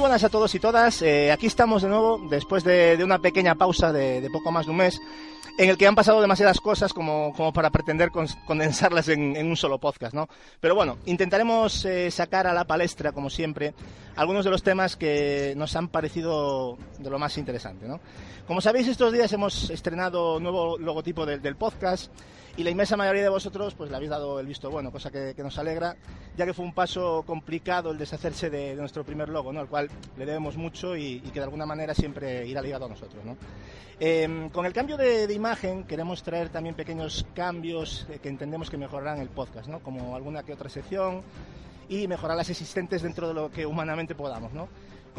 Muy buenas a todos y todas. Eh, aquí estamos de nuevo después de, una pequeña pausa de, poco más de un mes en el que han pasado demasiadas cosas como, para pretender condensarlas en, un solo podcast, ¿no? Pero bueno, intentaremos eh, sacar a la palestra, como siempre, algunos de los temas que nos han parecido de lo más interesante, ¿no? Como sabéis, estos días hemos estrenado nuevo logotipo del podcast y la inmensa mayoría de vosotros pues le habéis dado el visto bueno, cosa que, nos alegra, ya que fue un paso complicado el deshacerse de, nuestro primer logo, ¿no? al cual le debemos mucho y, que de alguna manera siempre irá ligado a nosotros. ¿no? Em, con el cambio de, imagen queremos traer también pequeños cambios que entendemos que mejorarán el podcast, ¿no? como alguna que otra sección y mejorar las existentes dentro de lo que humanamente podamos. ¿no?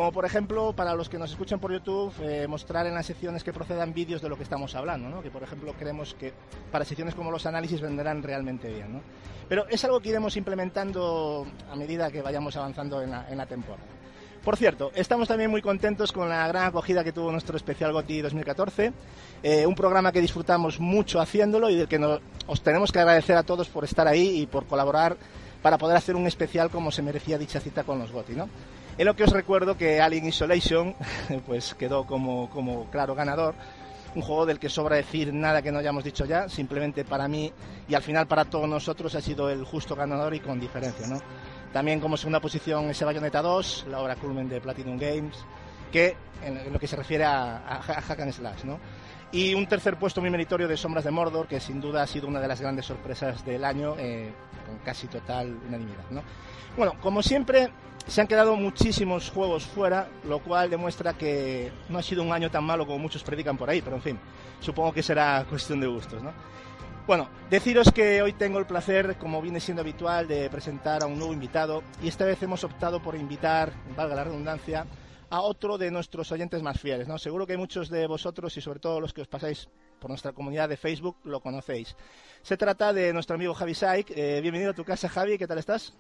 Como por ejemplo, para los que nos escuchan por YouTube, eh, mostrar en las secciones que procedan vídeos de lo que estamos hablando, ¿no? que por ejemplo creemos que para secciones como los análisis venderán realmente bien. ¿no? Pero es algo que iremos implementando a medida que vayamos avanzando en la, temporada. Por cierto, estamos también muy contentos con la gran acogida que tuvo nuestro especial GOTI 2014, eh, un programa que disfrutamos mucho haciéndolo y del que nos, os tenemos que agradecer a todos por estar ahí y por colaborar para poder hacer un especial como se merecía dicha cita con los GOTI. ¿no? En lo que os recuerdo que Alien Isolation pues quedó como, como claro ganador. Un juego del que sobra decir nada que no hayamos dicho ya, simplemente para mí y al final para todos nosotros ha sido el justo ganador y con diferencia. ¿no? También como segunda posición ese Bayonetta 2, la obra culmen de Platinum Games, que en lo que se refiere a, Hack and Slash. ¿no? Y un tercer puesto muy meritorio de Sombras de Mordor, que sin duda ha sido una de las grandes sorpresas del año, eh, con casi total unanimidad. ¿no? Bueno, como siempre, se han quedado muchísimos juegos fuera, lo cual demuestra que no ha sido un año tan malo como muchos predican por ahí, pero en fin, supongo que será cuestión de gustos, ¿no? Bueno, deciros que hoy tengo el placer, como viene siendo habitual, de presentar a un nuevo invitado y esta vez hemos optado por invitar, valga la redundancia, a otro de nuestros oyentes más fieles, ¿no? Seguro que muchos de vosotros y sobre todo los que os pasáis por nuestra comunidad de Facebook lo conocéis. Se trata de nuestro amigo Javi Saik. Eh, bienvenido a tu casa, Javi. ¿Qué tal estás?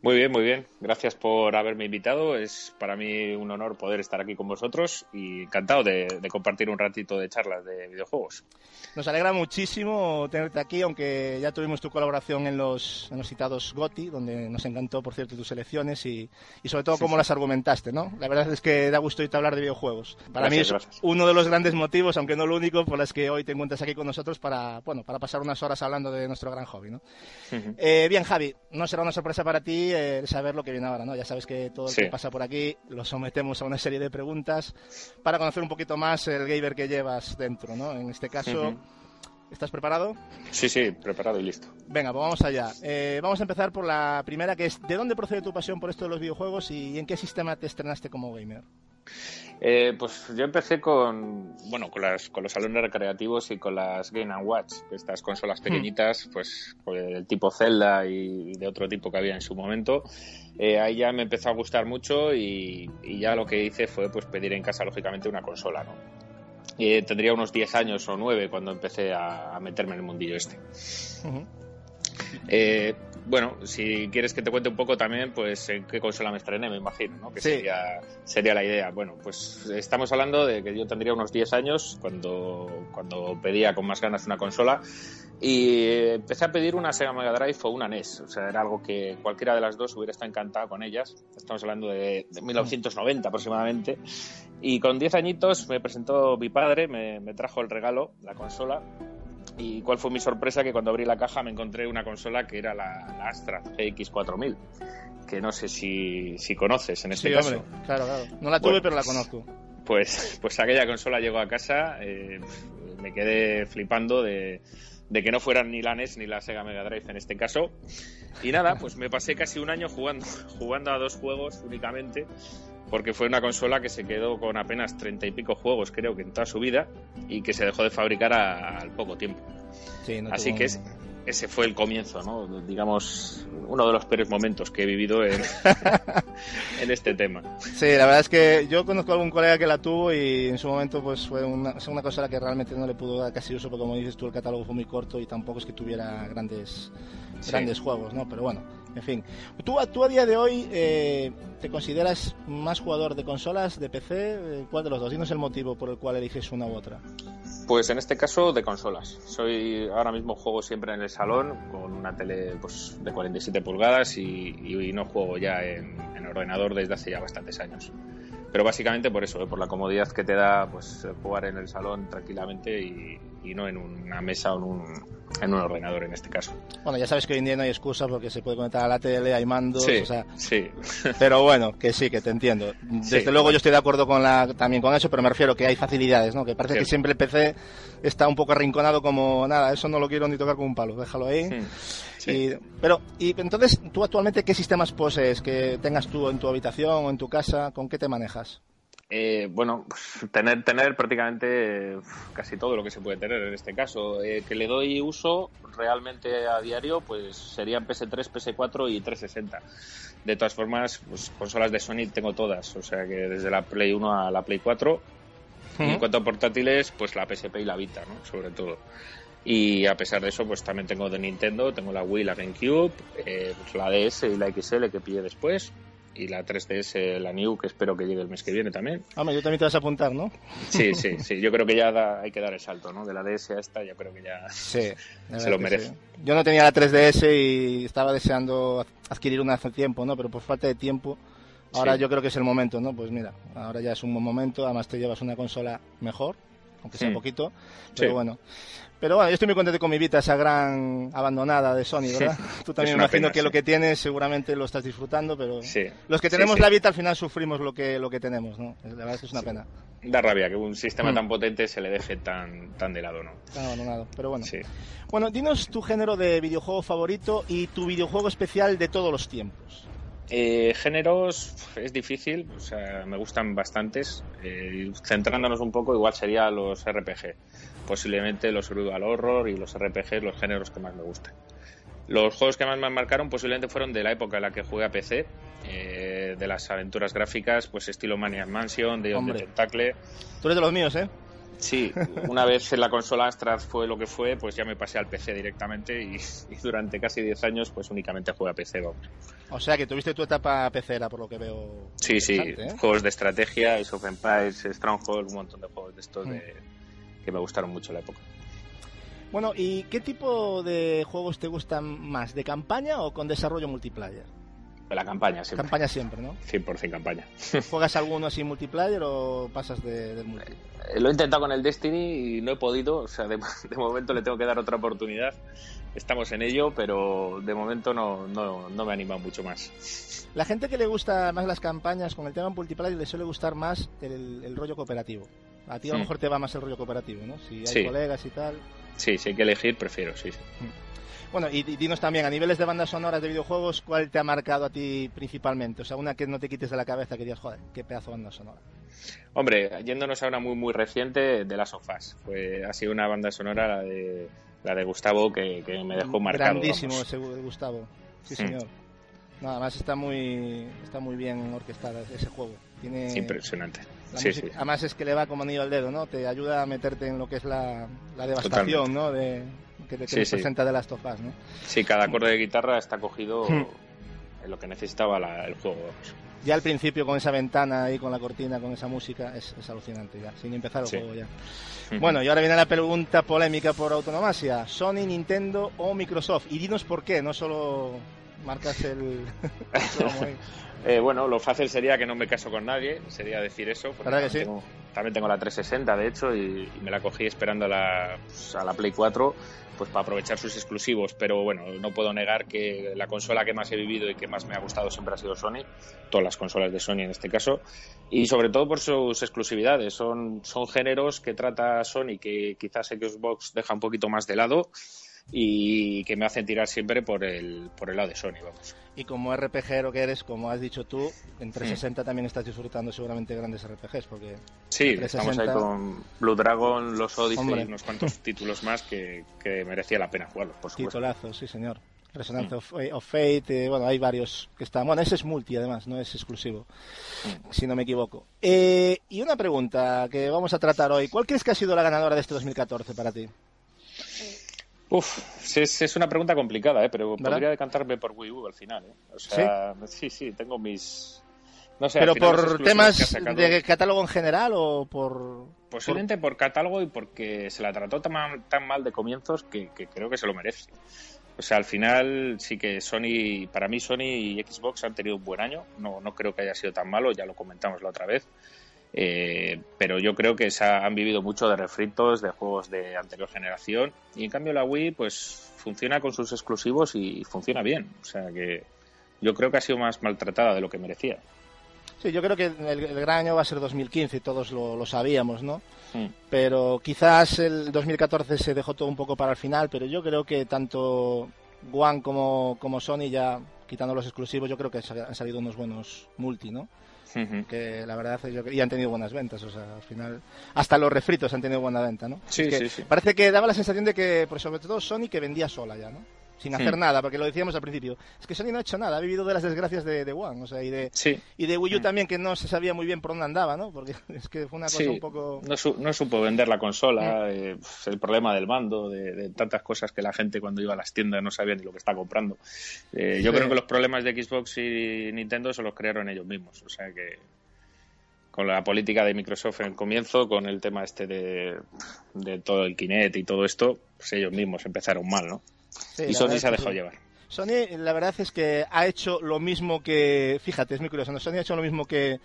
Muy bien, muy bien. Gracias por haberme invitado. Es para mí un honor poder estar aquí con vosotros y encantado de, compartir un ratito de charlas de videojuegos. Nos alegra muchísimo tenerte aquí, aunque ya tuvimos tu colaboración en los, en los citados GOTI, donde nos encantó, por cierto, tus elecciones y, sobre todo cómo las argumentaste, ¿no? La verdad es que da gusto irte a hablar de videojuegos. Para mí es uno de los grandes motivos, aunque no lo único, por las que hoy te encuentras aquí con nosotros para, bueno, para pasar unas horas hablando de nuestro gran hobby, ¿no? Eh, bien, Javi, no será una sorpresa para ti eh, saber lo que viene ahora, ¿no? Ya sabes que todo lo que pasa por aquí lo sometemos a una serie de preguntas para conocer un poquito más el gamer que llevas dentro, ¿no? En este caso... ¿Estás preparado? Sí, sí, preparado y listo. Venga, pues vamos allá. Eh, vamos a empezar por la primera, que es ¿de dónde procede tu pasión por esto de los videojuegos y en qué sistema te estrenaste como gamer? Eh, pues yo empecé con, bueno, con, las, con los salones recreativos y con las Game Watch, estas consolas hmm. pequeñitas, pues, pues del tipo Zelda y de otro tipo que había en su momento. Eh, ahí ya me empezó a gustar mucho y, ya lo que hice fue pues pedir en casa lógicamente una consola, ¿no? Y tendría unos 10 años o 9 cuando empecé a, meterme en el mundillo este. eh, bueno, si quieres que te cuente un poco también, pues en qué consola me estrené, me imagino, ¿no? Que sería, sería la idea. Bueno, pues estamos hablando de que yo tendría unos 10 años cuando, cuando pedía con más ganas una consola y empecé a pedir una Sega Mega Drive o una NES. O sea, era algo que cualquiera de las dos hubiera estado encantado con ellas. Estamos hablando de, 1990 aproximadamente. Y con 10 añitos me presentó mi padre, me, me trajo el regalo, la consola, y cuál fue mi sorpresa que cuando abrí la caja me encontré una consola que era la, Astra GX4000, que no sé si, conoces en este sí, caso. Hombre, claro, claro. No la tuve, pero la conozco. Pues, pues aquella consola llegó a casa, eh, me quedé flipando de, de que no fueran ni la NES ni la Sega Mega Drive en este caso. Y nada, pues me pasé casi un año jugando, jugando a dos juegos únicamente porque fue una consola que se quedó con apenas treinta y pico juegos, creo que en toda su vida, y que se dejó de fabricar al poco tiempo. Así que ese fue el comienzo, ¿no? digamos, uno de los peores momentos que he vivido en, este tema. Sí, la verdad es que yo conozco a algún colega que la tuvo y en su momento pues fue una, una consola que realmente no le pudo dar casi uso, porque como dices tú, el catálogo fue muy corto y tampoco es que tuviera grandes, grandes juegos, ¿no? Pero bueno, en fin. ¿Tú, tú a día de hoy eh, te consideras más jugador de consolas, de PC? Eh, ¿Cuál de los dos? Dinos el motivo por el cual eliges una u otra. Pues en este caso de consolas. Soy ahora mismo juego siempre en el salón con una tele pues, de 47 pulgadas y, no juego ya en, ordenador desde hace ya bastantes años. pero básicamente por eso, ¿eh? por la comodidad que te da pues jugar en el salón tranquilamente y, no en una mesa o en un, en un ordenador en este caso. Bueno, ya sabes que hoy en día no hay excusas porque se puede conectar a la tele, hay mandos, sí, o sea, sí. pero bueno, que sí, que te entiendo. Desde luego yo estoy de acuerdo con la, también con eso, pero me refiero que hay facilidades, ¿no? Que parece que siempre el PC está un poco arrinconado como, nada, eso no lo quiero ni tocar con un palo, déjalo ahí. Hmm. Y, pero, y entonces, ¿tú actualmente qué sistemas posees que tengas tú en tu habitación o en tu casa? ¿Con qué te manejas? Eh, bueno, tener, tener prácticamente casi todo lo que se puede tener en este caso. Eh, que le doy uso realmente a diario, pues serían PS3, PS4 y 360. De todas formas, pues consolas de Sony tengo todas, o sea que desde la Play 1 a la Play 4. Y en cuanto a portátiles, pues la PSP y la Vita, ¿no? Sobre todo. Y a pesar de eso, pues también tengo de Nintendo, tengo la Wii, la GameCube, eh, pues la DS y la XL que pillé después, y la 3DS, la New, que espero que llegue el mes que viene también. Hombre, yo también te vas a apuntar, ¿no? Sí, sí, sí. Yo creo que ya hay que dar el salto, ¿no? De la DS a esta, yo creo que ya se lo merece. Yo no tenía la 3DS y estaba deseando adquirir una hace tiempo, ¿no? Pero por falta de tiempo, ahora yo creo que es el momento, ¿no? Pues mira, ahora ya es un buen momento, además te llevas una consola mejor, aunque sea un poquito, pero bueno. Pero bueno, yo estoy muy contento con mi Vita, esa gran abandonada de Sony, ¿verdad? Tú también me imagino que lo que tienes seguramente lo estás disfrutando, pero los que tenemos la Vita al final sufrimos lo que, lo que tenemos, ¿no? La verdad es que es una pena. Da rabia que un sistema mm. tan potente se le deje tan, tan de lado, ¿no? Tan abandonado, pero bueno. Bueno, dinos tu género de videojuego favorito y tu videojuego especial de todos los tiempos. Eh, géneros es difícil, o sea, me gustan bastantes. Eh, centrándonos un poco, igual sería los RPG posiblemente los survival horror y los RPG los géneros que más me gustan. Los juegos que más me marcaron posiblemente fueron de la época en la que jugué a PC, eh, de las aventuras gráficas, pues estilo Maniac Mansion, de Hombre. Tentacle. Tú eres de los míos, ¿eh? Sí, una vez en la consola Astra fue lo que fue, pues ya me pasé al PC directamente y, durante casi 10 años pues únicamente jugué a PC, vamos. O sea que tuviste tu etapa PC, por lo que veo. Sí, sí, ¿eh? juegos de estrategia, Age of Empires, Stronghold, un montón de juegos de estos de, mm que me gustaron mucho en la época. Bueno, ¿y qué tipo de juegos te gustan más? ¿De campaña o con desarrollo multiplayer? De la campaña siempre. Campaña siempre, ¿no? 100% campaña. ¿Juegas alguno así multiplayer o pasas de, del multi? Eh, lo he intentado con el Destiny y no he podido, o sea, de, momento le tengo que dar otra oportunidad. Estamos en ello, pero de momento no, no, no me anima mucho más. La gente que le gusta más las campañas con el tema multiplayer le suele gustar más el rollo cooperativo. A ti a lo mejor te va más el rollo cooperativo, ¿no? Si hay colegas y tal. Sí, si hay que elegir, prefiero, sí, sí. Mm. Bueno, y, dinos también, a niveles de bandas sonoras de videojuegos, ¿cuál te ha marcado a ti principalmente? O sea, una que no te quites de la cabeza, que digas, joder, qué pedazo de banda sonora. Hombre, yéndonos a una muy, muy reciente, de Las Ofas. Fue, ha sido una banda sonora, la de, la de Gustavo, que, me dejó marcado. Grandísimo ese de Gustavo, sí, señor. Nada más está muy, está muy bien orquestada ese juego. Tiene... Impresionante. Además es que le va como anillo al dedo, ¿no? Te ayuda a meterte en lo que es la, devastación, ¿no? De, que te, presenta de las tofas, ¿no? Sí, cada acorde de guitarra está cogido hmm. en lo que necesitaba el juego. Ya al principio con esa ventana ahí, con la cortina, con esa música, es, alucinante ya, sin empezar el juego ya. Bueno, y ahora viene la pregunta polémica por autonomasia. ¿Sony, Nintendo o Microsoft? Y dinos por qué, no solo marcas el... Eh, bueno, lo fácil sería que no me caso con nadie, sería decir eso. ¿Verdad que también tengo la 360, de hecho, y, me la cogí esperando a la, pues, a la Play 4 pues para aprovechar sus exclusivos, pero bueno, no puedo negar que la consola que más he vivido y que más me ha gustado siempre ha sido Sony, todas las consolas de Sony en este caso, y sobre todo por sus exclusividades, son, son géneros que trata Sony que quizás Xbox deja un poquito más de lado, y que me hacen tirar siempre por el, por el lado de Sony, vamos. Y como RPGero que eres, como has dicho tú, en 360 también estás disfrutando seguramente grandes RPGs, porque... Sí, estamos ahí con Blue Dragon, Los Odyssey y unos cuantos títulos más que, que, merecía la pena jugarlos, por supuesto. Titulazos, sí señor. Resonance mm. of, Fate, eh, bueno, hay varios que están... Bueno, ese es multi además, no es exclusivo, mm. si no me equivoco. Eh, y una pregunta que vamos a tratar hoy. ¿Cuál crees que ha sido la ganadora de este 2014 para ti? Uf, es, es una pregunta complicada, ¿eh? pero podría decantarme por Wii U al final. ¿eh? O sea, ¿Sí? sí, tengo mis... No sé, ¿Pero por temas de catálogo en general o por...? Posiblemente por... catálogo y porque se la trató tan mal, tan mal de comienzos que, creo que se lo merece. O sea, al final sí que Sony, para mí Sony y Xbox han tenido un buen año. No, no creo que haya sido tan malo, ya lo comentamos la otra vez. Eh, pero yo creo que se han vivido mucho de refritos de juegos de anterior generación y en cambio la Wii pues funciona con sus exclusivos y funciona bien. O sea que yo creo que ha sido más maltratada de lo que merecía. Sí, yo creo que el, gran año va a ser 2015 y todos lo, sabíamos, ¿no? Hmm. Pero quizás el 2014 se dejó todo un poco para el final, pero yo creo que tanto One como, como Sony ya quitando los exclusivos, yo creo que han salido unos buenos multi, ¿no? Que la verdad yo, y han tenido buenas ventas, o sea, al final hasta los refritos han tenido buena venta, ¿no? Sí, sí, sí. Parece que daba la sensación de que, por sobre todo Sony, que vendía sola ya, ¿no? Sin hacer nada, porque lo decíamos al principio. Es que Sony no ha hecho nada, ha vivido de las desgracias de, de One, o sea, y de, y de Wii U también, que no se sabía muy bien por dónde andaba, ¿no? Porque es que fue una cosa un poco... No, no, supo vender la consola, eh, el problema del mando, de, tantas cosas que la gente cuando iba a las tiendas no sabía ni lo que está comprando. Eh, yo creo que los problemas de Xbox y Nintendo se los crearon ellos mismos, o sea que con la política de Microsoft en el comienzo, con el tema este de, de todo el Kinect y todo esto, pues ellos mismos empezaron mal, ¿no? Y Sony se ha dejado llevar. Sony, la verdad es que ha hecho lo mismo que. Fíjate, es muy curioso. Sony ha hecho lo mismo que,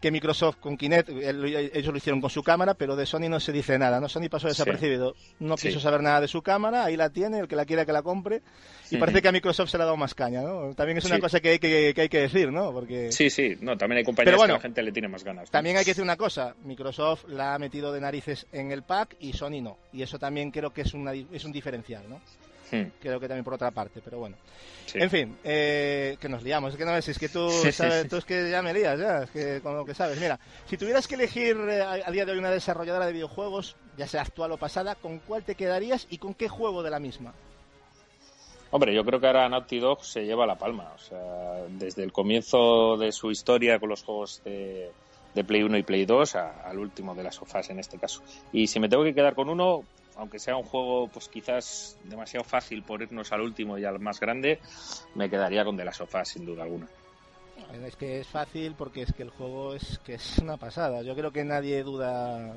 que Microsoft con Kinect. Ellos lo hicieron con su cámara, pero de Sony no se dice nada. ¿no? Sony pasó desapercibido. No quiso saber nada de su cámara. Ahí la tiene, el que la quiera que la compre. Y parece que a Microsoft se le ha dado más caña. ¿no? También es una cosa que hay que, hay que decir, ¿no? Porque... Sí, sí. No, también hay compañías que la gente le tiene más ganas. También hay que decir una cosa. Microsoft la ha metido de narices en el pack y Sony no. Y eso también creo que es, una, es un diferencial, ¿no? Hmm. Creo que también por otra parte, pero bueno. En fin, eh, que nos liamos. Es que no ves, es que tú, sabes, tú es que ya me lías, ya, es que con lo que sabes. Mira, si tuvieras que elegir eh, a, día de hoy una desarrolladora de videojuegos, ya sea actual o pasada, ¿con cuál te quedarías y con qué juego de la misma? Hombre, yo creo que ahora Naughty Dog se lleva la palma. O sea, desde el comienzo de su historia con los juegos de, Play 1 y Play 2 al último de las sofás en este caso. Y si me tengo que quedar con uno, aunque sea un juego pues quizás demasiado fácil por irnos al último y al más grande, me quedaría con de las sofás sin duda alguna. Es que es fácil porque es que el juego es que es una pasada. Yo creo que nadie duda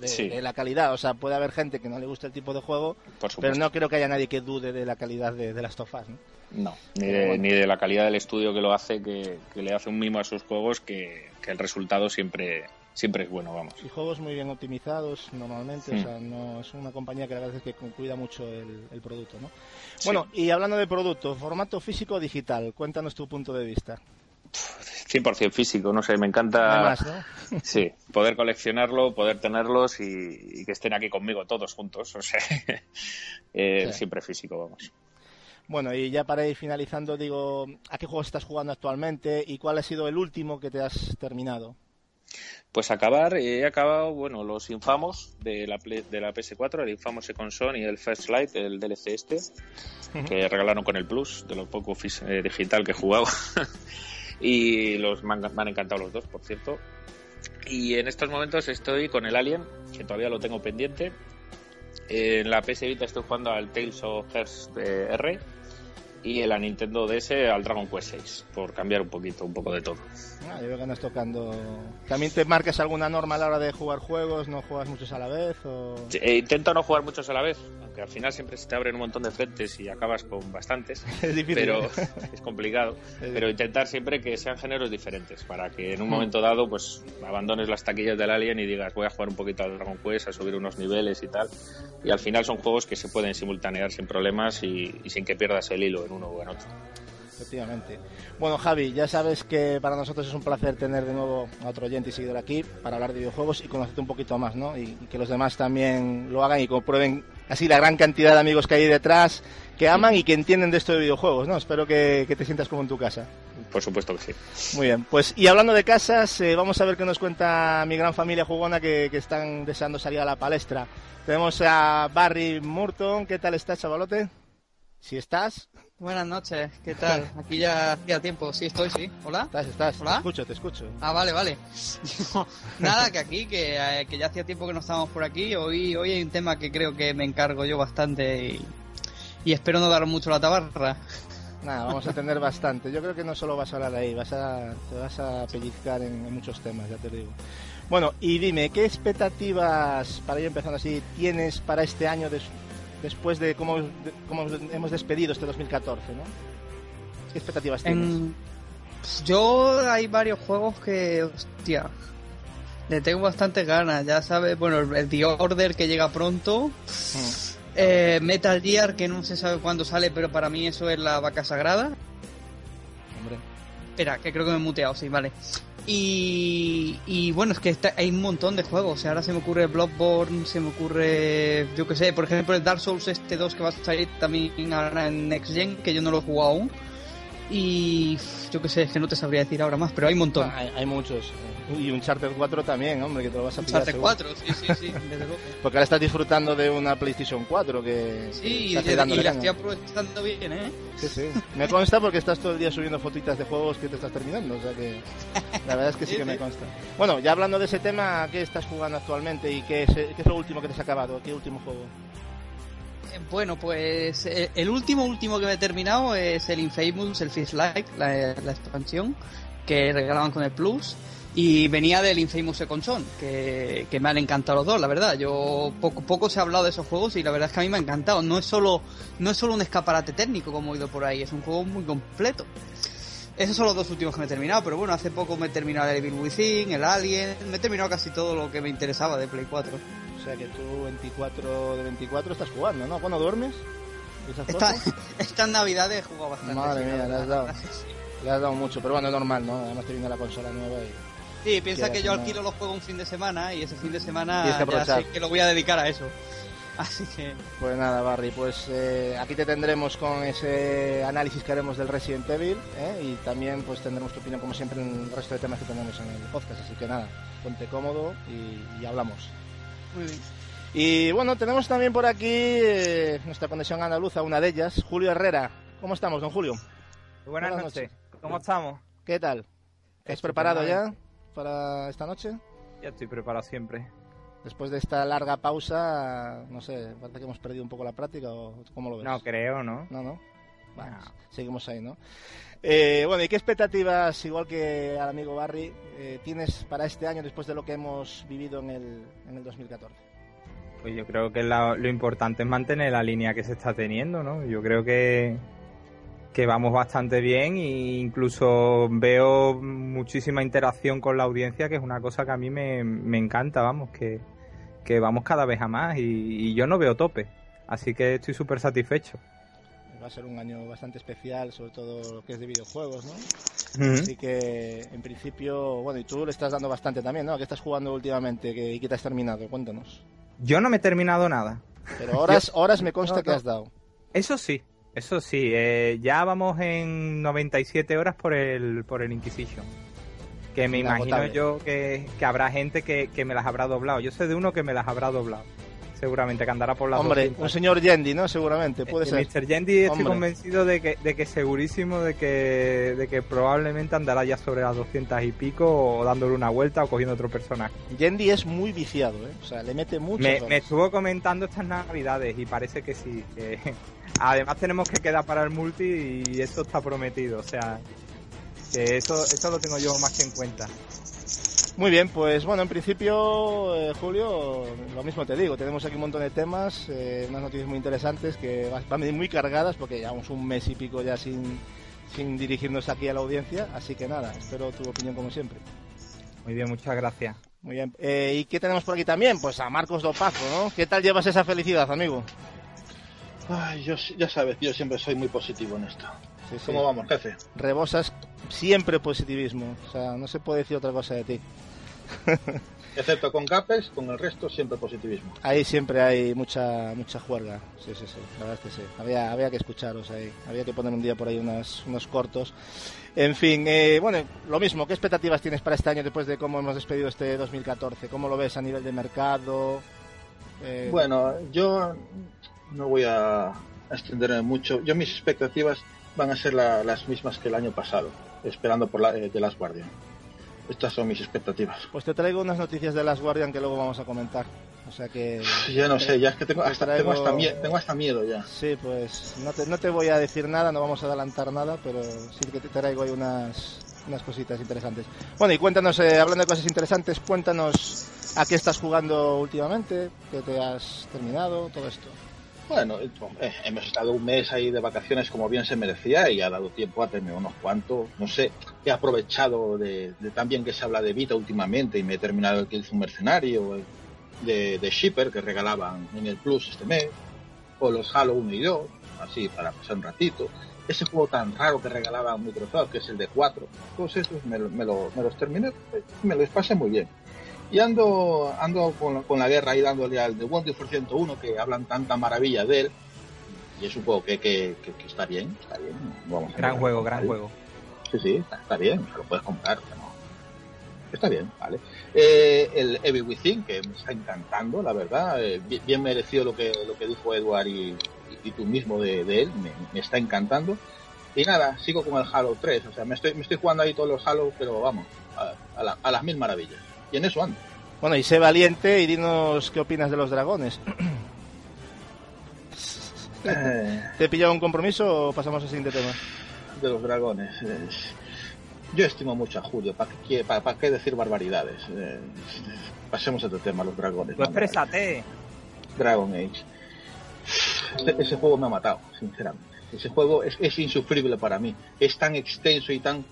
de, la calidad. O sea, puede haber gente que no le guste el tipo de juego, pero no creo que haya nadie que dude de la calidad de, de las sofás. ¿no? No, ni de, ni de, la calidad del estudio que lo hace, que, le hace un mimo a sus juegos, que, que el resultado siempre, siempre es bueno, vamos. Y juegos muy bien optimizados normalmente, o hmm. sea, no es una compañía que a veces que cuida mucho el, producto, ¿no? Bueno, y hablando de producto, formato físico o digital, cuéntanos tu punto de vista. 100% físico, no sé, me encanta sí, poder coleccionarlo, poder tenerlos y, que estén aquí conmigo todos juntos, o sea, eh, siempre físico, vamos. Bueno, y ya para ir finalizando, digo, ¿a qué juegos estás jugando actualmente y cuál ha sido el último que te has terminado? Pues acabar, he acabado, bueno, los infamos de la, de la PS4, el infamo Second Son y el First Light, el DLC este, que regalaron con el Plus, de lo poco eh, digital que he jugado. y los me han, encantado los dos, por cierto. Y en estos momentos estoy con el Alien, que todavía lo tengo pendiente. En la PS Vita estoy jugando al Tales of Hearts R y en la Nintendo DS al Dragon Quest 6, por cambiar un poquito, un poco de todo. Ah, yo veo que andas tocando. ¿También te marcas alguna norma a la hora de jugar juegos? ¿No juegas muchos a la vez? O... Eh, intento no jugar muchos a la vez, aunque al final siempre se te abren un montón de frentes y acabas con bastantes. es difícil. Pero es complicado. pero intentar siempre que sean géneros diferentes, para que en un momento dado pues abandones las taquillas del Alien y digas voy a jugar un poquito al Dragon Quest, a subir unos niveles y tal. Y al final son juegos que se pueden simultanear sin problemas y, y sin que pierdas el hilo en uno o en otro efectivamente. Bueno, Javi, ya sabes que para nosotros es un placer tener de nuevo a otro oyente y seguidor aquí para hablar de videojuegos y conocerte un poquito más, ¿no? Y, que los demás también lo hagan y comprueben así la gran cantidad de amigos que hay detrás, que aman y que entienden de esto de videojuegos, ¿no? Espero que, te sientas como en tu casa. Por supuesto que sí. Muy bien, pues y hablando de casas, eh, vamos a ver qué nos cuenta mi gran familia jugona que, que están deseando salir a la palestra. Tenemos a Barry Murton, ¿qué tal estás, chavalote? Si estás. Buenas noches, ¿qué tal? Aquí ya hacía tiempo, sí estoy, sí. ¿Hola? Estás, estás. ¿Hola? Te escucho, te escucho. Ah, vale, vale. nada, que aquí, eh, que, ya hacía tiempo que no estábamos por aquí. Hoy, hoy hay un tema que creo que me encargo yo bastante y, espero no dar mucho la tabarra. Nada, vamos a tener bastante. Yo creo que no solo vas a hablar ahí, vas a, te vas a pellizcar en, muchos temas, ya te digo. Bueno, y dime, ¿qué expectativas, para ir empezando así, tienes para este año de después de cómo, cómo hemos despedido este 2014, ¿no? ¿Qué expectativas tienes? Yo hay varios juegos que, hostia, le tengo bastantes ganas. Ya sabes, bueno, el The Order que llega pronto. Mm. Eh, Metal Gear que no se sabe cuándo sale, pero para mí eso es la vaca sagrada. Hombre. Espera, que creo que me he muteado, sí, vale. Y, bueno, es que hay un montón de juegos. O sea, ahora se me ocurre Bloodborne, se me ocurre, yo que sé, por ejemplo, el Dark Souls este 2 que va a salir también ahora en Next Gen, que yo no lo he jugado aún. Y yo que sé, es que no te sabría decir ahora más, pero hay un montón. Ah, hay, muchos. Y un Charter 4 también, hombre, que te lo vas a pillar. Charter 4, sí, sí, sí, Porque ahora estás disfrutando de una PlayStation 4 que. Sí, y, la estoy aprovechando bien, ¿eh? Sí, sí. Me consta porque estás todo el día subiendo fotitas de juegos que te estás terminando, o sea que. La verdad es que sí, que me consta. Bueno, ya hablando de ese tema, ¿qué estás jugando actualmente y qué es, qué es lo último que te has acabado? ¿Qué último juego? Bueno, pues eh, el último último que me he terminado es el Infamous, el Fist Like, la, expansión que regalaban con el Plus. Y venía del Infamous Second Son, que, me han encantado los dos, la verdad. Yo poco, poco se ha hablado de esos juegos y la verdad es que a mí me ha encantado. No es solo, no es solo un escaparate técnico como he oído por ahí, es un juego muy completo. Esos son los dos últimos que me he terminado, pero bueno, hace poco me he terminado el Evil Within, el Alien, me he terminado casi todo lo que me interesaba de Play 4. O sea que tú 24 de 24 estás jugando, ¿no? ¿Cuándo duermes? Esta, estas navidades he jugado bastante. Madre mía, le has dado. Le has dado mucho, pero bueno, es normal, ¿no? Además te viene la consola nueva y... Sí, piensa que yo alquilo los juegos un fin de semana y ese fin de semana que ya sé que lo voy a dedicar a eso. Así que... Pues nada, Barry, pues eh, aquí te tendremos con ese análisis que haremos del Resident Evil ¿eh? y también pues tendremos tu opinión como siempre en el resto de temas que tenemos en el podcast. Así que nada, ponte cómodo y hablamos. Muy bien. Y bueno, tenemos también por aquí eh, nuestra conexión andaluza, una de ellas, Julio Herrera. ¿Cómo estamos, don Julio? buenas, noches. ¿Cómo estamos? ¿Qué tal? ¿Estás preparado ya para esta noche? Ya estoy preparado siempre. Después de esta larga pausa, no sé, parece que hemos perdido un poco la práctica o cómo lo ves. No, creo, ¿no? No, no. Vamos, seguimos ahí, ¿no? Eh, bueno, ¿y qué expectativas, igual que al amigo Barry, eh, tienes para este año después de lo que hemos vivido en el, en el 2014? Pues yo creo que lo importante es mantener la línea que se está teniendo, ¿no? Yo creo que, que vamos bastante bien e incluso veo muchísima interacción con la audiencia, que es una cosa que a mí me, encanta, vamos, que, vamos cada vez a más y, y yo no veo tope. Así que estoy súper satisfecho va a ser un año bastante especial, sobre todo lo que es de videojuegos, ¿no? Así que, en principio, bueno, y tú le estás dando bastante también, ¿no? ¿Qué estás jugando últimamente y qué te has terminado? Cuéntanos. Yo no me he terminado nada. Pero horas, horas me consta que has dado. Eso sí, eso sí. Eh, ya vamos en 97 horas por el, por el Inquisition. Que me imagino yo que, habrá gente que, que me las habrá doblado. Yo sé de uno que me las habrá doblado seguramente que andará por la Hombre, un señor Yendi, ¿no? Seguramente, puede eh, ser. Mr. Yendi estoy convencido de que, de que segurísimo de que, de que probablemente andará ya sobre las 200 y pico o dándole una vuelta o cogiendo otro personaje. Yendi es muy viciado, ¿eh? O sea, le mete mucho. Me, me, estuvo comentando estas navidades y parece que sí. Además tenemos que quedar para el multi y eso está prometido, o sea, que eso, eso lo tengo yo más que en cuenta. Muy bien, pues bueno, en principio, eh, Julio, lo mismo te digo, tenemos aquí un montón de temas, eh, unas noticias muy interesantes que van a venir muy cargadas porque llevamos un mes y pico ya sin, sin dirigirnos aquí a la audiencia, así que nada, espero tu opinión como siempre. Muy bien, muchas gracias. Muy bien, eh, ¿y qué tenemos por aquí también? Pues a Marcos Dopazo, ¿no? ¿Qué tal llevas esa felicidad, amigo? Ay, yo, ya sabes, yo siempre soy muy positivo en esto. ¿Cómo vamos, jefe? Rebosas siempre positivismo, o sea, no se puede decir otra cosa de ti. Excepto con Capes, con el resto siempre positivismo. Ahí siempre hay mucha mucha juerga. Sí, sí, sí. La verdad es que sí. Había, había que escucharos ahí. Había que poner un día por ahí unos, unos cortos. En fin, eh, bueno, lo mismo. ¿Qué expectativas tienes para este año después de cómo hemos despedido este 2014? ¿Cómo lo ves a nivel de mercado? Eh, bueno, yo no voy a extenderme mucho. Yo mis expectativas van a ser las mismas que el año pasado, esperando por la, de eh, Last Guardian. Estas son mis expectativas. Pues te traigo unas noticias de Last Guardian que luego vamos a comentar. O sea que... Ya no sé, ya es que tengo hasta, tengo hasta, miedo ya. Sí, pues no te, no te voy a decir nada, no vamos a adelantar nada, pero sí que te traigo ahí unas, unas cositas interesantes. Bueno, y cuéntanos, eh, hablando de cosas interesantes, cuéntanos a qué estás jugando últimamente, qué te has terminado, todo esto. Bueno, eh, hemos estado un mes ahí de vacaciones como bien se merecía y ha dado tiempo a tener unos cuantos. No sé, he aprovechado de, también que se habla de Vita últimamente y me he terminado el que hizo un mercenario de, de Shipper que regalaban en el Plus este mes, o los Halo 1 y 2, así para pasar un ratito. Ese juego tan raro que regalaban Microsoft, que es el de 4, todos esos me, me, me los terminé, me los pasé muy bien. Y ando, ando con, la guerra ahí dándole al The Wonderful 101 que hablan tanta maravilla de él. Y es un juego que, que, está bien, está bien. gran juego, gran juego. Sí, sí, está, bien, lo puedes comprar. Está bien, vale. Eh, el Evil Within, que me está encantando, la verdad. Eh, bien, merecido lo que, lo que dijo Edward y, tú mismo de, él, me, está encantando. Y nada, sigo con el Halo 3, o sea, me estoy, me estoy jugando ahí todos los Halo, pero vamos, a, a las mil maravillas y en eso ando. Bueno, y sé valiente y dinos qué opinas de los dragones. Eh. ¿Te he pillado un compromiso o pasamos al siguiente tema? De los dragones. yo estimo mucho a Julio. ¿Para qué, para, qué decir barbaridades? Eh, pasemos a otro tema, los dragones. Pues exprésate. Dragon Age. Este, ese juego me ha matado, sinceramente. Ese juego es, es insufrible para mí. Es tan extenso y tan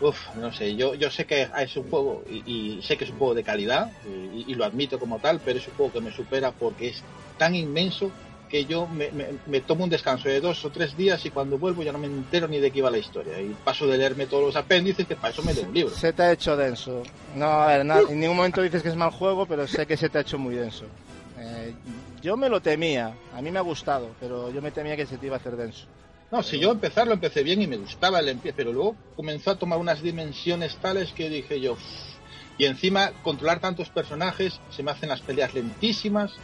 Uf, no sé, yo, yo sé que es un juego y, sé que es un juego de calidad y, lo admito como tal, pero es un juego que me supera porque es tan inmenso que yo me, tomo un descanso de dos o tres días y cuando vuelvo ya no me entero ni de qué iba la historia. Y paso de leerme todos los apéndices que para eso me leo un libro. Se te ha hecho denso. No, a ver, en ningún momento dices que es mal juego, pero sé que se te ha hecho muy denso. Eh, yo me lo temía, a mí me ha gustado, pero yo me temía que se te iba a hacer denso. No, si yo empezar lo empecé bien y me gustaba el empiece, pero luego comenzó a tomar unas dimensiones tales que dije yo, y encima controlar tantos personajes, se me hacen las peleas lentísimas.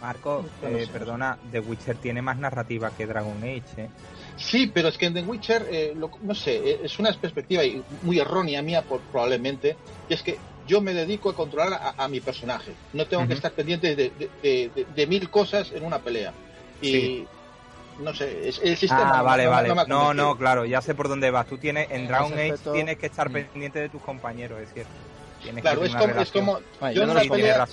Marco, eh, perdona, The Witcher tiene más narrativa que Dragon Age, ¿eh? Sí, pero es que en The Witcher, eh, no sé, eh, es una perspectiva muy errónea mía por, probablemente, y es que yo me dedico a controlar a, mi personaje. No tengo que estar pendiente de, mil cosas en una pelea. Y, no sé, es el sistema. Ah, vale, vale. No, no, claro, ya sé por dónde vas. Tú tienes, en Dragon Age tienes que estar mm. pendiente de tus compañeros, es cierto. claro, es como, es como, yo en, una pelea,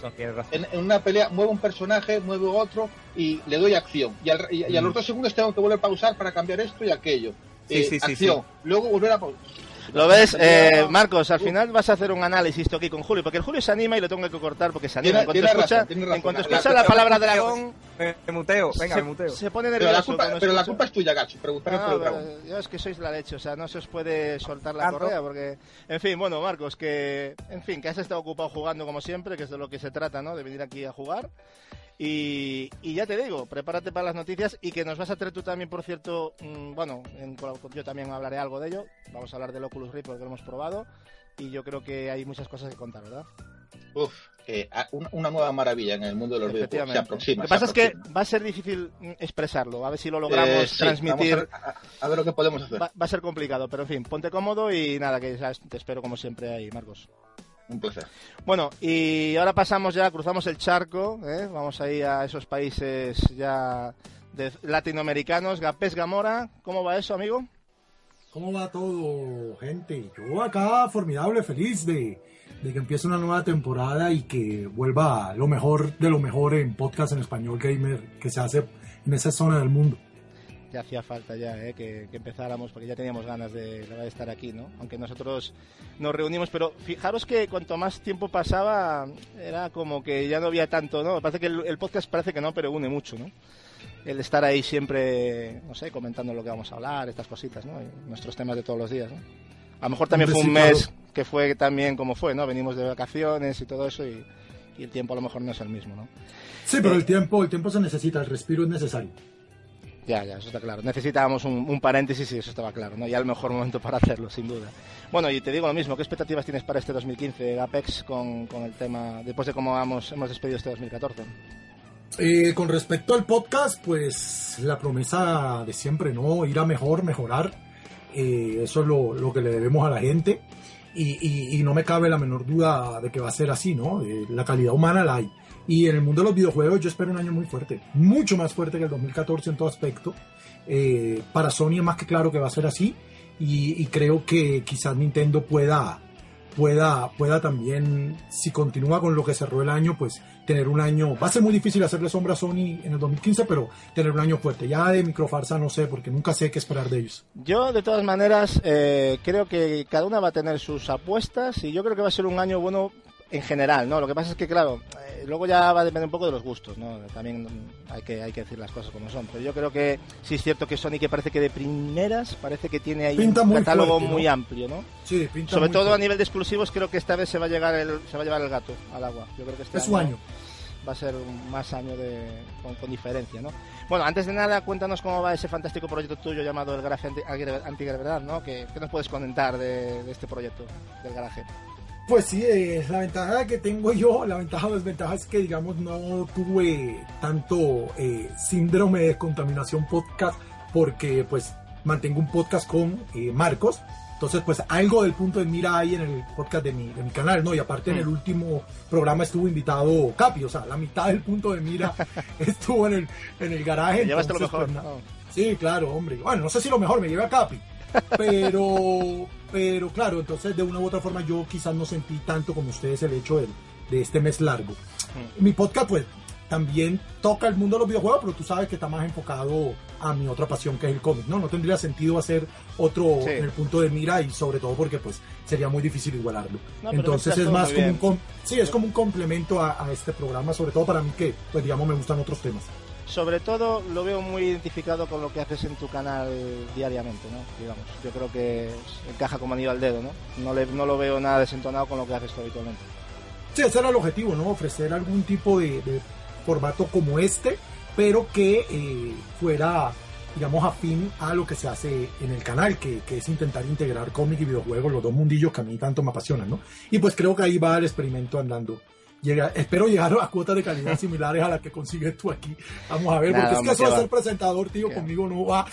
En, una pelea muevo un personaje, muevo otro y le doy acción. Y, al, y, a los mm. dos segundos tengo que volver a pausar para cambiar esto y aquello. Sí, sí, sí, acción. Luego volver a pausar lo ves, eh, Marcos, al final vas a hacer un análisis aquí con Julio, porque el Julio se anima y lo tengo que cortar porque se anima. En cuanto escucha, en cuanto escucha la, palabra dragón... Me muteo, venga, se, me muteo. Se pone nervioso. Pero la culpa, pero la culpa es tuya, Gacho, preguntarme por el dragón. Yo es que sois la leche, o sea, no se os puede soltar la correa porque... En fin, bueno, Marcos, que... En fin, que has estado ocupado jugando como siempre, que es de lo que se trata, ¿no? De venir aquí a jugar. Y, ya te digo, prepárate para las noticias y que nos vas a traer tú también, por cierto, mm, bueno, yo también hablaré algo de ello. Vamos a hablar del Oculus Rift porque lo hemos probado y yo creo que hay muchas cosas que contar, ¿verdad? Uf, eh, una, nueva maravilla en el mundo de los videojuegos. Se aproxima. Lo que pasa es que va a ser difícil mm, expresarlo, a ver si lo logramos eh, transmitir. A, ver lo que podemos hacer. Va, va, a ser complicado, pero en fin, ponte cómodo y nada, que te espero como siempre ahí, Marcos. Un placer. Bueno, y ahora pasamos ya, cruzamos el charco, ¿eh? vamos ahí a esos países ya de latinoamericanos. Gapés Gamora, ¿cómo va eso, amigo? ¿Cómo va todo, gente? Yo acá formidable, feliz de, de que empiece una nueva temporada y que vuelva lo mejor de lo mejor en podcast en español gamer que se hace en esa zona del mundo ya hacía falta ya ¿eh? que, empezáramos porque ya teníamos ganas de, de, estar aquí, ¿no? Aunque nosotros nos reunimos, pero fijaros que cuanto más tiempo pasaba era como que ya no había tanto, ¿no? Parece que el, podcast parece que no, pero une mucho, ¿no? El estar ahí siempre, no sé, comentando lo que vamos a hablar, estas cositas, ¿no? nuestros temas de todos los días, ¿no? A lo mejor también fue un mes que fue también como fue, ¿no? Venimos de vacaciones y todo eso y, y el tiempo a lo mejor no es el mismo, ¿no? Sí, pero el tiempo, el tiempo se necesita, el respiro es necesario. Ya, ya, eso está claro. Necesitábamos un, paréntesis y eso estaba claro, ¿no? Ya el mejor momento para hacerlo, sin duda. Bueno, y te digo lo mismo, ¿qué expectativas tienes para este 2015 Apex con, el tema, después de cómo hemos, hemos despedido este 2014? Eh, con respecto al podcast, pues la promesa de siempre, ¿no? Ir a mejor, mejorar. Eh, eso es lo, que le debemos a la gente. Y, no me cabe la menor duda de que va a ser así, ¿no? Eh, la calidad humana la hay. Y en el mundo de los videojuegos yo espero un año muy fuerte, mucho más fuerte que el 2014 en todo aspecto. Eh, para Sony es más que claro que va a ser así y, creo que quizás Nintendo pueda, pueda, pueda también, si continúa con lo que cerró el año, pues tener un año, va a ser muy difícil hacerle sombra a Sony en el 2015, pero tener un año fuerte. Ya de microfarsa no sé, porque nunca sé qué esperar de ellos. Yo, de todas maneras, eh, creo que cada una va a tener sus apuestas y yo creo que va a ser un año bueno en general, ¿no? Lo que pasa es que, claro, luego ya va a depender un poco de los gustos, ¿no? También hay que, hay que decir las cosas como son. Pero yo creo que sí es cierto que Sony, que parece que de primeras, parece que tiene ahí un catálogo muy amplio, ¿no? Sí, pinta Sobre todo a nivel de exclusivos, creo que esta vez se va a, llegar el, se va a llevar el gato al agua. Yo creo que este es su año. Va a ser más año de, con, diferencia, ¿no? Bueno, antes de nada, cuéntanos cómo va ese fantástico proyecto tuyo llamado el Garaje Antigravedad, ¿no? ¿Qué, ¿Qué, nos puedes comentar de, de este proyecto del garaje? Pues sí, eh, la ventaja que tengo yo, la ventaja o desventaja es que, digamos, no tuve tanto eh, síndrome de contaminación podcast porque, pues, mantengo un podcast con eh, Marcos. Entonces, pues, algo del punto de mira hay en el podcast de mi, de mi canal, ¿no? Y aparte, en el último programa estuvo invitado Capi, o sea, la mitad del punto de mira estuvo en el, en el garaje. Llevaste lo mejor. Pues, Sí, claro, hombre. Bueno, no sé si lo mejor me lleva a Capi, pero pero claro, entonces de una u otra forma yo quizás no sentí tanto como ustedes el hecho de, de este mes largo. Mm. Mi podcast pues también toca el mundo de los videojuegos, pero tú sabes que está más enfocado a mi otra pasión que es el cómic, ¿no? No tendría sentido hacer otro en el punto de mira y sobre todo porque pues sería muy difícil igualarlo. Entonces es más como un, sí, es como un complemento a, a, este programa, sobre todo para mí que pues digamos me gustan otros temas sobre todo lo veo muy identificado con lo que haces en tu canal diariamente, ¿no? Digamos, yo creo que encaja como anillo al dedo, ¿no? No, le, no lo veo nada desentonado con lo que haces habitualmente. Sí, ese era el objetivo, ¿no? Ofrecer algún tipo de, de formato como este, pero que eh, fuera, digamos, afín a lo que se hace en el canal, que, que es intentar integrar cómic y videojuegos, los dos mundillos que a mí tanto me apasionan, ¿no? Y pues creo que ahí va el experimento andando espero llegar a cuotas de calidad similares a las que consigues tú aquí. Vamos a ver, porque es que eso de ser presentador, tío, conmigo no va.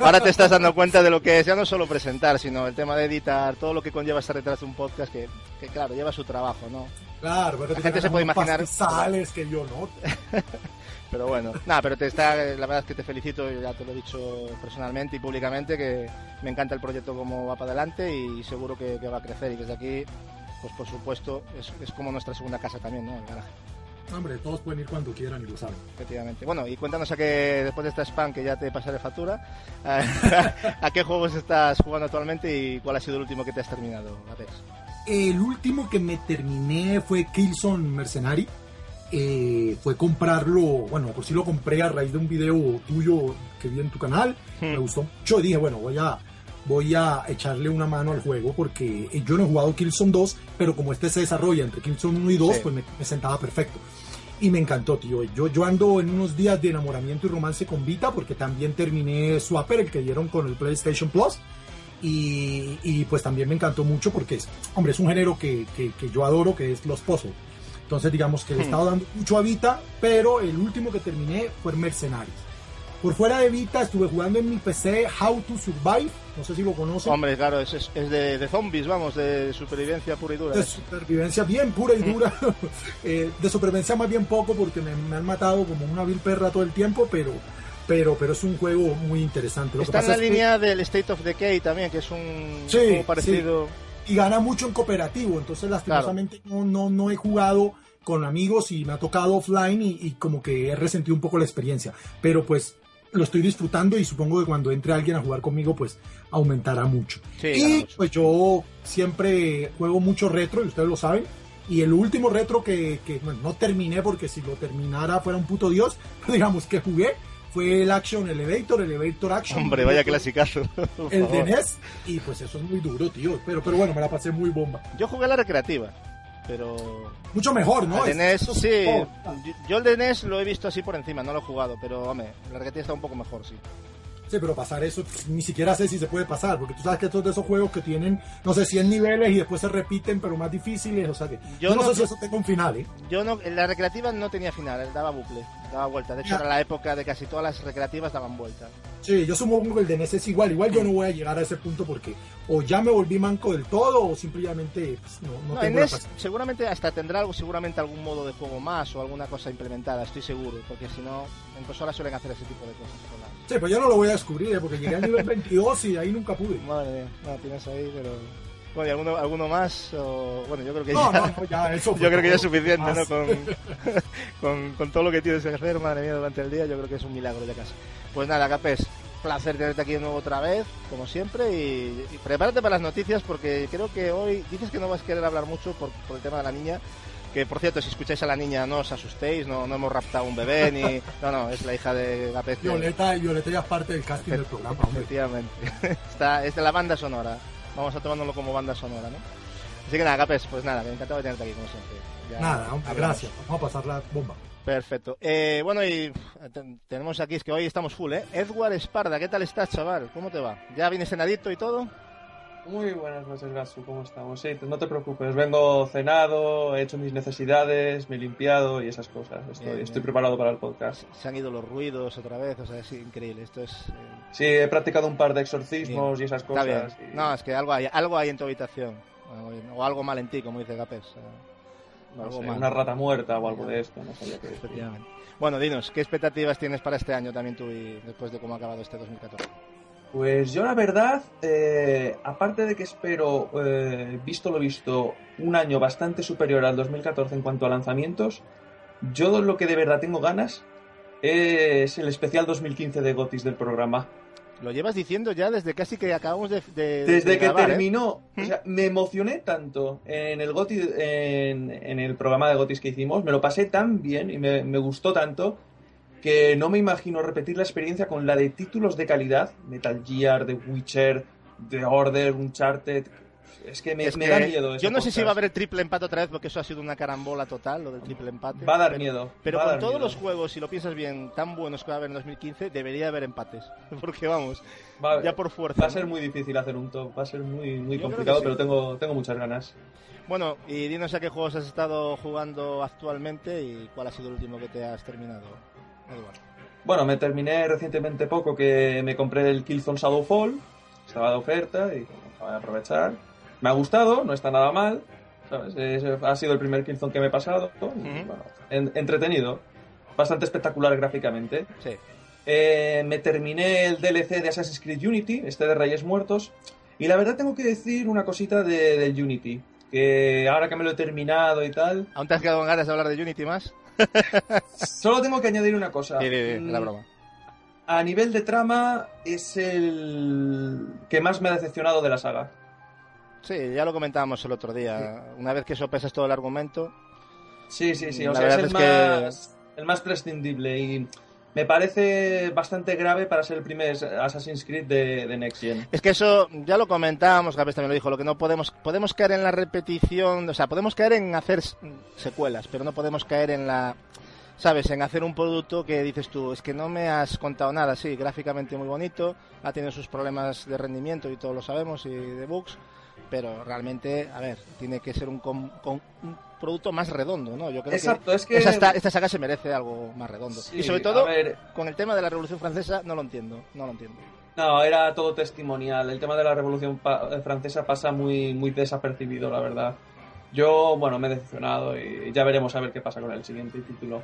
Ahora te estás dando cuenta de lo que es, ya no solo presentar, sino el tema de editar, todo lo que conlleva estar detrás de un podcast, que, que claro, lleva su trabajo, ¿no? Claro, pero la gente se puede imaginar. Sales que yo no. pero bueno, nada, pero te está, la verdad es que te felicito, ya te lo he dicho personalmente y públicamente, que me encanta el proyecto como va para adelante y seguro que, que va a crecer y desde aquí pues por supuesto es, es, como nuestra segunda casa también, ¿no? El garaje. Hombre, todos pueden ir cuando quieran y lo saben. Efectivamente. Bueno, y cuéntanos a qué, después de esta spam que ya te pasaré factura, a, qué juegos estás jugando actualmente y cuál ha sido el último que te has terminado, Apex. El último que me terminé fue Killzone Mercenary. Eh, fue comprarlo, bueno, por si lo compré a raíz de un video tuyo que vi en tu canal, hmm. me gustó mucho, dije, bueno, voy a, voy a echarle una mano al juego porque yo no he jugado Killzone 2, pero como este se desarrolla entre Killzone 1 y 2, pues me, sentaba perfecto. Y me encantó, tío. Yo, yo ando en unos días de enamoramiento y romance con Vita porque también terminé Swapper, el que dieron con el PlayStation Plus. Y, y pues también me encantó mucho porque es, hombre, es un género que, que, que yo adoro, que es los puzzles. Entonces digamos que le he estado dando mucho a Vita, pero el último que terminé fue Mercenarios. Por fuera de Vita estuve jugando en mi PC How to Survive, no sé si lo conocen. Hombre, claro, es, es, de, de, zombies, vamos, de supervivencia pura y dura. De supervivencia bien pura y dura. eh, de supervivencia más bien poco porque me, me, han matado como una vil perra todo el tiempo, pero pero pero es un juego muy interesante. Lo Está en la línea del State of Decay también, que es un sí, juego parecido. Sí. Y gana mucho en cooperativo, entonces lastimosamente claro. no, no, no he jugado con amigos y me ha tocado offline y, y, como que he resentido un poco la experiencia. Pero pues lo estoy disfrutando y supongo que cuando entre alguien a jugar conmigo, pues aumentará mucho. Sí, y pues yo siempre juego mucho retro, y ustedes lo saben. Y el último retro que, que bueno, no terminé, porque si lo terminara fuera un puto dios, digamos que jugué, fue el Action Elevator, Elevator Action. Hombre, vaya clasicazo. El de NES. Y pues eso es muy duro, tío. Pero, pero bueno, me la pasé muy bomba. Yo jugué la recreativa pero mucho mejor, ¿no? El de NES, sí. Yo el de NES lo he visto así por encima, no lo he jugado, pero hombre, la recreativa está un poco mejor, sí. Sí, pero pasar eso, ni siquiera sé si se puede pasar, porque tú sabes que estos de esos juegos que tienen, no sé, 100 niveles y después se repiten, pero más difíciles, o sea que yo, yo no, no, sé si eso tenga un final, ¿eh? Yo no, la recreativa no tenía final, daba bucle, daba vuelta. De hecho, ya. era la época de casi todas las recreativas daban vuelta. Sí, yo supongo que el de NES es igual, igual yo no voy a llegar a ese punto porque o ya me volví manco del todo o simplemente pues, no, no, no tengo en NES seguramente hasta tendrá algo, seguramente algún modo de juego más o alguna cosa implementada, estoy seguro, porque si no, en consolas suelen hacer ese tipo de cosas. Sí, pues yo no lo voy a descubrir, ¿eh? porque llegué al nivel 22 y ahí nunca pude. Madre mía, no, tienes ahí, pero... Bueno, ¿y alguno, alguno más? O, bueno, yo creo que No, ya, no, no, ya, eso yo creo que ya es suficiente, ¿no? Con, con, con todo lo que tienes que hacer, madre mía, durante el día, yo creo que es un milagro de casa. Pues nada, Capes, placer tenerte aquí de nuevo otra vez, como siempre, y, y prepárate para las noticias porque creo que hoy dices que no vas a querer hablar mucho por, por el tema de la niña. Que por cierto, si escucháis a la niña, no os asustéis, no, no hemos raptado un bebé, ni. No, no, es la hija de Capes. que- Violeta, Violeta ya es parte del casting del programa, hombre. Efectivamente. Está, es de la banda sonora. Vamos a tomándolo como banda sonora, ¿no? Así que nada, Capes, pues nada, me encantado de tenerte aquí, como siempre. Ya Nada, hombre, gracias. Vamos a pasar la bomba. Perfecto. Eh, bueno, y tenemos aquí, es que hoy estamos full, ¿eh? Edward Esparda, ¿qué tal estás, chaval? ¿Cómo te va? ¿Ya vienes cenadito y todo? Muy buenas noches, Gasu, ¿cómo estamos? Sí, no te preocupes, vengo cenado, he hecho mis necesidades, me he limpiado y esas cosas. Estoy, Bien, estoy bien. preparado para el podcast. Se han ido los ruidos otra vez, o sea, es increíble. Esto es. eh, Sí, he practicado un par de exorcismos y esas cosas. y- No, es que algo hay, algo hay en tu habitación. O algo mal en ti, como dice Capes. no algo sé, mal. una rata muerta o algo de esto, no sabía qué. Efectivamente. Bueno, dinos, ¿qué expectativas tienes para este año también tú y después de cómo ha acabado este 2014? Pues yo la verdad, eh, aparte de que espero, eh, visto lo visto, un año bastante superior al 2014 en cuanto a lanzamientos, yo lo que de verdad tengo ganas es el especial 2015 de Gotis del programa. Lo llevas diciendo ya desde casi que acabamos de. de- Desde de que grabar, ¿eh? terminó, o ¿Mm? sea, me emocioné tanto en el Goti, en, en el programa de Gotis que hicimos, me lo pasé tan bien y me, me gustó tanto que no me imagino repetir la experiencia con la de títulos de calidad, Metal Gear, The Witcher, The Order, Uncharted. Es que me, Es me que da miedo. Yo no sé si va a haber triple empate otra vez, porque eso ha sido una carambola total, lo del triple empate. Va a dar pero, miedo. Pero con todos miedo. los juegos, si lo piensas bien, tan buenos que va a haber en 2015, debería haber empates. Porque vamos, Va ya por fuerza. Va a ¿no? ser muy difícil hacer un top, va a ser muy, muy Yo complicado, sí. pero tengo, tengo muchas ganas. Bueno, y dinos a qué juegos has estado jugando actualmente y cuál ha sido el último que te has terminado, Eduardo. Bueno, me terminé recientemente poco que me compré el Killzone Shadowfall. Estaba de oferta y voy a aprovechar. Me ha gustado, no está nada mal. ¿sabes? Es- ha sido el primer Killzone que me he pasado. y, Ujú. bueno, en- entretenido. Bastante espectacular gráficamente. Sí. Eh, me terminé el DLC de Assassin's Creed Unity, este de Reyes Muertos. Y la verdad tengo que decir una cosita de, del Unity. Que ahora que me lo he terminado y tal, ¿Aún te has quedado con ganas de hablar de Unity más? solo tengo que añadir una cosa. Sí, Mm, la broma. A nivel de trama, es el que más me ha decepcionado de la saga. Sí, ya lo comentábamos el otro día. Una vez que sopesas todo el argumento, Sí, sí, sí. O La sea, es verdad el, es que- más, el más prescindible y me parece bastante grave para ser el primer Assassin's Creed de, de Next Gen. Es que eso ya lo comentábamos, Gapes también lo dijo, lo que no podemos podemos caer en la repetición, o sea, podemos caer en hacer secuelas, pero no podemos caer en la sabes, en hacer un producto que dices tú, es que no me has contado nada, sí, gráficamente muy bonito, ha tenido sus problemas de rendimiento y todos lo sabemos y de bugs, pero realmente, a ver, tiene que ser un, com- con- un producto más redondo, ¿no? Yo creo Exacto, que, es que... esta, esta saga se merece algo más redondo. Sí, y sobre a todo, ver, con el tema de la Revolución Francesa, no lo entiendo, no lo entiendo. No, era todo testimonial. El tema de la Revolución eh, Francesa pasa muy, muy desapercibido, la verdad. Yo, bueno, me he decepcionado y ya veremos a ver qué pasa con el siguiente título.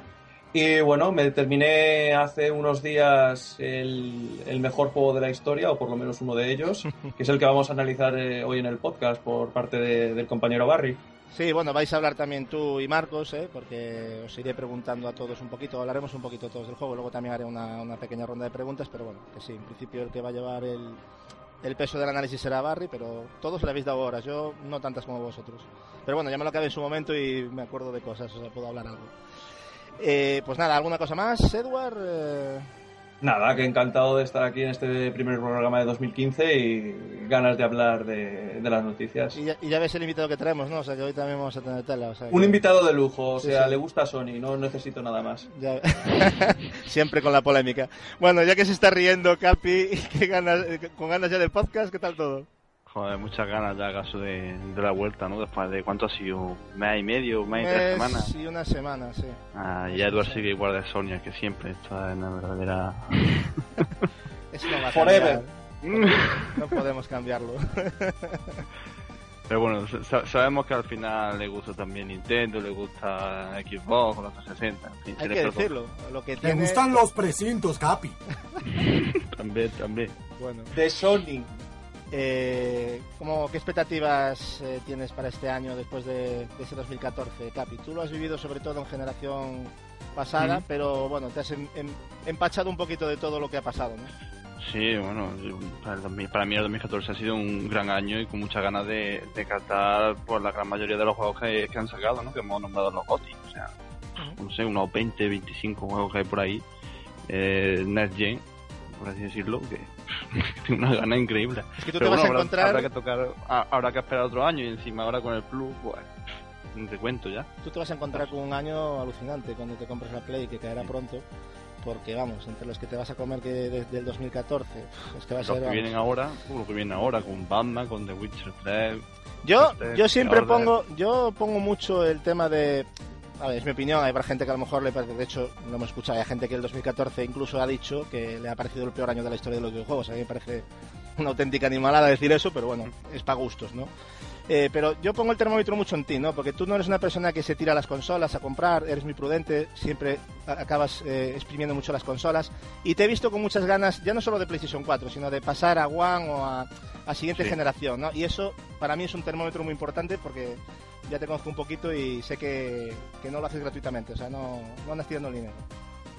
Y bueno, me terminé hace unos días el, el mejor juego de la historia, o por lo menos uno de ellos, que es el que vamos a analizar eh, hoy en el podcast por parte de- del compañero Barry. Sí, bueno, vais a hablar también tú y Marcos, ¿eh? porque os iré preguntando a todos un poquito, hablaremos un poquito todos del juego, luego también haré una, una pequeña ronda de preguntas, pero bueno, que sí, en principio el que va a llevar el, el peso del análisis será Barry, pero todos le habéis dado horas, yo no tantas como vosotros. Pero bueno, ya me lo acabé en su momento y me acuerdo de cosas, o sea, puedo hablar algo. Eh, pues nada, ¿alguna cosa más, Edward? Eh, Nada, que encantado de estar aquí en este primer programa de 2015 y ganas de hablar de, de las noticias. y, ya, y ya ves el invitado que traemos, ¿no? O sea, que hoy también vamos a tener tela. O sea, Un que- invitado de lujo, o sea, sí. le gusta a Sony, no necesito nada más. Ya- Siempre con la polémica. Bueno, ya que se está riendo Capi, ¿qué ganas, con ganas ya del podcast, ¿qué tal todo? Joder, muchas ganas ya acaso de, de la vuelta, ¿no? Después de cuánto ha sido, un mes y medio, un mes y tres semanas. y una semana, sí. Ah, y Edward sigue igual de Sonia que siempre, está en la verdadera... Eso no va a Forever. No podemos cambiarlo. Pero bueno, sa- sabemos que al final le gusta también Nintendo, le gusta Xbox, los 360, en fin, Hay que decirlo. Lo que Le gustan los precintos, Capi. También, también. Bueno, De Sony. Eh, ¿cómo, ¿Qué expectativas eh, tienes para este año después de, ese 2014, Capi? Tú lo has vivido sobre todo en generación pasada, pero bueno, te has em, em, empachado un poquito de todo lo que ha pasado, ¿no? Sí, bueno, para mí el 2014 ha sido un gran año y con muchas ganas de, de catar por la gran mayoría de los juegos que, han sacado, ¿no? que hemos nombrado los GOTY. O sea, no sé, unos 20, 25 juegos que hay por ahí. Eh, Next Gen, por así decirlo, que tiene una gana increíble. Es que tú te vas a encontrar... Habrá que tocar, habrá que esperar otro año y encima ahora con el Plus, pues no te cuento ya. Tú te vas a encontrar con un año alucinante cuando te compres la Play, que caerá pronto porque vamos, entre los que te vas a comer que desde el 2014, es que va a ser... Los que vienen ahora, uh, lo que vienen ahora, con Batman, con The Witcher 3... Yo, yo siempre pongo, yo pongo mucho el tema de... A ver, es mi opinión, hay para gente que a lo mejor le parece, de hecho, lo hemos escuchado, hay gente que el 2014 incluso ha dicho que le ha parecido el peor año de la historia de los videojuegos, a mí me parece una auténtica animalada decir eso, pero bueno, es para gustos, ¿no? Eh, pero yo pongo el termómetro mucho en ti, ¿no? Porque tú no eres una persona que se tira a las consolas a comprar, eres muy prudente, siempre acabas eh, exprimiendo mucho las consolas. Y te he visto con muchas ganas, ya no solo de PlayStation 4, sino de pasar a One o a, siguiente generación, ¿no? Y eso para mí es un termómetro muy importante porque ya te conozco un poquito y sé que, que no lo haces gratuitamente, o sea, no, no andas tirando dinero.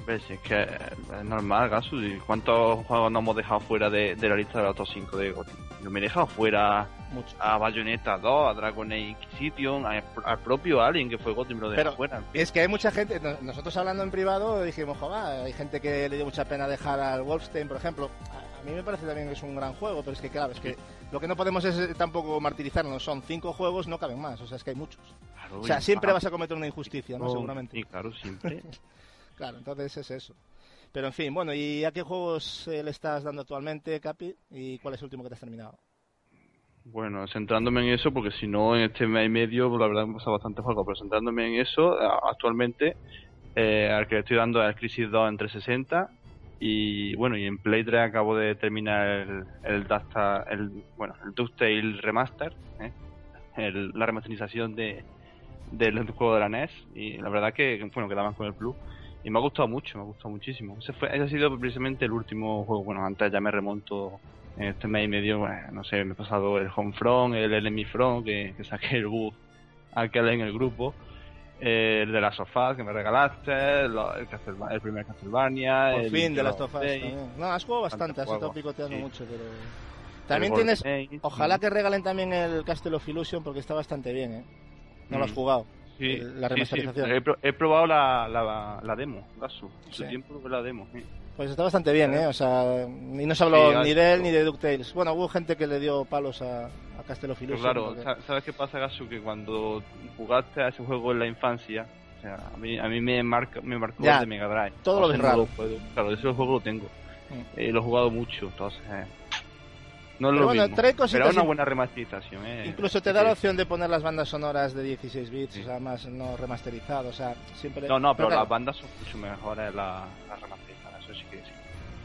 Es que es normal, Gasu. ¿Cuántos juegos nos hemos dejado fuera de, la lista de los top 5 de GOTY? Yo me he dejado fuera a Bayonetta 2, a Dragon Age Inquisition, al propio Alien que fue GOTY me lo dejó fuera. Es que hay mucha gente, nosotros hablando en privado dijimos, joder, hay gente que le dio mucha pena dejar al Wolfenstein, por ejemplo. A mí me parece también que es un gran juego, pero es que claro, es que lo que no podemos es eh, tampoco martirizarnos. Son cinco juegos, no caben más, o sea, es que hay muchos. o sea, siempre vas a cometer una injusticia, ¿no? Seguramente. Sí, claro, siempre. Claro, entonces es eso. Pero en fin, bueno, ¿y a qué juegos eh, le estás dando actualmente, Capi? ¿Y cuál es el último que te has terminado? Bueno, centrándome en eso, porque si no, en este mes y medio, la verdad, me pasado bastante juego, pero centrándome en eso, actualmente, eh, al que le estoy dando es Crisis 2 en 360, y bueno, y en Play 3 acabo de terminar el, el, Dasta, el bueno, el DuckTale Remaster, ¿eh? la remasterización de, del juego de la NES, y la verdad que, bueno, quedaban con el Plus y me ha gustado mucho, me ha gustado muchísimo. Ese, fue, ese ha sido precisamente el último juego. Bueno, antes ya me remonto en este mes y medio, bueno, no sé, me he pasado el Homefront, el Enemy Front, que, que saqué el bug aquel en el grupo. el de las sofás que me regalaste, el, el, primer Castlevania. Por fin, de las sofás No, has jugado bastante, has estado picoteando mucho, pero. También tienes. Ojalá que regalen también el Castle of Illusion porque está bastante bien, ¿eh? No lo has mm. jugado. Sí, la remasterización. He, probado la, la, la demo, Gasu. Su tiempo la demo. Pues está bastante bien, ¿eh? O sea, ni no se habló ni de él ni de DuckTales. Bueno, hubo gente que le dio palos a, a Castelo Pues claro, ¿sabes qué pasa, Gasu? Que cuando jugaste a ese juego en la infancia, o sea, a mí, a mí me, marca, me marcó el de Mega Drive. Todo lo ves raro. claro, ese juego lo tengo. Mm. Eh, lo he jugado mucho, entonces... Eh, no pero bueno, trae Pero es una buena remasterización. ¿eh? Incluso te da la opción de poner las bandas sonoras de 16 bits, o sea, más no remasterizado, o sea, siempre... No, no, pero, las bandas son mucho mejores las la remasterizadas, eso sí que sí.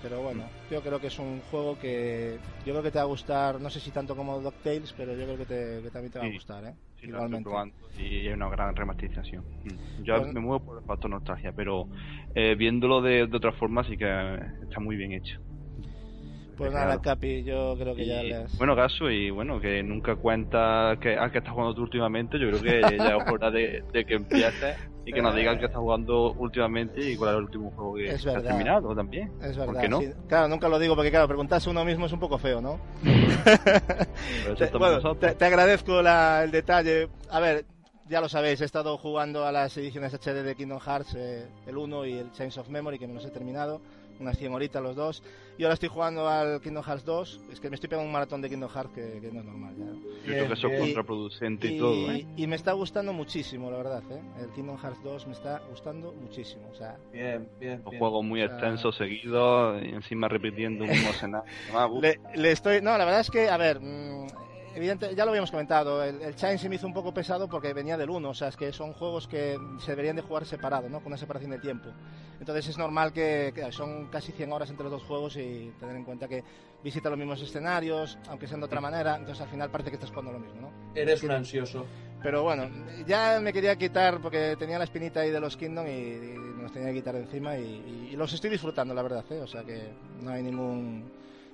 Pero bueno, yo creo que es un juego que yo creo que te va a gustar, no sé si tanto como DuckTales, pero yo creo que, te, también te va a gustar, ¿eh? Sí, Igualmente. y hay una gran remasterización. Mm. Yo pues me muevo por el factor nostalgia, pero eh, viéndolo de, de otra forma sí que está muy bien hecho. Pues nada, Capi, yo creo que ya les... Bueno, Gasu, y bueno, que nunca cuenta que, a qué estás jugando tú últimamente. Yo creo que ya es hora de, que empieces y que nos digan qué estás jugando últimamente y cuál es el último juego que has terminado también. Es verdad. ¿Por qué no? Claro, nunca lo digo porque, claro, preguntarse uno mismo es un poco feo, ¿no? te, bueno, te, agradezco el detalle. A ver, ya lo sabéis, he estado jugando a las ediciones HD de Kingdom Hearts, eh, el 1 y el Chains of Memory, que me los he terminado unas 100 horitas los dos. Y ahora estoy jugando al Kingdom Hearts 2. Es que me estoy pegando un maratón de Kingdom Hearts que, no es normal. Ya. Yo creo que eso es contraproducente y, todo. ¿eh? Y me está gustando muchísimo, la verdad. ¿eh? El Kingdom Hearts 2 me está gustando muchísimo. O sea, bien, bien. Un juego muy extenso, seguido, y encima repitiendo un mismo escenario. le, le, estoy. No, la verdad es que, a ver. Mmm, evidente, ya lo habíamos comentado, el, el Chain se me hizo un poco pesado porque venía del 1, o sea, es que son juegos que se deberían de jugar separado, ¿no? Con una separación de tiempo. Entonces es normal que, son casi 100 horas entre los dos juegos y tener en cuenta que visita los mismos escenarios, aunque sean de otra manera, entonces al final parece que estás jugando lo mismo, ¿no? Eres un ansioso. Pero bueno, ya me quería quitar porque tenía la espinita ahí de los Kingdom y, me los tenía que quitar de encima y, los estoy disfrutando, la verdad, ¿eh? O sea que no hay ningún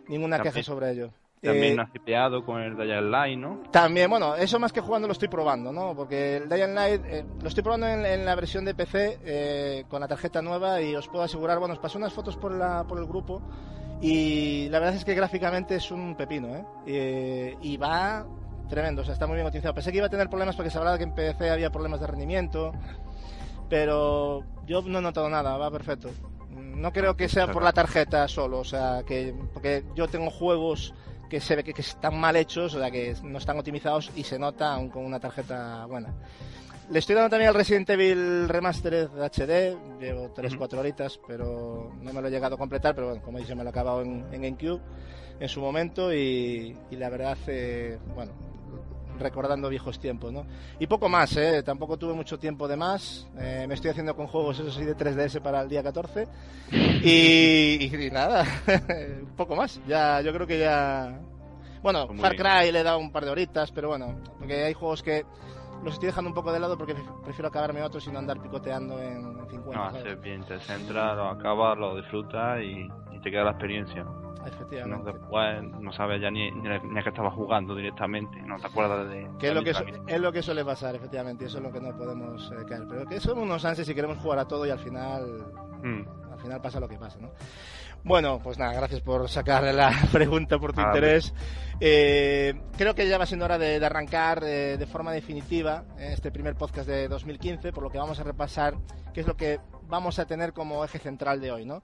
ninguna queja sobre ello. También has cipeado con el Dying Light, ¿no? También, bueno, eso más que jugando lo estoy probando, ¿no? Porque el Dying Light eh, lo estoy probando en, la versión de PC eh, con la tarjeta nueva y os puedo asegurar, bueno, os pasé unas fotos por, la, por el grupo y la verdad es que gráficamente es un pepino, ¿eh? y va tremendo, o sea, está muy bien optimizado. Pensé que iba a tener problemas porque se hablaba que en PC había problemas de rendimiento, pero yo no he notado nada, va perfecto. No creo que sea por la tarjeta solo, o sea, que porque yo tengo juegos que se ve que, están mal hechos, o sea, que no están optimizados y se nota aún con una tarjeta buena. Le estoy dando también al Resident Evil Remastered HD, llevo 3-4 horitas, pero no me lo he llegado a completar, pero bueno, como dice, me lo he acabado en, en GameCube en su momento y, la verdad, eh, bueno, recordando viejos tiempos, ¿no? Y poco más, ¿eh? Tampoco tuve mucho tiempo de más. Eh, me estoy haciendo con juegos, eso sí, de 3DS para el día 14. Y, y, nada, poco más. Ya, yo creo que ya... Bueno, pues Far Cry le he dado un par de horitas, pero bueno, porque hay juegos que los estoy dejando un poco de lado porque prefiero acabarme otros y no andar picoteando en, 50. No, haces bien, te centras, lo acabas, lo disfrutas y, y te queda la experiencia. Efectivamente. No, no sabes ya ni, ni, a qué estabas jugando directamente, no te acuerdas de... Que es, lo que es lo que suele pasar, efectivamente, y eso es lo que no podemos eh, caer. Pero que somos unos ansias y queremos jugar a todo y al final... Mm. Al final pasa lo que pasa, ¿no? Bueno, pues nada, gracias por sacar la pregunta, por tu interés. Eh, creo que ya va siendo hora de, arrancar eh, de forma definitiva este primer podcast de 2015, por lo que vamos a repasar qué es lo que vamos a tener como eje central de hoy, ¿no?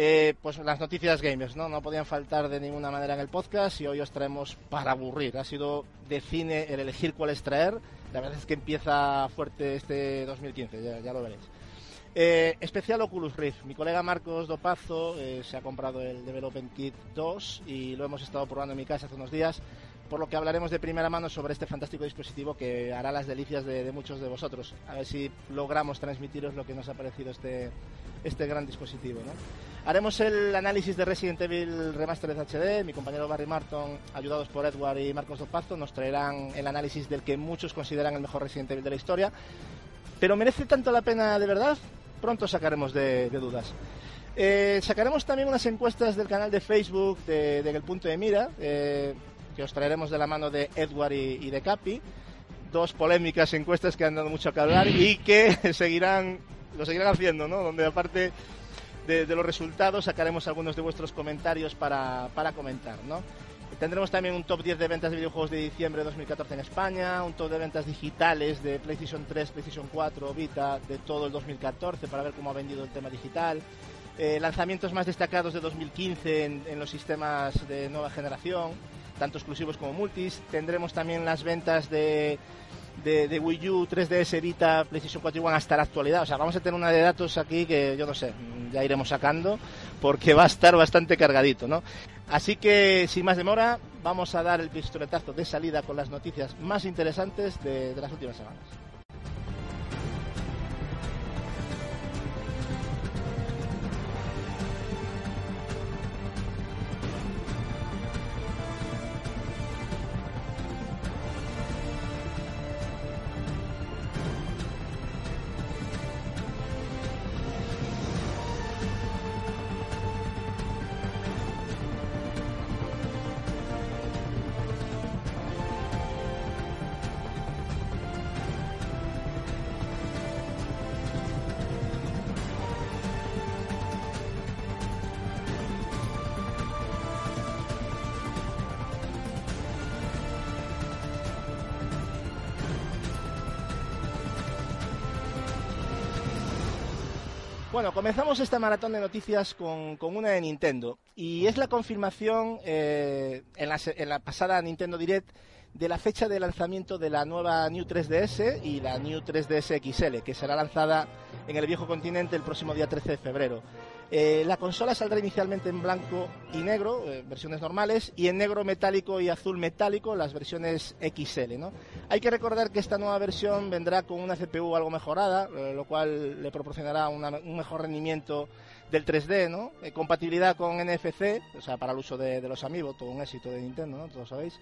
Eh, pues las noticias gamers, ¿no? No podían faltar de ninguna manera en el podcast y hoy os traemos para aburrir. Ha sido de cine el elegir cuál extraer. La verdad es que empieza fuerte este 2015, ya, lo veréis. Eh, especial Oculus Rift. Mi colega Marcos Dopazo eh, se ha comprado el Development Kit 2 y lo hemos estado probando en mi casa hace unos días por lo que hablaremos de primera mano sobre este fantástico dispositivo que hará las delicias de, muchos de vosotros. A ver si logramos transmitiros lo que nos ha parecido este, este gran dispositivo. Haremos el análisis de Resident Evil Remastered HD. Mi compañero Barry Martin, ayudados por Edward y Marcos Dopazo, nos traerán el análisis del que muchos consideran el mejor Resident Evil de la historia. Pero merece tanto la pena de verdad. Pronto sacaremos de, dudas. Eh, sacaremos también unas encuestas del canal de Facebook de, El Punto de Mira. Eh, que os traeremos de la mano de Edward y, de Capi. Dos polémicas encuestas que han dado mucho que hablar y que seguirán, lo seguirán haciendo, ¿no? Donde aparte de, los resultados sacaremos algunos de vuestros comentarios para, para comentar, ¿no? Tendremos también un top 10 de ventas de videojuegos de diciembre de 2014 en España, un top de ventas digitales de PlayStation 3, PlayStation 4, Vita de todo el 2014 para ver cómo ha vendido el tema digital. Eh, lanzamientos más destacados de 2015 en, en los sistemas de nueva generación tanto exclusivos como multis. Tendremos también las ventas de, de, Wii U, 3DS, Vita, PlayStation 4 y One hasta la actualidad. O sea, vamos a tener una de datos aquí que yo no sé, ya iremos sacando porque va a estar bastante cargadito, ¿no? Así que, sin más demora, vamos a dar el pistoletazo de salida con las noticias más interesantes de las últimas semanas. Bueno, comenzamos esta maratón de noticias con, una de Nintendo. Y es la confirmación eh, en, la, en la pasada Nintendo Direct de la fecha de lanzamiento de la nueva New 3DS y la New 3DS XL, que será lanzada en el viejo continente el próximo día 13 de febrero. Eh, la consola saldrá inicialmente en blanco y negro, eh, versiones normales, y en negro metálico y azul metálico, las versiones XL. ¿no? Hay que recordar que esta nueva versión vendrá con una CPU algo mejorada, eh, lo cual le proporcionará un mejor rendimiento del 3D, ¿no? compatibilidad con NFC, o sea, para el uso de, de los Amiibo, todo un éxito de Nintendo, ¿no? todos sabéis.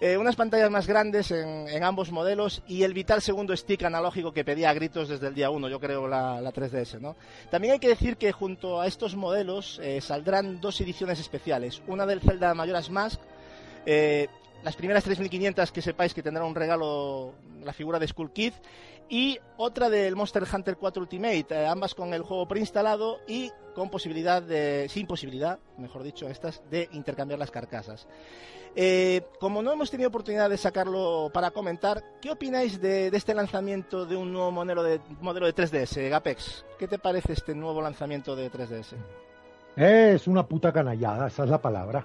Eh, unas pantallas más grandes en, ambos modelos y el vital segundo stick analógico que pedía a gritos desde el día 1, yo creo, la, 3DS. ¿no? También hay que decir que junto a estos modelos eh, saldrán dos ediciones especiales. Una del Zelda Majora's Mask Eh, las primeras 3.500 que sepáis que tendrán un regalo la figura de Skull Kid y otra del Monster Hunter 4 Ultimate, eh, ambas con el juego preinstalado y con posibilidad de, sin posibilidad, mejor dicho, estas de intercambiar las carcasas. Eh, como no hemos tenido oportunidad de sacarlo para comentar, ¿qué opináis de, este lanzamiento de un nuevo modelo de, modelo de 3DS, Gapex? ¿Qué te parece este nuevo lanzamiento de 3DS? Es una puta canallada, esa es la palabra.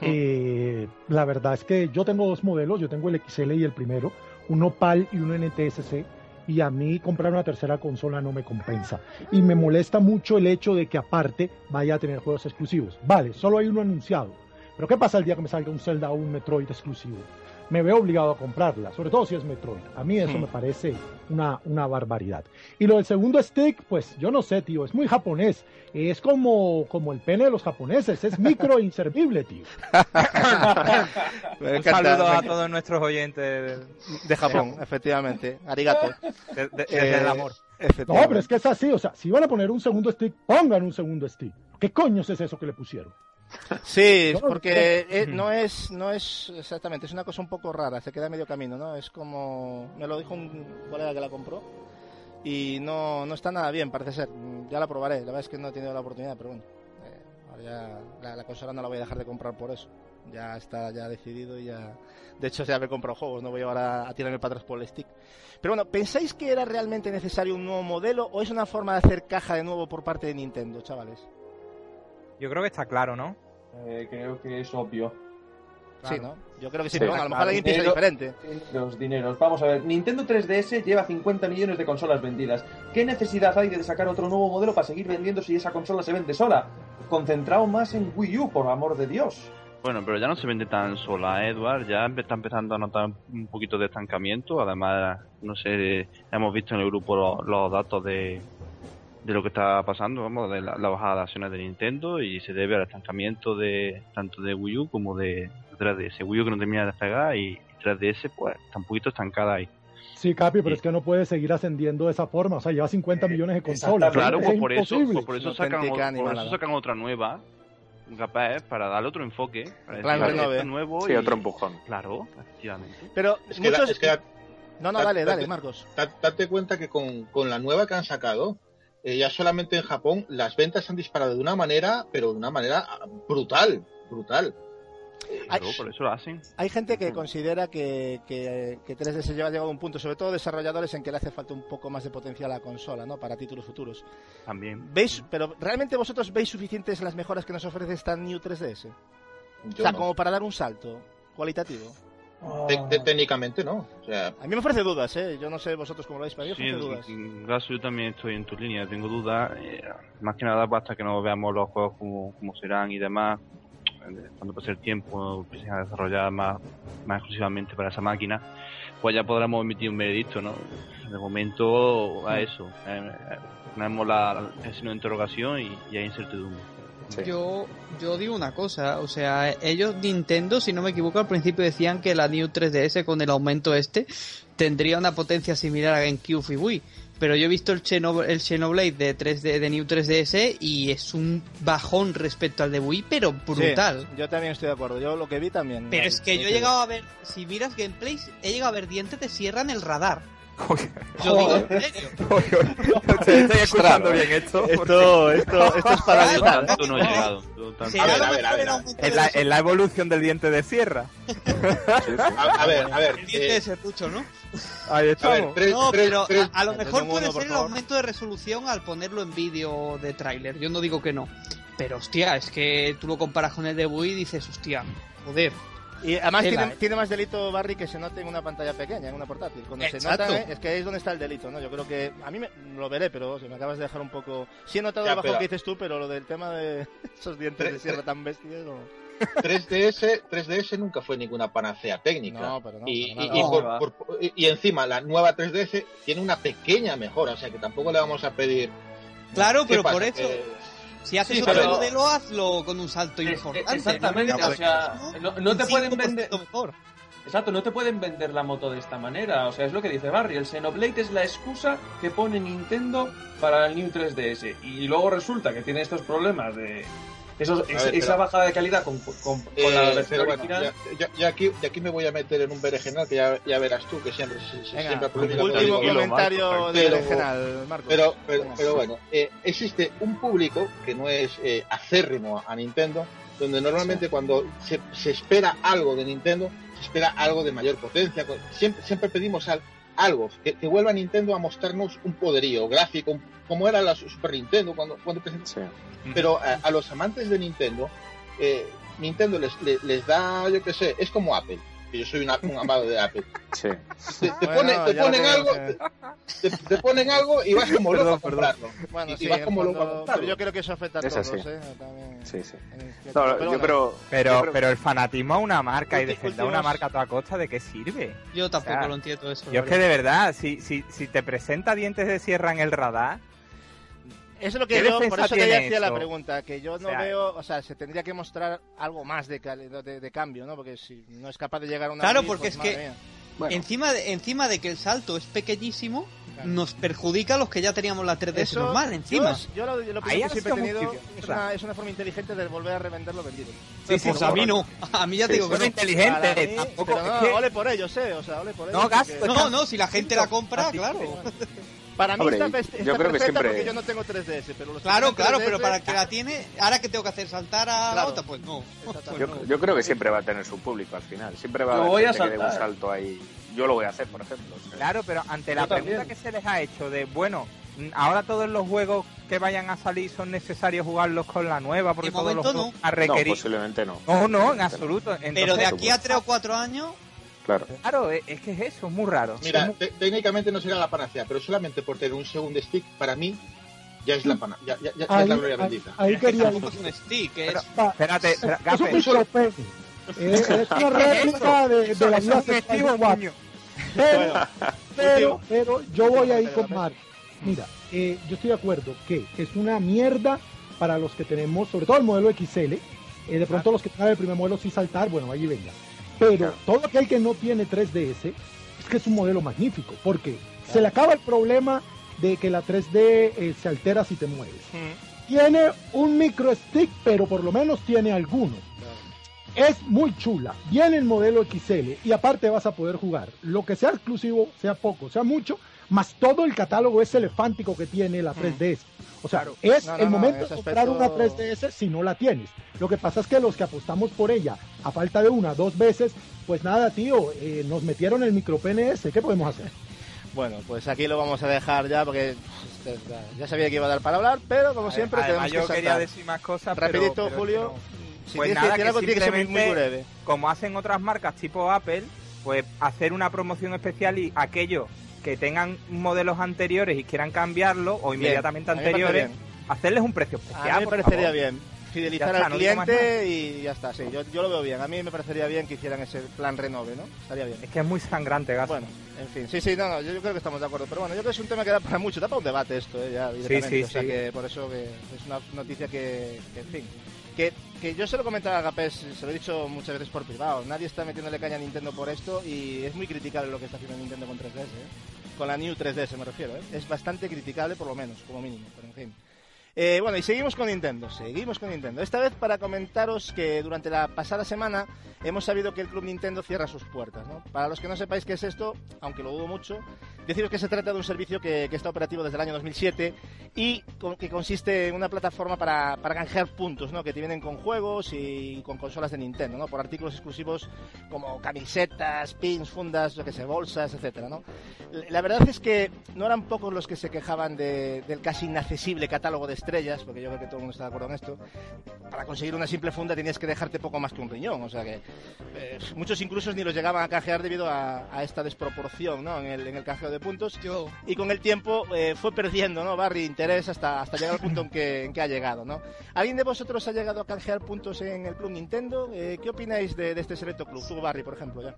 Hmm. Eh, la verdad es que yo tengo dos modelos, yo tengo el XL y el primero, uno PAL y uno NTSC, y a mí comprar una tercera consola no me compensa. Y me molesta mucho el hecho de que aparte vaya a tener juegos exclusivos. Vale, solo hay uno anunciado. Pero ¿qué pasa el día que me salga un Zelda o un Metroid exclusivo? me veo obligado a comprarla, sobre todo si es Metroid. A mí eso hmm. me parece una, una barbaridad. Y lo del segundo stick, pues yo no sé, tío, es muy japonés. Es como, como el pene de los japoneses, es micro inservible, tío. Un saludo a todos nuestros oyentes de Japón, efectivamente. Arigato. Desde el amor. No, pero es que es así, o sea, si van a poner un segundo stick, pongan un segundo stick. ¿Qué coño es eso que le pusieron? Sí, porque no es, no es exactamente, es una cosa un poco rara, se queda medio camino, ¿no? Es como, me lo dijo un colega que la compró y no, no está nada bien, parece ser. Ya la probaré, la verdad es que no he tenido la oportunidad, pero bueno, eh, ya la, consola no la voy a dejar de comprar por eso. Ya está ya decidido y ya... De hecho, ya me he comprado juegos, no voy a a, a tirarme para atrás por el stick. Pero bueno, ¿pensáis que era realmente necesario un nuevo modelo o es una forma de hacer caja de nuevo por parte de Nintendo, chavales? Yo creo que está claro, ¿no? Eh, creo que es obvio. Sí, ¿no? Yo creo que sí, pero a lo mejor alguien piensa diferente. Los dineros. Vamos a ver, Nintendo 3DS lleva 50 millones de consolas vendidas. ¿Qué necesidad hay de sacar otro nuevo modelo para seguir vendiendo si esa consola se vende sola? Concentrado más en Wii U, por amor de Dios. Bueno, pero ya no se vende tan sola, Edward. Ya está empezando a notar un poquito de estancamiento. Además, no sé, hemos visto en el grupo los datos de, de lo que está pasando, vamos, de la, bajada de acciones de Nintendo y se debe al estancamiento de tanto de Wii U como de 3DS. Wii U que no termina de despegar y 3DS pues está un poquito estancada ahí. Sí, Capi, pero es que no puede seguir ascendiendo de esa forma. O sea, lleva 50 millones de consolas. Claro, pues por, eso, pues por eso sacan, por eso sacan otra nueva, capaz, para darle otro enfoque. Para claro, nuevo y otro empujón. Claro, efectivamente. Pero es muchos... que, No, no, dale, dale, Marcos. Date cuenta que con, con la nueva que han sacado, eh, ya solamente en Japón las ventas han disparado de una manera, pero de una manera brutal, brutal. Hay, por eso lo hacen. Hay gente que considera que, que, 3DS lleva llegado a un punto, sobre todo desarrolladores, en que le hace falta un poco más de potencial a la consola, ¿no? Para títulos futuros. También. ¿Veis, pero realmente vosotros veis suficientes las mejoras que nos ofrece esta New 3DS? o sea, como para dar un salto cualitativo. Técnicamente no. a mí me ofrece dudas, ¿eh? Yo no sé vosotros cómo lo veis, pero sí, dudas. yo también estoy en tu línea, tengo dudas. Eh, más que nada basta que no veamos los juegos como, serán y demás. Eh, cuando pase el tiempo, empiecen a desarrollar más, más exclusivamente para esa máquina, pues ya podremos emitir un veredicto, ¿no? De momento, a eso. Eh, tenemos la, el signo de interrogación y, y hay incertidumbre. Yo, yo digo una cosa, o sea, ellos Nintendo, si no me equivoco, al principio decían que la New 3DS con el aumento este tendría una potencia similar a GameCube y Wii. Pero yo he visto el, el Xenoblade de 3D, de New 3DS y es un bajón respecto al de Wii, pero brutal. yo también estoy de acuerdo, yo lo que vi también. Pero es que yo he llegado a ver, si miras gameplays, he llegado a ver dientes de sierra en el radar. Yo digo, ¿en serio? Estoy escuchando bien esto. Esto, esto, esto es para editar. Esto no he llegado. A ver, a ver, a ver. En la, en la evolución del diente de sierra. A, ver, a ver. El diente de serrucho, ¿no? Ahí estamos. no, pero a, lo mejor puede ser el aumento de resolución al ponerlo en vídeo de tráiler. Yo no digo que no. Pero hostia, es que tú lo comparas con el de Wii y dices, hostia, joder. Y además tiene, tiene, más delito Barry que se note en una pantalla pequeña, en una portátil. Cuando se nota, es que ahí es donde está el delito, ¿no? Yo creo que a mí me, lo veré, pero si me acabas de dejar un poco. Sí he notado el bajo que dices tú, pero lo del tema de esos dientes de sierra tan bestias. 3DS, 3DS nunca fue ninguna panacea técnica. No, pero no, y, y, y, encima la nueva 3DS tiene una pequeña mejora, o sea que tampoco le vamos a pedir. Claro, pero por eso. Si haces otro modelo, hazlo con un salto importante. Exactamente, o sea, no, te pueden vender. Exacto, no te pueden vender la moto de esta manera. O sea, es lo que dice Barry. El Xenoblade es la excusa que pone Nintendo para el New 3DS. Y luego resulta que tiene estos problemas de, Eso, ver, esa pero- bajada de calidad con, con, con Eh, la versión bueno, original. ya, ya- ya aquí, ya aquí me voy a meter en un berenjenal que ya, ya verás tú, que siempre, Venga, siempre último comentario Marco, general, Marcos. Pero, pero, bueno, eh, existe un público que no es eh, acérrimo a Nintendo, donde normalmente cuando se, se espera algo de Nintendo, se espera algo de mayor potencia. Siempre, siempre pedimos al- algo, que, que vuelva Nintendo a mostrarnos un poderío gráfico, como era la Super Nintendo cuando, cuando presentó. Sí. Pero a, a los amantes de Nintendo, eh, Nintendo les, les, les da, yo qué sé, es como Apple. Que Yo soy una- un amado de Apple. Sí. Te, te Bueno, pone- te ya lo ponen algo, conocemos. te, te ponen algo y vas como loco a comprarlo. Bueno, y- y sí, vas como loco a fondo- comprarlo. pero yo creo que eso afecta a Es todos, así. ¿eh? También, Sí, sí. No, pero yo creo. Pero, yo creo- pero el fanatismo a una marca y defender a una marca a toda costa, ¿de qué sirve? Yo tampoco O sea, lo entiendo eso. Yo es que de verdad, si, si, si te presenta dientes de sierra en el radar, Eso es lo que ¿Qué yo, por eso te hacía la pregunta, que yo no O sea, veo, o sea, se tendría que mostrar algo más de, de, de cambio, ¿no? Porque si no es capaz de llegar a una Claro, porque pues, es que- bueno, Encima de, encima de que el salto es pequeñísimo, Claro. nos perjudica a los que ya teníamos la 3DS Eso, normal encima. Yo, yo lo, yo lo que siempre he tenido es una, es una forma inteligente de volver a revender lo vendido. pues sí, a mí no. A mí ya te Sí, digo que no. inteligente, mí, tampoco no, ole por ellos, eh, o sea, ole por ellos. No, porque- gasto, No, no, si la gente la compra, claro. Para mí Hombre, está, yo está creo que perfecta siempre- porque yo no tengo 3DS, pero los Claro, claro, 3DS, pero para el que la tiene, ahora que tengo que hacer saltar a la Claro. otra, pues no. Yo, yo creo que siempre va a tener su público al final. Siempre va a Lo haber voy a que dé un saltar. salto ahí. Yo lo voy a hacer, por ejemplo. Claro, pero ante la Yo pregunta también. que se les ha hecho de, bueno, ahora todos los juegos que vayan a salir son necesarios jugarlos con la nueva, porque todos los no. a No, requerir. posiblemente no. No, no, en absoluto. Entonces, Pero de aquí a supuesto. 3 o 4 años, Claro. Claro, es que es eso, es muy raro. Mira, Es muy- te- técnicamente no será la panacea, pero solamente por tener un segundo stick, para mí, ya es la panacea. Ya, ya, ya- ya Ahí, es la gloria ahí- bendita. ahí quería ir. tampoco es un stick, Pero- es... Espérate, espera, es un. Es, es una réplica de, de la vida sexual. Pero, pero, yo voy ahí con Mark. Mira, eh, yo estoy de acuerdo que es una mierda para los que tenemos, sobre todo el modelo XL. eh, de pronto los que tengan el primer modelo sí saltar, bueno, allí venga. Pero todo aquel que no tiene 3DS es que es un modelo magnífico, porque se le acaba el problema de que la 3D eh, se altera si te mueves. Mm, Tiene un micro stick, pero por lo menos tiene alguno. Es muy chula. Viene el modelo XL y aparte vas a poder jugar lo que sea exclusivo, sea poco, sea mucho, más todo el catálogo ese elefántico que tiene la 3DS. O sea, es No, no, el no, momento de comprar aspecto- una 3DS si no la tienes. Lo que pasa es que los que apostamos por ella, a falta de una, dos veces, pues nada, tío, eh, nos metieron el micro PNS. ¿Qué podemos hacer? Bueno, pues aquí lo vamos a dejar ya porque pues, ya- ya sabía que iba a dar para hablar, pero como siempre Además, tenemos yo que quería decir más cosas, Rapidito, pero Julio. Si Pues nada, que decir que algo, tiene que ser muy, breve. como hacen otras marcas tipo Apple, pues hacer una promoción especial y aquellos que tengan modelos anteriores y quieran cambiarlo o inmediatamente anteriores, hacerles un precio especial. A mí me parecería bien fidelizar está, al no cliente y ya está. Sí, yo, yo lo veo bien. A mí me parecería bien que hicieran ese plan renove, ¿no? Estaría bien. Es que es muy sangrante, gasto. Bueno, en fin, sí, sí, no, no, yo, yo creo que estamos de acuerdo. Pero bueno, yo creo que es un tema que da para mucho, da para un debate esto, ¿eh? ya directamente. sí, o sea sí. que por eso que es una noticia que, que, en fin, que, que yo se lo comentaba a Gapés, se lo he dicho muchas veces por privado, nadie está metiéndole caña a Nintendo por esto y es muy criticable lo que está haciendo Nintendo con 3DS, ¿eh? Con la New 3DS me refiero, ¿eh? es bastante criticable por lo menos, como mínimo, pero en fin. Eh, bueno, y seguimos con Nintendo, seguimos con Nintendo. Esta vez para comentaros que durante la pasada semana hemos sabido que el Club Nintendo cierra sus puertas. ¿no? Para los que no sepáis qué es esto, aunque lo dudo mucho, deciros que se trata de un servicio que, que está operativo desde el año 2007 y con- que consiste en una plataforma para, para canjear puntos, ¿no? que te vienen con juegos y con consolas de Nintendo, ¿no? por artículos exclusivos como camisetas, pins, fundas, que sé, bolsas, etcétera, ¿no? La verdad es que no eran pocos los que se quejaban de- del casi inaccesible catálogo de estrellas, porque yo creo que todo el mundo está de acuerdo en esto. Para conseguir una simple funda tenías que dejarte poco más que un riñón, o sea que eh, muchos incluso ni los llegaban a canjear debido a, a esta desproporción ¿no? en, el, en el canjeo de puntos. Yo, Y con el tiempo eh, fue perdiendo, ¿no? Barry interés hasta, hasta llegar al punto en que, en que ha llegado, ¿no? ¿Alguien de vosotros ha llegado a canjear puntos en el Club Nintendo? Eh, ¿Qué opináis de, de este selecto club? Tú, Barry, por ejemplo, ya.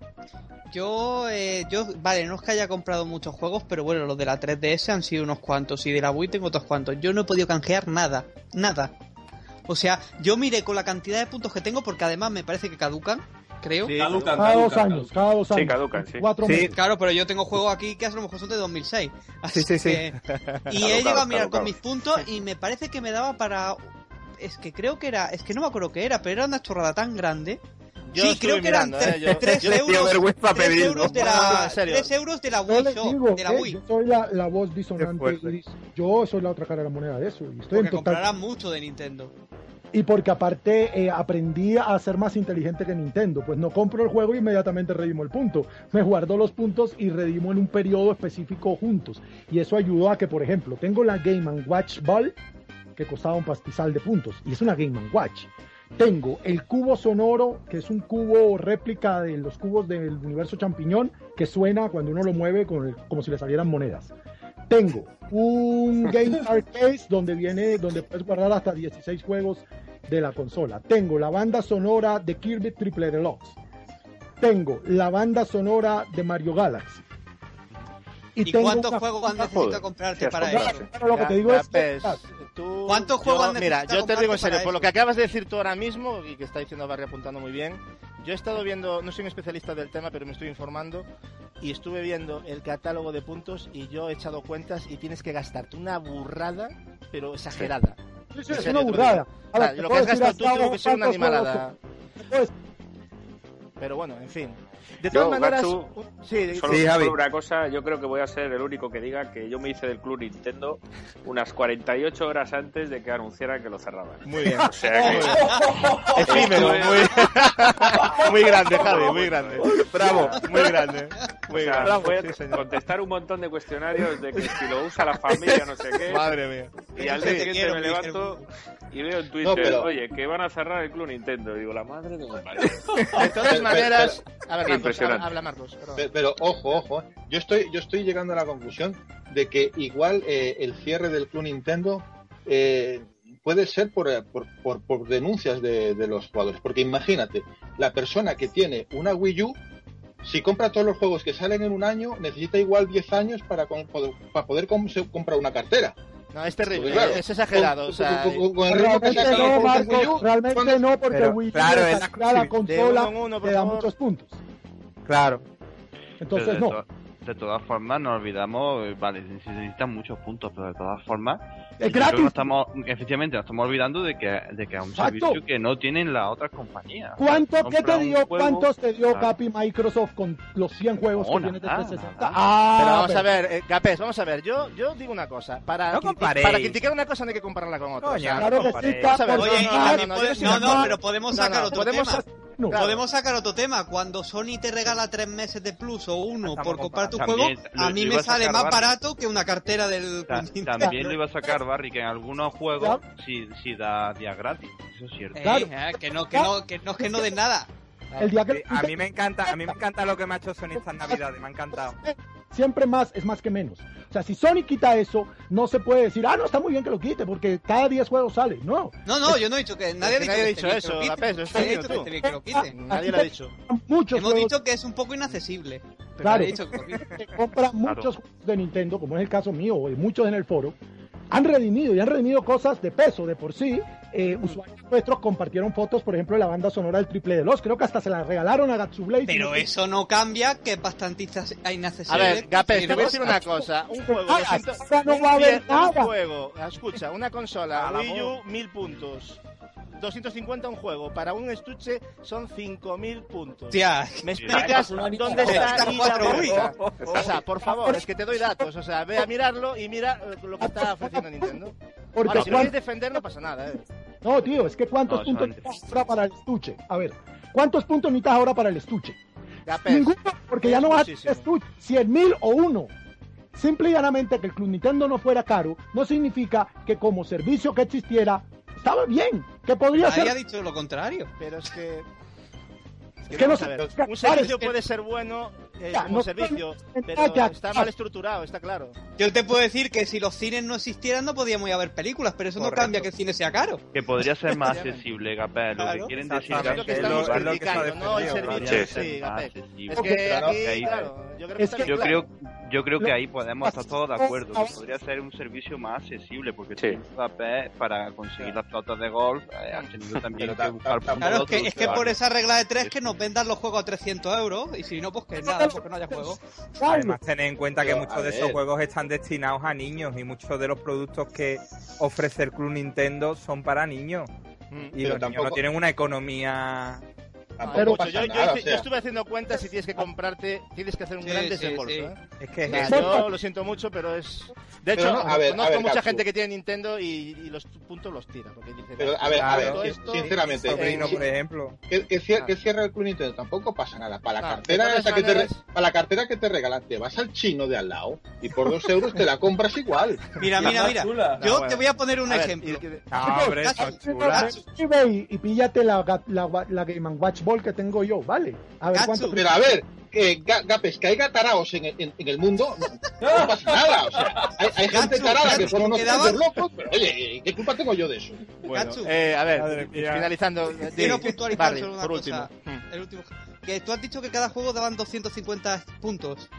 yo, eh, yo, vale, no es que haya comprado muchos juegos, pero bueno, los de la 3DS han sido unos cuantos y de la Wii tengo otros cuantos. Yo no he podido canjear nada, nada. O sea, yo miré con la cantidad de puntos que tengo porque además me parece que caducan, creo. Sí, Caducan, Cada dos caducan, años, cada dos Sí, años. caducan, sí. Cuatro Sí. meses. Claro, pero yo tengo juegos aquí que a lo mejor son de 2006. Así Sí, sí, sí. que- Y he llegado a mirar con mis puntos y me parece que me daba para es que creo que era, es que no me acuerdo qué era, pero era una chorrada tan grande. Yo sí, creo que eran mirando, ¿eh? Yo- 3 yo le pido euros, euros de No, no, la, tres euros de la Yo Wii Shop, digo, de la eh, Wii. yo soy la, la voz disonante. y Yo soy la otra cara de la moneda de eso. Y estoy Porque en total. comprarán mucho de Nintendo. Y porque aparte eh, aprendí a ser más inteligente que Nintendo. Pues no compro el juego e inmediatamente redimo el punto. Me guardo los puntos y redimo en un periodo específico juntos. Y eso ayudó a que, por ejemplo, tengo la Game Watch Ball que costaba un pastizal de puntos. Y es una Game Watch. Tengo el cubo sonoro, que es un cubo réplica de los cubos del universo champiñón, que suena cuando uno lo mueve con el- como si le salieran monedas. Tengo un Game Card Case donde viene, donde puedes guardar hasta 16 juegos de la consola. Tengo la banda sonora de Kirby Triple Deluxe. Tengo la banda sonora de Mario Galaxy. ¿Y, tengo cuántos juegos Joder, necesitas comprarte para eso? Pero lo que te digo es que- Gapes, tú- ¿Cuántos juegos has Mira, necesitado yo te digo en serio, por lo que acabas de decir tú ahora mismo y que está diciendo Barry apuntando muy bien, yo he estado viendo, no soy un especialista del tema, pero me estoy informando y estuve viendo el catálogo de puntos y yo he echado cuentas y tienes que gastarte una burrada, pero exagerada. Sí, sí, es serio, una burrada. A ver, Ah, te lo que has gastado tú tuvo que ser una animalada. Pero bueno, en fin. De Yo, todas maneras, Gatsu, un- sí, Solo, Sí, Javi. solo una cosa, yo creo que voy a ser el único que diga que yo me hice del Club Nintendo unas 48 horas antes de que anunciaran que lo cerraban. muy bien. O sea que Efímero, muy, muy grande, Javi, muy grande. Bravo. Muy grande. o Muy sea, grande. fue Sí, contestar un montón de cuestionarios de que si lo usa la familia, no sé qué. Madre mía. Y al día siguiente quiero, me levanto y veo en Twitter, No, pero- oye, que van a cerrar el Club Nintendo. Y digo, la madre de mi madre. De todas maneras, a ver, Marcos, Impresionante. habla Marcos. Pero, pero, ojo, ojo, ¿eh? yo estoy, yo estoy llegando a la conclusión de que igual eh, el cierre del Club Nintendo eh, puede ser por, por, por- por denuncias de, de los jugadores. Porque imagínate, la persona que tiene una Wii U, si compra todos los juegos que salen en un año, necesita igual 10 años para, con- poder- para poder com- se- comprar una cartera. No, es terrible, Claro. es exagerado. Realmente no, U, realmente ¿cuándo- no, porque Pero, Wii U claro, es la consola uno te da muchos puntos. Claro. Entonces de, no. to- de todas formas, no olvidamos, eh, vale, se necesitan muchos puntos, pero de todas formas, Es gratis. no estamos, efectivamente, nos estamos olvidando de que, de que es un Exacto. servicio que no tienen las otras compañías. ¿Cuánto, ¿Qué te dio, juego, ¿Cuántos te dio claro. Capi Microsoft con los 100 juegos No, que de nada, 360? nada. Ah, Pero vamos pero- a ver, eh, Gapés, vamos a ver. Yo, yo digo una cosa. Para, No criti- comparéis. para criticar una cosa no hay que compararla con otra. o sea, Coño, Claro que sí, Oye, no, no, pero podemos sacar no, otro podemos tema. No. Claro. Podemos sacar otro tema. Cuando Sony te regala tres meses de plus o uno Estamos por comprar tu comparando. juego, También a mí me a sale más Barry. barato que una cartera del Ta-. También lo iba a sacar Barry, que en algunos juegos sí, sí da días gratis, eso es cierto. Eh, Claro. eh, que no, que no, que no, que no de nada. El día que a mí me encanta, a mí me encanta lo que me ha hecho Sony estas navidades, me ha encantado. siempre más es más que menos. O sea, si Sony quita eso, no se puede decir, ah, no, está muy bien que lo quite, porque cada 10 juegos sale. No. No, no, yo no he dicho que nadie ha dicho, Nadie ha dicho eso, Nadie ha diciendo dicho que tú. esté bien que lo quite. Nadie lo ha dicho. Muchos Hemos juegos dicho que es un poco inaccesible. Pero Claro. dicho que compran muchos juegos de Nintendo, como es el caso mío o de muchos en el foro, han redimido y han redimido cosas de peso de por sí. Eh, usuarios nuestros compartieron fotos, por ejemplo, de la banda sonora del Triple de los. Creo que hasta se la regalaron a Gatsublade. Pero eso no cambia que es bastante inaccesible. A ver, Gapés, te voy a decir una cosa. Un juego, Ah, siento, ahora no un va a haber nada. un juego, escucha, una consola, Wii U, 1000 puntos. 250 un juego, para un estuche son 5000 puntos. Hostia, ¿Me explicas dónde está cuatro vuelta? O sea, por favor, es que te doy datos. O sea, ve a mirarlo y mira eh, lo que está ofreciendo Nintendo. Porque Ahora, si lo quieres defender, no pasa nada, ¿eh? No, tío, es que ¿cuántos No, puntos necesitas ahora para el estuche? A ver, ¿cuántos puntos necesitas ahora para el estuche? Gapés, Ninguno, porque ya no vas a estuche, 100 mil o uno. Simple y llanamente que el Club Nintendo no fuera caro, no significa que como servicio que existiera, estaba bien, que podría nadie ha ser... dicho lo contrario. pero es que... Es que no ver, un servicio puede ser bueno eh, Ya, como no servicio, pero que- está mal estructurado, está claro. Yo te puedo decir que si los cines no existieran no podíamos ir a ver películas, pero eso no Correcto. cambia que el cine sea caro. Que podría ser más accesible, Gapé. Lo Claro. que quieren decir Es lo que estamos lo- es lo que se ha criticando, no el servicio. Sí, Gapé. accesible. Es que aquí, claro, yo creo que Es que- Yo creo, Yo creo que ahí podemos estar todos de acuerdo, que podría ser un servicio más accesible, porque Sí. Para conseguir las pelotas de golf, eh, ha tenido también que buscar Claro, es que, es que por esa regla de tres que nos vendan los juegos a 300 euros y si no, pues que nada, porque no haya juego. Además, tened en cuenta que muchos a de esos juegos están destinados a niños y muchos de los productos que ofrece el Club Nintendo son para niños. Mm. Y Pero los niños tampoco- no tienen una economía. Pero- pasa yo, yo nada, hice- o yo sea, estuve haciendo cuentas y tienes que comprarte, tienes que hacer un Sí, gran sí, desembolso. sí. ¿eh? Es que eso. yo lo siento mucho, pero es. De hecho, no, a ver, conozco a ver, mucha Gatsu. gente que tiene Nintendo y, y los puntos los tira. Porque dice, Pero, a ver, a ver, esto- sinceramente, sobrino, eh, por ejemplo. que, que cier- que cierre el Club Nintendo tampoco pasa nada. Para la Ah, cartera esa que te para la cartera que te regalan, te vas al chino de al lado y por dos euros te la compras igual. Mira, mira, mira. chula. Yo No, bueno. te voy a poner un A ver, ejemplo. y- y- No, hombre, y píllate la, la, la Game Watch Ball que tengo yo, ¿vale? A ver cuánto. Pero a ver, que ga- gapes, que haya taraos en, el- en- en el mundo, no, no pasa nada. O sea, hay, hay gente Gatsu, tarada que son unos quedaba- putos locos, pero oye, ¿qué culpa tengo yo de eso? Bueno, eh, a ver, Madre finalizando. Quiero di- puntualizar Barry, solo una por cosa. último. El último. Que tú has dicho que cada juego daban 250 puntos.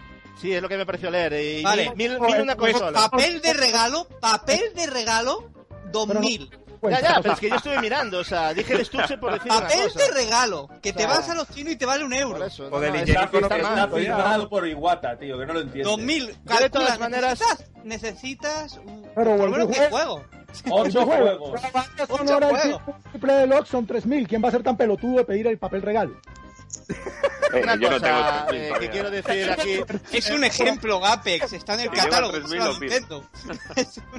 Sí, es lo que me pareció leer. Y Vale. mil, mil una Pues consola. papel de regalo, papel de regalo, 2000. Ya, ya, pero es que yo estuve mirando, o sea, dije el estuche por decir una Papel cosa. de regalo, que te O sea, vas a los chinos y te vale un Por euro. eso, Joder, no, y está- Jenny está mal. Está firmado por Iwata, tío, que no lo entiendo. 2000. Yo de Calcula, todas maneras- necesitas, necesitas un, Pero por lo menos 10 juego. juegos. Ocho juegos. La banda Ocho sonora del juegos. triple deluxe son 3000. ¿Quién va a ser tan pelotudo de pedir el papel regalo? Eh, Una yo no tengo cosa 3.000 eh, que quiero decir aquí. Es un ejemplo, Gapex, está en el catálogo. 3000 no lo lo pido. invento.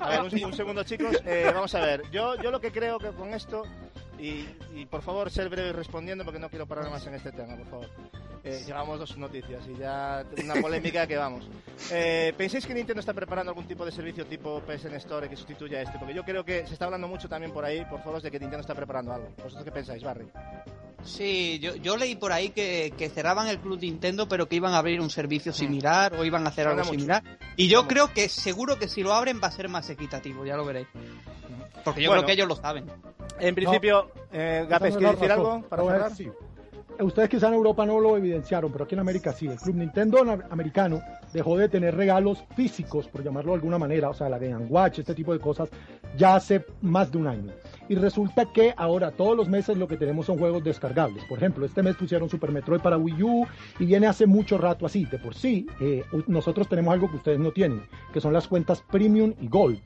A ver, un, un segundo, chicos. Eh, vamos a ver. Yo, yo lo que creo que con esto. Y, y por favor, ser breve respondiendo porque no quiero parar más en este tema, por favor. Eh, llevamos dos noticias y ya una polémica que vamos. Eh, ¿Pensáis que Nintendo está preparando algún tipo de servicio tipo PSN Store que sustituya a este? Porque yo creo que se está hablando mucho también por ahí, por foros, de que Nintendo está preparando algo. ¿Vosotros qué pensáis, Barry? Sí, yo, yo leí por ahí que, que cerraban el Club Nintendo, pero que iban a abrir un servicio similar o iban a hacer Suena algo mucho. similar. Y yo creo que seguro que si lo abren va a ser más equitativo, ya lo veréis. Porque yo Bueno. creo que ellos lo saben. En principio, eh, Gapes, ¿quieres es decir algo para cerrar? sí. Ustedes quizá en Europa no lo evidenciaron, pero aquí en América sí. El Club Nintendo americano dejó de tener regalos físicos, por llamarlo de alguna manera, o sea, la Game Watch, este tipo de cosas, ya hace más de un año. Y resulta que ahora todos los meses lo que tenemos son juegos descargables. Por ejemplo, este mes pusieron Super Metroid para Wii U y viene hace mucho rato así. De por sí, eh, nosotros tenemos algo que ustedes no tienen, que son las cuentas Premium y Gold.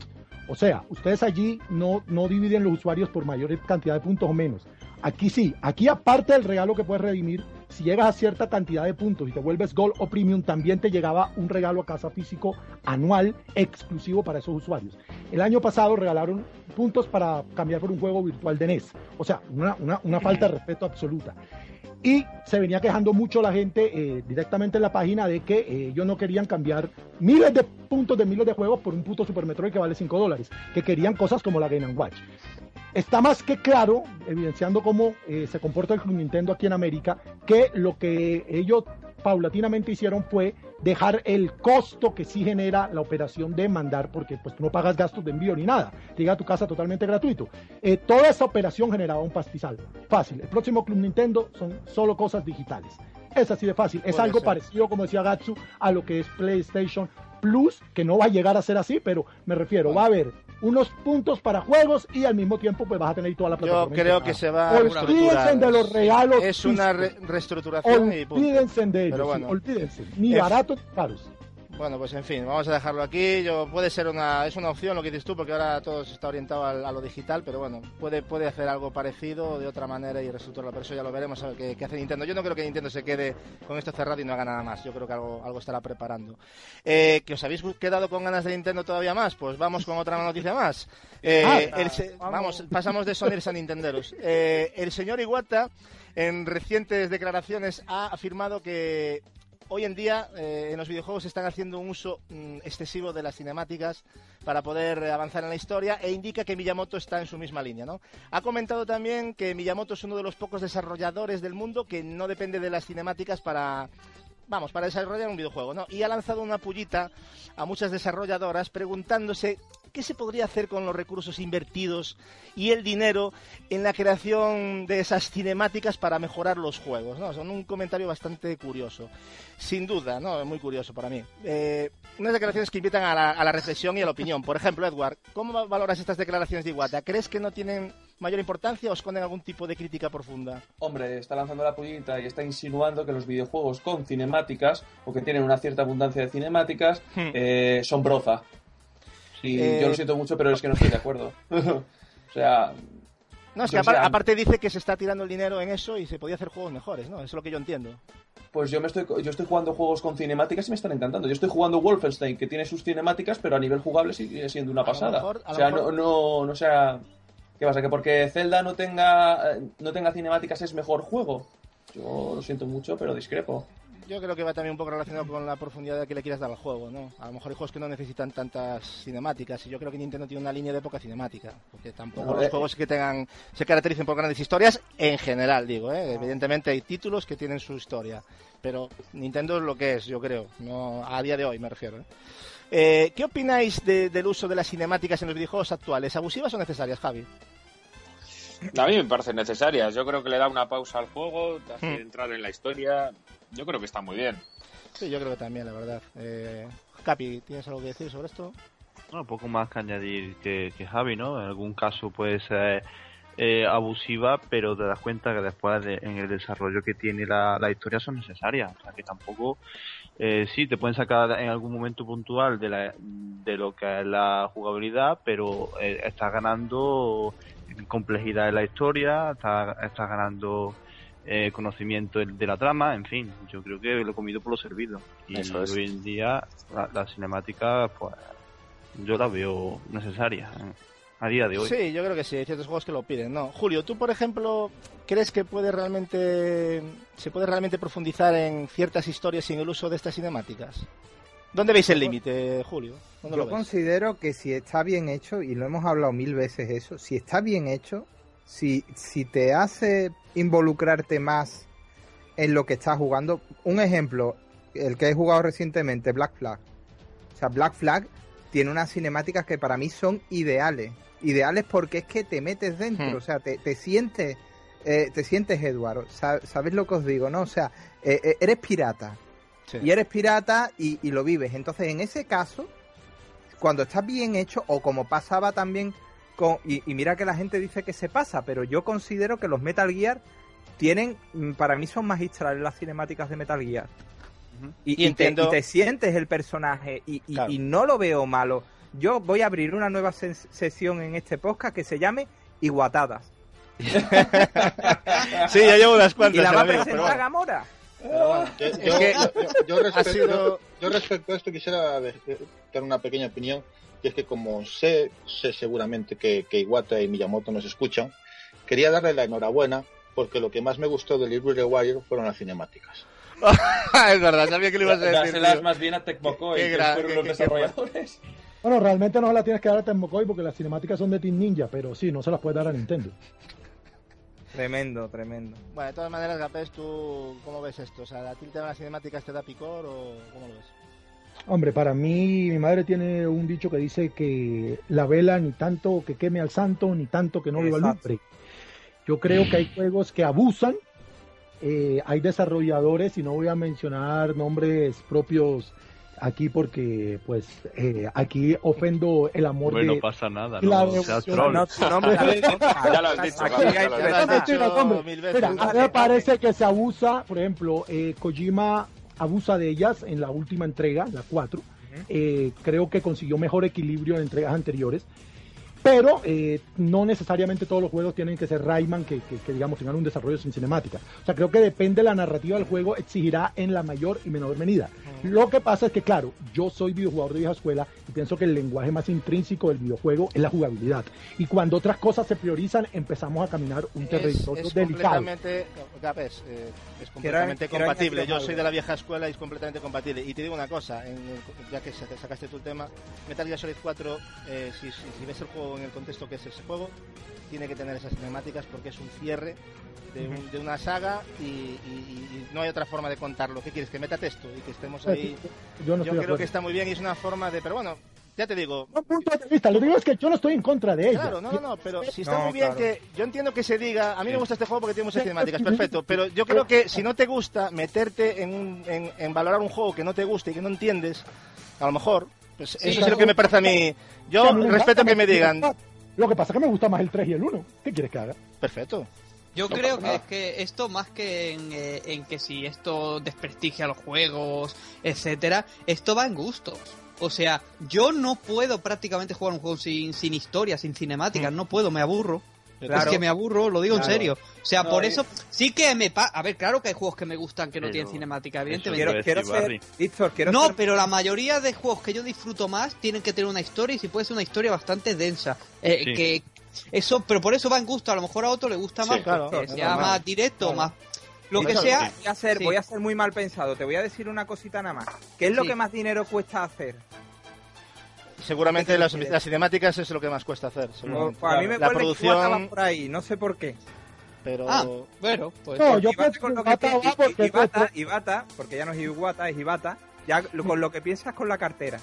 O sea, ustedes allí no, no dividen los usuarios por mayor cantidad de puntos o menos. Aquí sí, aquí aparte del regalo que puedes redimir, si llegas a cierta cantidad de puntos y te vuelves Gold o Premium, también te llegaba un regalo a casa físico anual exclusivo para esos usuarios. El año pasado regalaron puntos para cambiar por un juego virtual de NES. O sea, una, una, falta de respeto absoluta. Y se venía quejando mucho la gente eh, directamente en la página de que eh, ellos no querían cambiar miles de puntos de miles de juegos por un puto Super Metroid que vale 5 dólares, que querían cosas como la Game Watch. Está más que claro, evidenciando cómo eh, se comporta el Club Nintendo aquí en América, que lo que ellos paulatinamente hicieron fue dejar el costo que sí genera la operación de mandar, porque pues tú no pagas gastos de envío ni nada, llega a tu casa totalmente gratuito. Eh, toda esa operación generaba un pastizal. Fácil. El próximo Club Nintendo son solo cosas digitales. Es así de fácil. Es algo ser. parecido, como decía Gatsu, a lo que es PlayStation Plus, que no va a llegar a ser así, pero me refiero, va a haber unos puntos para juegos y al mismo tiempo pues vas a tener toda la Yo plataforma. creo integrada. que se va a Olvídense de los regalos Es una re- reestructuración y punto. Olvídense de ellos, Pero sí, bueno. olvídense. Ni Es- baratos ni caros. Bueno, pues en fin, vamos a dejarlo aquí. Yo, puede ser una, es una opción lo que dices tú, porque ahora todo está orientado al- a, lo digital, pero bueno, puede, puede hacer algo parecido de otra manera y reestructurarlo. Pero eso ya lo veremos a ver qué, qué hace Nintendo. Yo no creo que Nintendo se quede con esto cerrado y no haga nada más. Yo creo que algo, algo estará preparando. Eh, ¿Que os habéis quedado con ganas de Nintendo todavía más? Pues vamos con otra noticia más. Eh, Ah, el se- vamos, pasamos de Sony a Nintenderos. Eh, el señor Iwata, en recientes declaraciones, ha afirmado que hoy en día eh, en los videojuegos están haciendo un uso mm, excesivo de las cinemáticas para poder avanzar en la historia e indica que Miyamoto está en su misma línea. ¿no? Ha comentado también que Miyamoto es uno de los pocos desarrolladores del mundo que no depende de las cinemáticas para vamos, para desarrollar un videojuego, ¿no? Y ha lanzado una pullita a muchas desarrolladoras preguntándose ¿qué se podría hacer con los recursos invertidos y el dinero en la creación de esas cinemáticas para mejorar los juegos? ¿no? Son un comentario bastante curioso. Sin duda, ¿no? Muy curioso para mí. Eh, unas declaraciones que invitan a la, a la, reflexión y a la opinión. Por ejemplo, Edward, ¿cómo valoras estas declaraciones de Iwata? ¿Crees que no tienen mayor importancia o esconden algún tipo de crítica profunda? Hombre, está lanzando la pollita y está insinuando que los videojuegos con cinemáticas o que tienen una cierta abundancia de cinemáticas hmm. eh, son broza. Y eh... yo lo siento mucho, pero es que no estoy de acuerdo. o sea, no, es que aparte, aparte, dice que se está tirando el dinero en eso y se podía hacer juegos mejores, ¿no? Eso es lo que yo entiendo. Pues yo me estoy yo estoy jugando juegos con cinemáticas y me están encantando. Yo estoy jugando Wolfenstein, que tiene sus cinemáticas, pero a nivel jugable sigue siendo una pasada. o sea, no, no, no sea... ¿Qué pasa? ¿Que porque Zelda no tenga, no tenga cinemáticas es mejor juego? Yo lo siento mucho, pero discrepo yo creo que va también un poco relacionado con la profundidad que le quieras dar al juego, ¿no? A lo mejor hay juegos que no necesitan tantas cinemáticas y yo creo que Nintendo tiene una línea de poca cinemática, porque tampoco los eh, juegos que tengan se caractericen por grandes historias en general, digo, ¿eh? Evidentemente hay títulos que tienen su historia, pero Nintendo es lo que es, yo creo, no a día de hoy me refiero. ¿eh? eh qué opináis del uso de las cinemáticas en los videojuegos actuales? ¿Abusivas o necesarias, Javi? A mí me parecen necesarias. Yo creo que le da una pausa al juego, te hace hmm. entrar en la historia yo creo que está muy bien. Sí, yo creo que también, la verdad. Eh, Capi, ¿tienes algo que decir sobre esto? un poco más que añadir que, Javi, ¿no? En algún caso puede ser eh, abusiva, pero te das cuenta que después en el desarrollo que tiene la, la historia son necesarias. O sea, que tampoco, eh, sí, te pueden sacar en algún momento puntual de, la, de lo que es la jugabilidad, pero eh, estás ganando complejidad en la historia, estás, estás ganando eh, conocimiento de la trama, en fin, yo creo que lo he comido por lo servido. Y hoy en día la, cinemática, pues yo la veo necesaria ¿eh? a día de hoy. Sí, yo creo que sí, hay ciertos juegos que lo piden, ¿no? Julio, tú por ejemplo, ¿crees que puede realmente se puede realmente profundizar en ciertas historias sin el uso de estas cinemáticas? ¿Dónde veis el límite, Julio? Yo considero que si está bien hecho, y lo hemos hablado mil veces eso, si está bien hecho, si, si te hace involucrarte más en lo que estás jugando, un ejemplo, el que he jugado recientemente, Black Flag. O sea, Black Flag tiene unas cinemáticas que para mí son ideales. Ideales porque es que te metes dentro, hmm. o sea, te, te sientes, eh, te sientes Eduardo. ¿Sabes lo que os digo, no? O sea, eh, eh, eres pirata. Y eres pirata y, y lo vives. Entonces, en ese caso, cuando está bien hecho, o como pasaba también y, mira que la gente dice que se pasa, pero yo considero que los Metal Gear tienen, mm, para mí son magistrales las cinemáticas de Metal Gear. y, te, sientes el personaje y, no lo veo malo. Yo voy a abrir una nueva sesión en este podcast que se llame Iguatadas. sí, ya llevo unas cuantas. ¿Y la va a presentar Gamora? yo, respecto, a esto quisiera dar una pequeña opinión y es que como sé, sé seguramente que, que Iwata y Miyamoto nos escuchan, quería darle la enhorabuena porque lo que más me gustó del libro de Wire fueron las cinemáticas. es verdad, sabía que lo ibas a decir. Dárselas más bien a Tecmocoy, que fueron los desarrolladores. Bueno, realmente no se las tienes que dar a Tecmocoy porque las cinemáticas son de Team Ninja, pero sí, no se las puedes dar a Nintendo. Tremendo, tremendo. Bueno, de todas maneras, Gapés, ¿tú cómo ves esto? O sea, ¿a ti el tema de las cinemáticas te da picor o cómo lo ves? Hombre, para mí, mi madre tiene un dicho que dice que la vela ni tanto que queme al santo, ni tanto que no lo alumbre. Yo creo que hay juegos que abusan, eh, hay desarrolladores, y no voy a mencionar nombres propios aquí porque pues eh, aquí ofendo el amor bueno, de... pasa nada, no, seas troll. No, ya lo has dicho. a mí me parece que se abusa, por ejemplo, eh, Kojima abusa de ellas en la última entrega, la 4. Eh, creo que consiguió mejor equilibrio en entregas anteriores. Pero eh, no necesariamente todos los juegos tienen que ser Rayman que, que, digamos tengan un desarrollo sin cinemática. O sea, creo que depende de la narrativa del juego, exigirá en la mayor y menor medida. Lo que pasa es que, claro, yo soy videojugador de vieja escuela y pienso que el lenguaje más intrínseco del videojuego es la jugabilidad. Y cuando otras cosas se priorizan, empezamos a caminar un territorio delicado. Completamente, eh, es completamente compatible. Yo soy de la vieja escuela y es completamente compatible. Y te digo una cosa, ya que sacaste tu tema, Metal Gear Solid 4, eh, si ves el juego en el contexto que es ese juego, tiene que tener esas cinemáticas porque es un cierre de, una saga y, no hay otra forma de contarlo. ¿Qué quieres? Que meta texto y que estemos ahí. Yo, creo que está muy bien y es una forma de. Pero bueno, ya te digo. No punto de vista, lo digo es que yo no estoy en contra de ella. Claro, no, no, no, pero si está No, muy bien claro. que. Yo entiendo que se diga. A mí me gusta este juego porque tiene muchas cinemáticas, perfecto. Pero yo creo que si no te gusta meterte en, un- en, en valorar un juego que no te gusta y que no entiendes, a lo mejor, pues eso es lo que me parece a mí. Yo respeto que me digan. Lo que pasa es que me gusta más el 3 y el 1. ¿Qué quieres que haga? Perfecto. Yo No creo que, que esto más que en, eh, en que si esto desprestigia los juegos, etcétera, esto va en gustos. O sea, yo no puedo prácticamente jugar un juego sin, sin historia, sin cinemáticas, no puedo, me aburro. Claro. Es que me aburro, lo digo Claro. en serio. O sea, No, por eso sí que me pa A ver, claro que hay juegos que me gustan que no Pero- tienen cinemática, evidentemente. quiero- Quiero, ser. Víctor, quiero No, ser- pero la mayoría de juegos que yo disfruto más tienen que tener una historia y si puede ser una historia bastante densa. Eh, Sí. Que eso, pero por eso va en gusto. A lo mejor a otro le gusta más Sí, claro, sea más directo, Claro. más lo que sea. Voy a, ser, Sí. voy a ser muy mal pensado. Te voy a decir una cosita nada más. ¿Qué es lo Sí. que más dinero cuesta hacer? Seguramente ¿Qué las, las cinemáticas es lo que más cuesta hacer. Pues, seguramente. a mí me la va producción, por ahí. No sé por qué. pero. Ah, bueno, pues. No, yo pienso con lo que Iwata pi- va porque ya no es Iwata, es Iwata. Ya con lo que piensas con la cartera.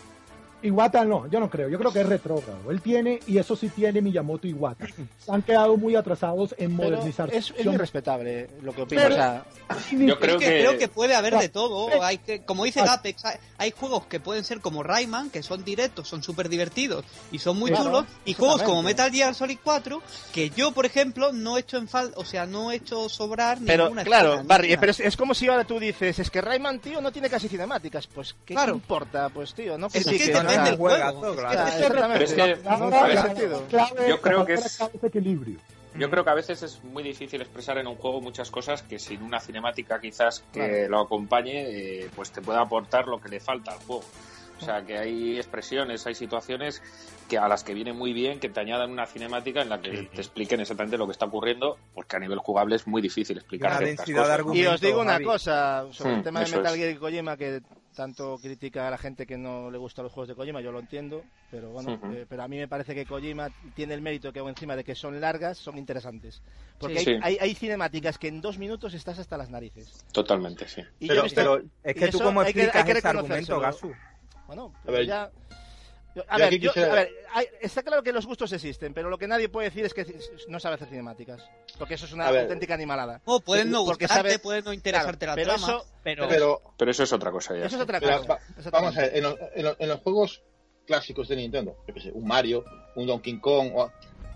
Iwata no, yo no creo. Yo creo que es retrógrado. Él tiene, y eso sí tiene Miyamoto y Iwata. Han quedado muy atrasados en modernizar. es, es muy respetable lo que opino. Pero- o sea, Yo creo es que, que- creo que puede haber de todo. Eh, Hay que, como dice ah. Gapex, hay, hay juegos que pueden ser como Rayman, que son directos, son súper divertidos y son muy Claro, chulos. Y juegos como. Metal Gear Solid 4, que yo, por ejemplo, no he hecho en falta, o sea, no he hecho sobrar Pero ninguna claro, escena, Barry, ninguna. pero es, es como si ahora tú dices, es que Rayman, tío, no tiene casi cinemáticas. Pues, ¿qué Claro. importa? Pues, tío, no Es que- que- No, Yo creo que es- equilibrio. Yo creo que a veces es muy difícil expresar en un juego muchas cosas que sin una cinemática quizás que Claro. lo acompañe, eh, pues te pueda aportar lo que le falta al juego. O sea, que hay expresiones, hay situaciones que a las que viene muy bien que te añadan una cinemática en la que Sí. te expliquen exactamente lo que está ocurriendo, porque a nivel jugable es muy difícil explicar Una de. Y os digo una Javi. cosa sobre el Hmm, tema de Metal es. Gear y Kojima, que tanto critica a la gente que no le gustan los juegos de Kojima, yo lo entiendo, pero bueno, eh, pero a mí me parece que Kojima tiene el mérito que encima de que son largas, son interesantes. Porque Sí. hay, Sí. hay, hay cinemáticas que en dos minutos estás hasta las narices. Totalmente, sí. Y Pero- visto- Es que tú eso cómo hay que- hay explicas que ese argumento. Gasu. Bueno, A ver, ya... a ver, yo- quisiera- a ver, hay- está claro que los gustos existen, pero lo que nadie puede decir es que no sabe hacer cinemáticas. Porque eso es una auténtica animalada. No, pueden no Porque gustarte, sabe- pueden no interesarte Claro, la pero trama, eso- pero... Pero, Pero eso es otra cosa ya. Eso es otra cosa. va- vamos a ver, en, los- en los- en los juegos clásicos de Nintendo, yo qué sé, un Mario, un Donkey Kong, o-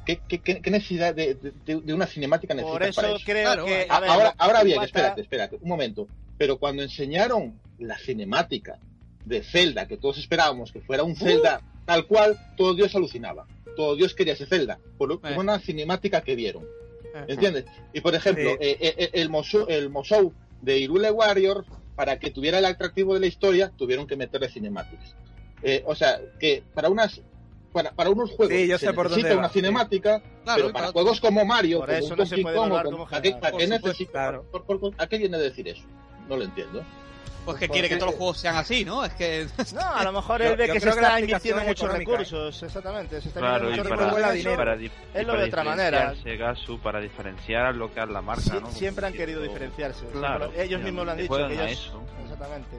¿qué, qué- qué- qué necesidad de, de- de una cinemática necesitas Por eso para eso? creo Claro, que... A- a ver, ahora, ahora bien, espérate, espérate, un momento. Pero cuando enseñaron la cinemática de Zelda, que todos esperábamos que fuera un Zelda tal cual, todo Dios alucinaba. Todo Dios quería ese Zelda, por lo- Eh. una cinemática que vieron. Eh. ¿Entiendes? Y por ejemplo, Sí. eh, eh, el, Mosou, el Mosou de Irule Warrior, para que tuviera el atractivo de la historia, tuvieron que meterle cinemáticas. Eh, o sea, que para unas para, para unos juegos Sí, yo se por necesita dónde una va, sí. cinemática, Claro, pero para juegos como Mario, Por como eso un no se puede como- como ¿a qué, general. para Por qué supuesto, necesita- claro. por- por- por- ¿a qué viene a decir eso? No lo entiendo. Pues que quiere que todos los juegos sean así, ¿no? Es que... No, a lo mejor ve yo que se está invirtiendo es muchos recursos, exactamente. Se está Claro, y invirtiendo para- muchos para, recursos para, y lo de otra manera. Gasu, para diferenciar lo que es la marca, Sí, ¿no? siempre han querido diferenciarse. Claro, ellos mismos lo han dicho. Que ellos... eso. Exactamente.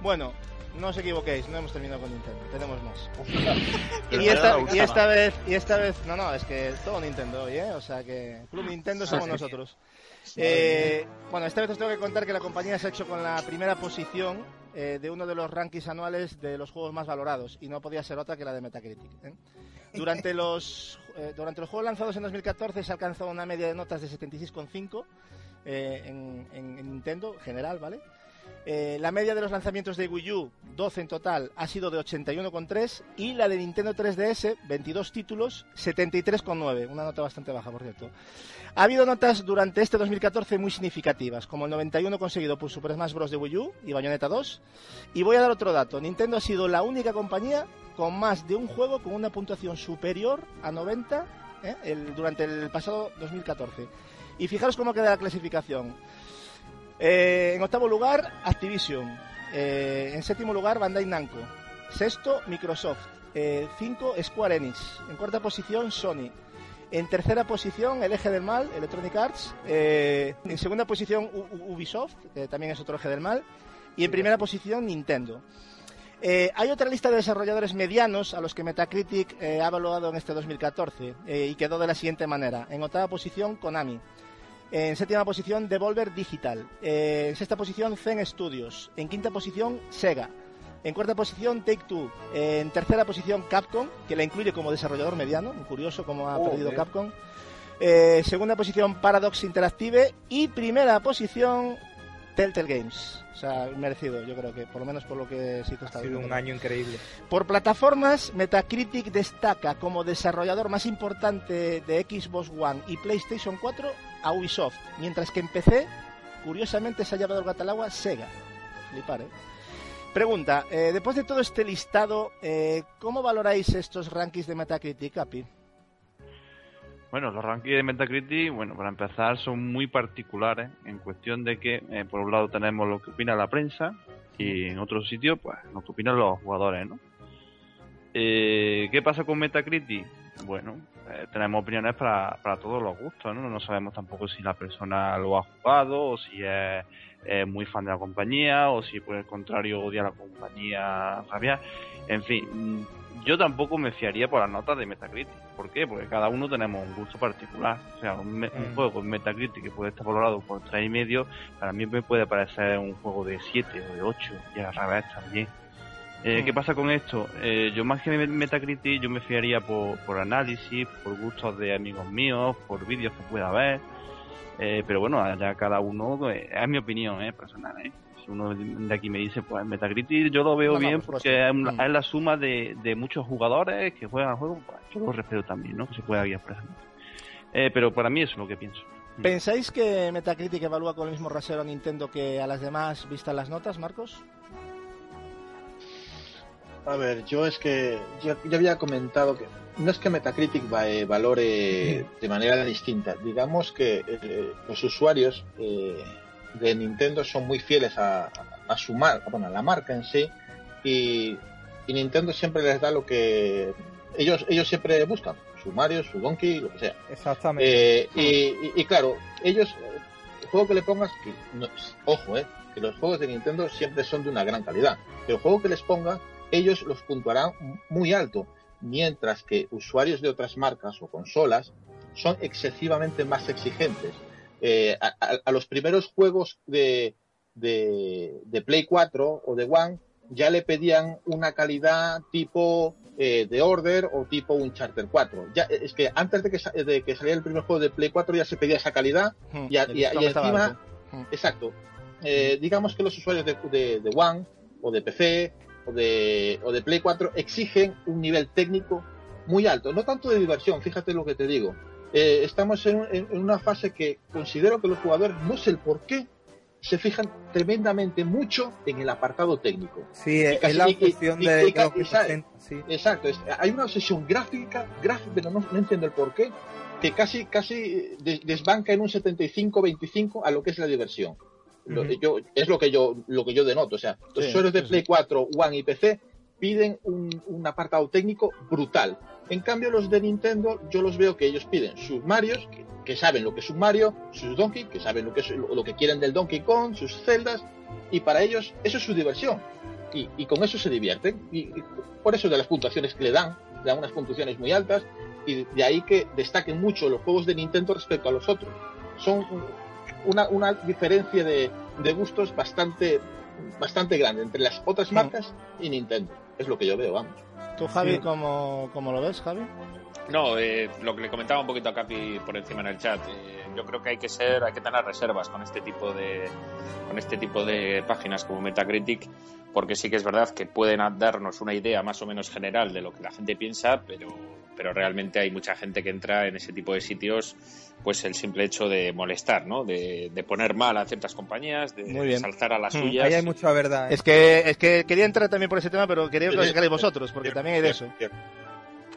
Bueno, no os equivoquéis, no hemos terminado con Nintendo, tenemos más. Y esta, y esta vez, y esta vez, no, no, es que todo Nintendo hoy, ¿eh? O sea que Club Nintendo somos nosotros. Eh, bueno, esta vez os tengo que contar que la compañía se ha hecho con la primera posición eh, de uno de los rankings anuales de los juegos más valorados y no podía ser otra que la de Metacritic. ¿eh? Durante los durante los juegos lanzados en 2014 se ha alcanzado una media de notas de 76,5 eh, en, en- en Nintendo general, ¿vale? Eh, la media de los lanzamientos de Wii U, 12 en total, ha sido de 81,3 y la de Nintendo 3DS, 22 títulos, 73,9, una nota bastante baja, por cierto. Ha habido notas durante este 2014 muy significativas, como el 91 conseguido por Super Smash Bros. de Wii U y Bayonetta 2. Y voy a dar otro dato, Nintendo ha sido la única compañía con más de un juego con una puntuación superior a 90 ¿eh? durante el pasado 2014. Y fijaros cómo queda la clasificación. Eh, en octavo lugar, Activision. Eh, en séptimo lugar, Bandai Namco. Sexto, Microsoft. Eh, cinco, Square Enix. En cuarta posición, Sony. En tercera posición, el eje del mal, Electronic Arts. Eh, en segunda posición, U- Ubisoft, que también es otro eje del mal. Y en primera posición, Nintendo. Eh, hay otra lista de desarrolladores medianos a los que Metacritic eh, ha evaluado en este 2014 eh, y quedó de la siguiente manera. En octava posición, Konami. En séptima posición, Devolver Digital. en sexta posición, Zen Studios. En quinta posición, Sega. En cuarta posición, Take Two. En tercera posición, Capcom, que la incluye como desarrollador mediano. Curioso cómo ha perdido Capcom. segunda posición, Paradox Interactive. Y primera posición, Telltale Games. O sea, merecido, yo creo que, por lo menos por lo que se hizo Ha sido un año increíble. Por plataformas, Metacritic destaca como desarrollador más importante de Xbox One y PlayStation 4 a Ubisoft, mientras que en PC, curiosamente, se ha llevado el gatalagua Sega. Flipar, ¿eh? Pregunta, eh, después de todo este listado, eh, ¿cómo valoráis estos rankings de Metacritic, Capi? Bueno, los rankings de Metacritic, bueno, para empezar, son muy particulares en cuestión de que, eh, por un lado, tenemos lo que opina la prensa y en otro sitio, pues, lo que opinan los jugadores, ¿no? Eh, ¿Qué pasa con Metacritic? Bueno, eh, tenemos opiniones para, para todos los gustos, ¿no? No sabemos tampoco si la persona lo ha jugado o si es muy fan de la compañía o si por el contrario odia la compañía rabia. En fin, yo tampoco me fiaría por las notas de Metacritic. ¿Por qué? Porque cada uno tenemos un gusto particular. O sea, un, mm. juego con Metacritic que puede estar valorado por tres y medio, para mí me puede parecer un juego de 7 o de 8 y al revés también. Eh, ¿Qué mm. pasa con esto? Eh, yo más que Metacritic, yo me fiaría por, por análisis, por gustos de amigos míos, por vídeos que pueda ver. Eh, pero bueno, ya cada uno, es mi opinión personal. ¿eh? uno de aquí me dice, pues Metacritic yo lo veo bien porque es, la suma de, muchos jugadores que juegan al juego, pues, yo lo respeto también, ¿no? Que se pueda guiar por ejemplo. Eh, pero para mí eso es lo que pienso. ¿Pensáis que Metacritic evalúa con el mismo rasero a Nintendo que a las demás vistas las notas, Marcos? A ver, yo es que yo, había comentado que no es que Metacritic eh, valore de manera distinta. Digamos que eh, los usuarios de Nintendo son muy fieles a, su marca, bueno, a la marca en sí, y, Nintendo siempre les da lo que ellos ellos siempre buscan, su Mario, su Donkey, lo que sea. Exactamente. Eh, y, claro, ellos, el juego que le pongas, que ojo, eh, que los juegos de Nintendo siempre son de una gran calidad, pero el juego que les ponga, ellos los puntuarán muy alto, mientras que usuarios de otras marcas o consolas son excesivamente más exigentes. Eh, a, los primeros juegos de, de, Play 4 o de One ya le pedían una calidad tipo eh, de Order o tipo un Charter 4. Ya, es que antes de que, de que saliera el primer juego de Play 4 ya se pedía esa calidad hmm, y, encima, hmm. exacto, eh, digamos que los usuarios de, de, One o de PC o de, o de Play 4 exigen un nivel técnico muy alto, no tanto de diversión, fíjate lo que te digo, eh, estamos en, una fase que considero que los jugadores, no sé el por qué, se fijan tremendamente mucho en el apartado técnico. Sí, es la obsesión de Exacto, hay una obsesión gráfica, gráfica, pero no, entiendo el por qué, que casi, casi desbanca en un 75-25 a lo que es la diversión. Yo, es lo que yo, lo que yo denoto. O sea, los usuarios de Play 4, One y PC piden un, apartado técnico brutal. En cambio, los de Nintendo, yo los veo que ellos piden sus Marios, que, saben lo que es un Mario, sus Donkey, que saben lo que, es, lo, que quieren del Donkey Kong, sus celdas, y para ellos eso es su diversión. Y, con eso se divierten. Y, por eso de las puntuaciones que le dan, le dan unas puntuaciones muy altas, y de ahí que destaquen mucho los juegos de Nintendo respecto a los otros. Son una, una diferencia de, de gustos bastante, bastante grande entre las otras marcas y Nintendo. Es lo que yo veo, vamos. ¿Tú, Javi, cómo, lo ves, Javi? No, eh, lo que le comentaba un poquito a Capi por encima en el chat. Eh, yo creo que hay que ser, hay que tener reservas con este tipo de, con este tipo de páginas como Metacritic, porque sí que es verdad que pueden darnos una idea más o menos general de lo que la gente piensa, pero, pero realmente hay mucha gente que entra en ese tipo de sitios pues el simple hecho de molestar, ¿no? De, poner mal a ciertas compañías, de saltar a las mm, suyas. Ahí hay mucha verdad. ¿eh? Es que es que quería entrar también por ese tema, pero quería que lo vosotros, porque también hay de eso.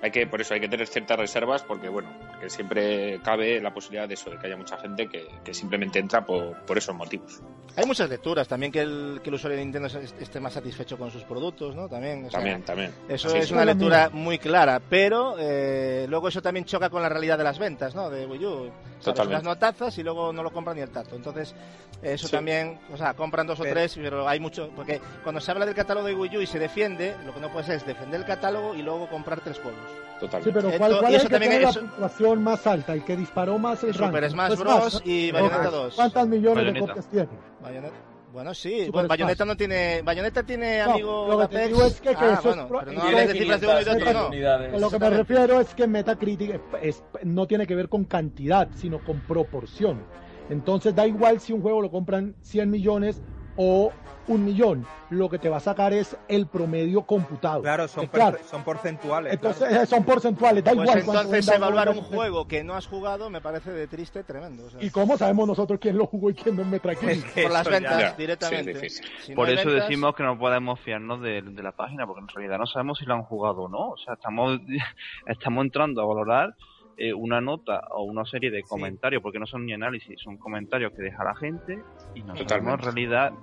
hay que, por eso hay que tener ciertas reservas porque, bueno, que siempre cabe la posibilidad de eso, de que haya mucha gente que, que simplemente entra por, por esos motivos. Hay muchas lecturas, también que el, que el usuario de Nintendo esté más satisfecho con sus productos, ¿no? También, o sea, También, también. Eso Sí, es sí. una lectura muy clara, pero eh, luego eso también choca con la realidad de las ventas, ¿no? De Wii U. Totalmente. unas notazas y luego no lo compran ni el tato. Entonces, eso Sí. también, o sea, compran dos o Pero- tres, pero hay mucho. Porque cuando se habla del catálogo de Wii U y se defiende, lo que no puede ser es defender el catálogo y luego comprar tres juegos. Sí, Totalmente. pero Esto- ¿cuál, cuál es el que tiene la puntuación más alta? El que disparó más el Super ranking. Smash Pues Bros. ¿no? y. Bayonetta 2. ¿Cuántas millones de Bayonetta. copias tiene? Bayonetta. Bueno, sí, Super bueno. Bayonetta no tiene. Bayonetta tiene No, amigo lo que te digo es que- que Ah, eso es bueno, pro- pero no tiene de cifras de uno y de otro, 500 no. lo que me refiero es que Metacritic es- es- no tiene que ver con cantidad, sino con proporción. Entonces da igual si un juego lo compran 100 millones o un millón. Lo que te va a sacar es el promedio computado. Claro, son, claro. per- son porcentuales. Entonces claro. son porcentuales, da Pues igual. entonces evaluar un juego que no has jugado me parece de triste tremendo. o sea, ¿Y cómo sabemos nosotros quién lo jugó y quién no en Metacritic? Es que por las ventas Ya, directamente. sí, es difícil. Si no Por eso ventas- decimos que no podemos fiarnos de, de la página, porque en realidad no sabemos si lo han jugado o no. O sea, estamos, estamos entrando a valorar eh, una nota o una serie de comentarios, porque no son ni análisis, son comentarios que deja la gente y no sabemos en realidad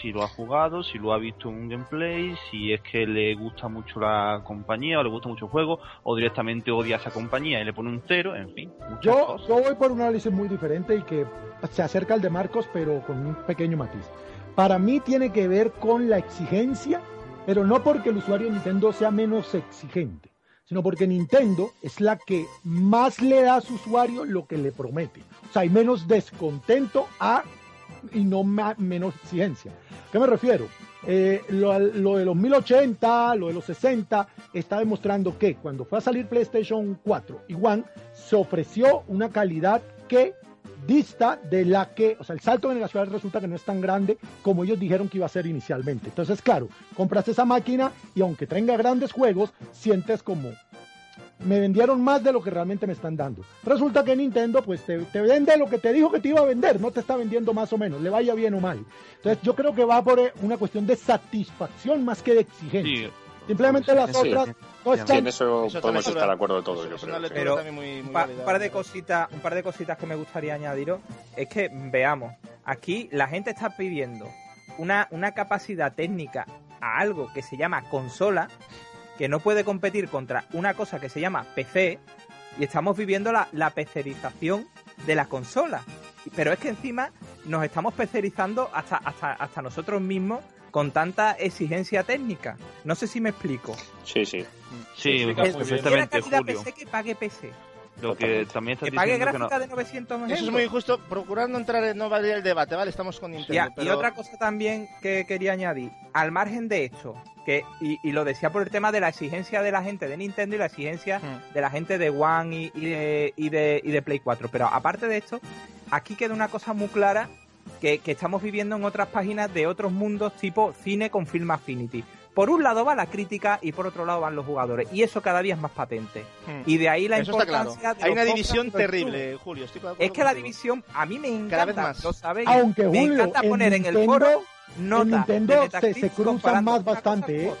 si lo ha jugado, si lo ha visto en un gameplay, si es que le gusta mucho la compañía o le gusta mucho el juego, o directamente odia a esa compañía y le pone un cero, en fin, Yo, cosas. yo voy por un análisis muy diferente y que se acerca al de Marcos, pero con un pequeño matiz. Para mí tiene que ver con la exigencia, pero no porque el usuario de Nintendo sea menos exigente, sino porque Nintendo es la que más le da a su usuario lo que le promete. O sea, hay menos descontento a y no menos exigencia. ¿Qué me refiero? Eh, lo, lo de los 1080, lo de los 60, está demostrando que cuando fue a salir PlayStation 4 y One, se ofreció una calidad que dista de la que, o sea, el salto generacional resulta que no es tan grande como ellos dijeron que iba a ser inicialmente. Entonces, claro, compras esa máquina y aunque tenga grandes juegos, sientes como me vendieron más de lo que realmente me están dando. Resulta que Nintendo pues te, te vende lo que te dijo que te iba a vender, no te está vendiendo más o menos, le vaya bien o mal. Entonces yo creo que va por eh, una cuestión de satisfacción más que de exigencia. Sí, Simplemente las Sí. otras no en eso Eso podemos estar de acuerdo todos, yo creo. Pero también muy, muy un, pa- válida. un par de cositas un par de cositas que me gustaría añadiros. Es que veamos aquí la gente está pidiendo una, una capacidad técnica a algo que se llama consola que no puede competir contra una cosa que se llama PC y estamos viviendo la, la pecerización de la consola. Pero es que encima nos estamos pecerizando hasta, hasta, hasta nosotros mismos con tanta exigencia técnica no sé si me explico Sí, sí. sí, perfectamente, calidad Julio. PC que pague PC Lo que también estás que pague diciendo que no- gráfica de 900 Eso es muy injusto. Procurar no entrar en no valer el debate, ¿vale? Estamos con Nintendo. Ya, Y otra cosa también que quería añadir, al margen de esto, que y, y lo decía por el tema de la exigencia de la gente de Nintendo y la exigencia Hmm. de la gente de One y, y de, y, de, y de Play 4, pero aparte de esto, aquí queda una cosa muy clara que, que estamos viviendo en otras páginas de otros mundos tipo cine con Film Affinity. Por un lado va la crítica y por otro lado van los jugadores, y eso cada día es más patente. Hmm. Y de ahí la Eso está claro. importancia de Hay una división terrible, Julio. estoy es que la división a mí me encanta, Cada vez más. lo sabéis. Aunque me Julio, encanta en poner en el Nintendo- foro en notas Nintendo de se, cruzan más bastante, ¿eh?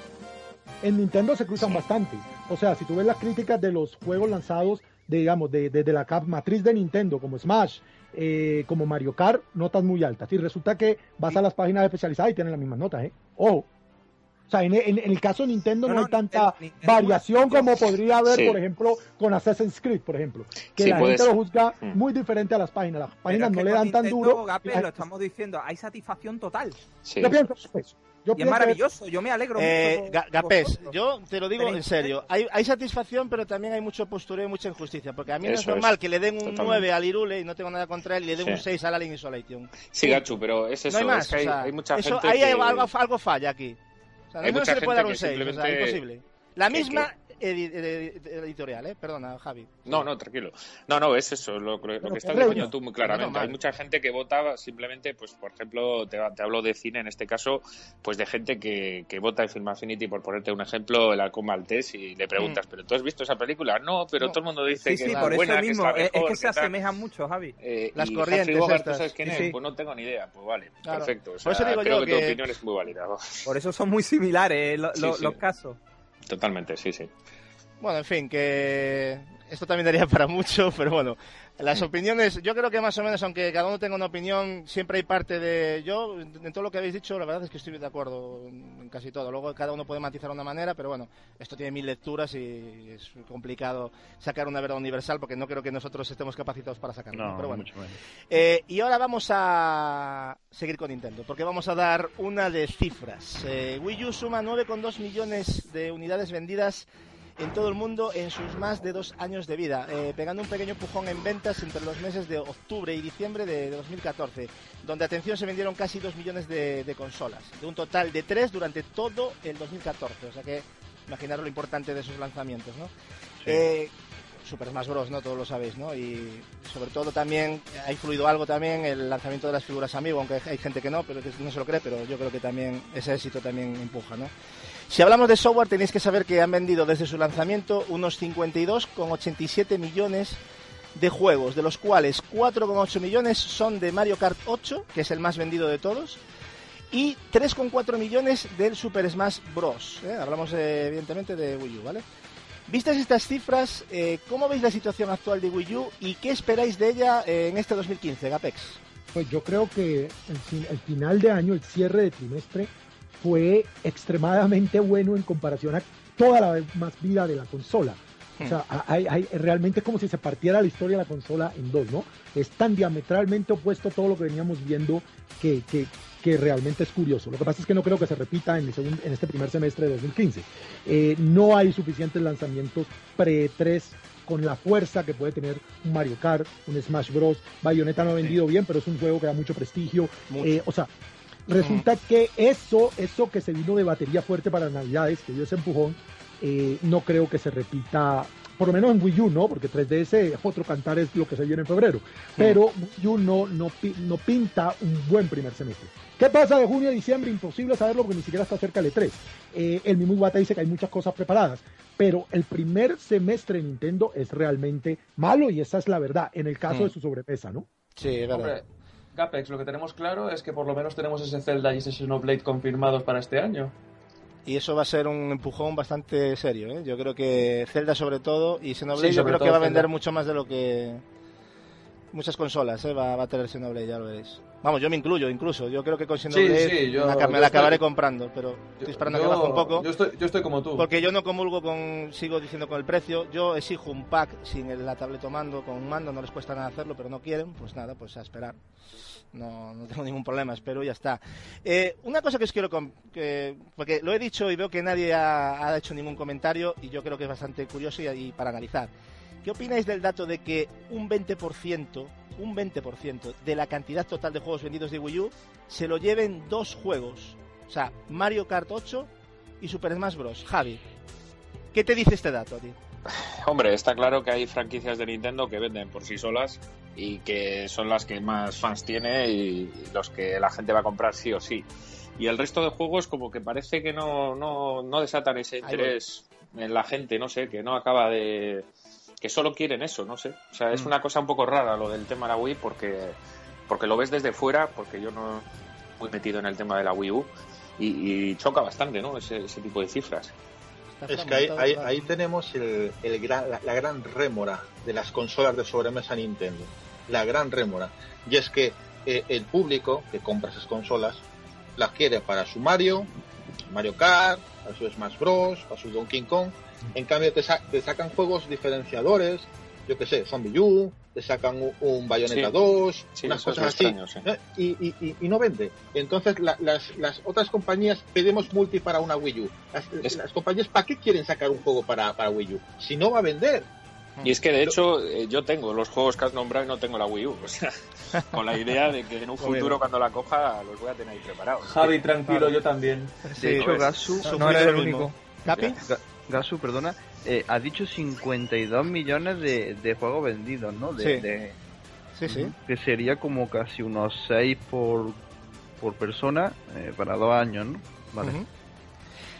En Nintendo se cruzan bastante. O sea, si tú ves las críticas de los juegos lanzados, de, digamos, de, de- de la cap matriz de Nintendo, como Smash, eh, como Mario Kart, notas muy altas. Y resulta que vas a las páginas especializadas y tienen las mismas notas, ¿eh? Ojo. O sea, en, en- en el caso de Nintendo no, hay tanta variación como podría haber, Sí. por ejemplo, con Assassin's Creed, por ejemplo. Que Sí, la gente ser. lo juzga Mm. muy diferente a las páginas. Las Pero páginas es no que le con dan tan Nintendo, duro. Gape, lo estamos diciendo, hay satisfacción total. Sí. Yo pienso eso. Yo Y es maravilloso, yo me alegro Eh, mucho. Por Gapés, yo te lo digo en serio. Hay, hay satisfacción, pero también hay mucho postureo y mucha injusticia. Porque a mí no es Eso normal es, que le den un totalmente. 9 al Irule y no tengo nada contra él y le den Sí. un 6 al Alien Isolation. Sí, Gachu, pero es eso. no hay más. es que hay, o sea, hay mucha eso, gente ahí que... hay algo, algo falla aquí. O sea, Hay no mucha se le puede dar un que 6. O sea, simplemente- imposible. La que- misma edi- edi- editorial, ¿eh? Perdona, Javi. No, no, tranquilo. No, no, es eso, lo, que estás diciendo tú muy claramente. Hay mucha gente que vota simplemente, pues, por ejemplo, te, te hablo de cine en este caso, pues de gente que, que vota en Film Affinity, por ponerte un ejemplo, el halcón maltés, y le preguntas, ¿pero tú has visto esa película? No, pero No. todo el mundo dice Sí, que sí, es por buena, eso que mismo, es, la es, es mejor, que se asemejan mucho, Javi. Eh, Las y corrientes Humphrey Bogart, estas. ¿tú sabes quién es? sí. Pues no tengo ni idea. Pues vale, Claro. perfecto. O Por eso digo creo yo que, tu que- opinión es muy válida. Por eso son muy similares eh, lo- los casos. Totalmente, sí, sí. Bueno, en fin, que esto también daría para mucho, pero bueno, las opiniones, yo creo que más o menos, aunque cada uno tenga una opinión, siempre hay parte de... Yo, en todo lo que habéis dicho, la verdad es que estoy de acuerdo en casi todo. Luego cada uno puede matizar de una manera, pero bueno, esto tiene mil lecturas y es complicado sacar una verdad universal porque no creo que nosotros estemos capacitados para sacarlo. No, pero bueno. mucho menos. Eh, y ahora vamos a seguir con Nintendo, porque vamos a dar una de cifras. Eh, Wii U suma 9,2 millones de unidades vendidas en todo el mundo en sus más de dos años de vida, eh, pegando un pequeño empujón en ventas entre los meses de octubre y diciembre de, de 2014, donde, atención, se vendieron casi dos millones de, de consolas, de un total de tres durante todo el 2014. O sea que imaginaros lo importante de esos lanzamientos, ¿no? Eh, Super Smash Bros, ¿no? Todos lo sabéis, ¿no? Y sobre todo también ha influido algo también el lanzamiento de las figuras amigo, aunque hay gente que no, pero que no se lo cree, pero yo creo que también ese éxito también empuja, ¿no? Si hablamos de software, tenéis que saber que han vendido desde su lanzamiento unos 52,87 millones de juegos, de los cuales 4,8 millones son de Mario Kart 8, que es el más vendido de todos, y 3,4 millones del Super Smash Bros. ¿eh? Hablamos eh, evidentemente de Wii U, ¿vale? Vistas estas cifras, eh, ¿cómo veis la situación actual de Wii U y qué esperáis de ella eh, en este 2015, Gapex? Pues yo creo que el, fin- el final de año, el cierre de trimestre, fue extremadamente bueno en comparación a toda la más vida de la consola. O sea, hay, hay- realmente como si se partiera la historia de la consola en dos, ¿no? Es tan diametralmente opuesto a todo lo que veníamos viendo que, que- que realmente es curioso. Lo que pasa es que no creo que se repita en, el segun- en este primer semestre de 2015. Eh, no hay suficientes lanzamientos pre-3 con la fuerza que puede tener un Mario Kart, un Smash Bros. Bayonetta no ha vendido bien, pero es un juego que da mucho prestigio. Mucho. Eh, o sea, resulta que eso, eso que se vino de batería fuerte para Navidades, que dio ese empujón, eh, no creo que se repita, por lo menos en Wii U, ¿no? Porque 3DS, otro cantar es lo que se viene en febrero. Pero Wii U no, no, pi- no pinta un buen primer semestre. ¿Qué pasa de junio a diciembre? Imposible saberlo porque ni siquiera está cerca del E3. Eh, el mismo Iwata dice que hay muchas cosas preparadas, pero el primer semestre de Nintendo es realmente malo y esa es la verdad, en el caso Hmm. de su sobrepesa, ¿no? Sí, es verdad. Hombre, Gapex, lo que tenemos claro es que por lo menos tenemos ese Zelda y ese Xenoblade confirmados para este año. Y eso va a ser un empujón bastante serio, ¿eh? Yo creo que Zelda sobre todo y Xenoblade Sí, yo creo que va a vender Zelda. mucho más de lo que... Muchas consolas, ¿eh? Va, va a tener Xenoblade, ya lo veréis. Vamos, yo me incluyo incluso. Yo creo que con Xenoblade sí, yo- me yo la estoy- acabaré comprando, pero estoy esperando a que baje un poco. Yo estoy, yo estoy como tú. Porque yo no comulgo con, sigo diciendo con el precio, yo exijo un pack sin el, la tableta mando, con un mando, no les cuesta nada hacerlo, pero no quieren, pues nada, pues a esperar. No, no tengo ningún problema, espero y ya está. Eh, una cosa que os quiero, que, porque lo he dicho y veo que nadie ha, ha hecho ningún comentario y yo creo que es bastante curioso y, y para analizar. ¿Qué opináis del dato de que un 20%, un 20% de la cantidad total de juegos vendidos de Wii U se lo lleven dos juegos? O sea, Mario Kart 8 y Super Smash Bros. Javi, ¿qué te dice este dato a ti? Hombre, está claro que hay franquicias de Nintendo que venden por sí solas y que son las que más fans tiene y los que la gente va a comprar sí o sí. Y el resto de juegos como que parece que no, no, no desatan ese interés en la gente, no sé, que no acaba de... que solo quieren eso, no sé. O sea, es Mm. una cosa un poco rara lo del tema de la Wii porque, porque lo ves desde fuera, porque yo no muy metido en el tema de la Wii U y, y choca bastante, ¿no? Ese, ese tipo de cifras. Es que ahí, ahí, tenemos el, el gran- la, la gran rémora de las consolas de sobremesa Nintendo. La gran rémora. Y es que eh, el público que compra esas consolas las quiere para su Mario, Mario Kart, para su Smash Bros, para su Donkey Kong. En cambio te, sa- te sacan juegos diferenciadores, yo que sé, Zombie U, te sacan un, un Bayonetta Sí. 2, Sí, unas cosas así. extraño, sí. ¿eh? y, y- y- y no vende. Entonces la- las, las otras compañías pedimos multi para una Wii U. Las, Es- las compañías, ¿para qué quieren sacar un juego para, para Wii U? Si no va a vender. Y es que de hecho eh, yo tengo los juegos que has nombrado y no tengo la Wii U. O sea, con la idea de que en un futuro cuando la coja los voy a tener ahí preparados. Javi, tranquilo, yo también. Sí, no eres lo el único. ¿Capi? Ga- Gasu, perdona, eh, ha dicho 52 millones de, de juegos vendidos, ¿no? De, Sí. de- Sí, sí. que sería como casi unos 6 por, por persona eh, para dos años, ¿no? Vale. Ujú.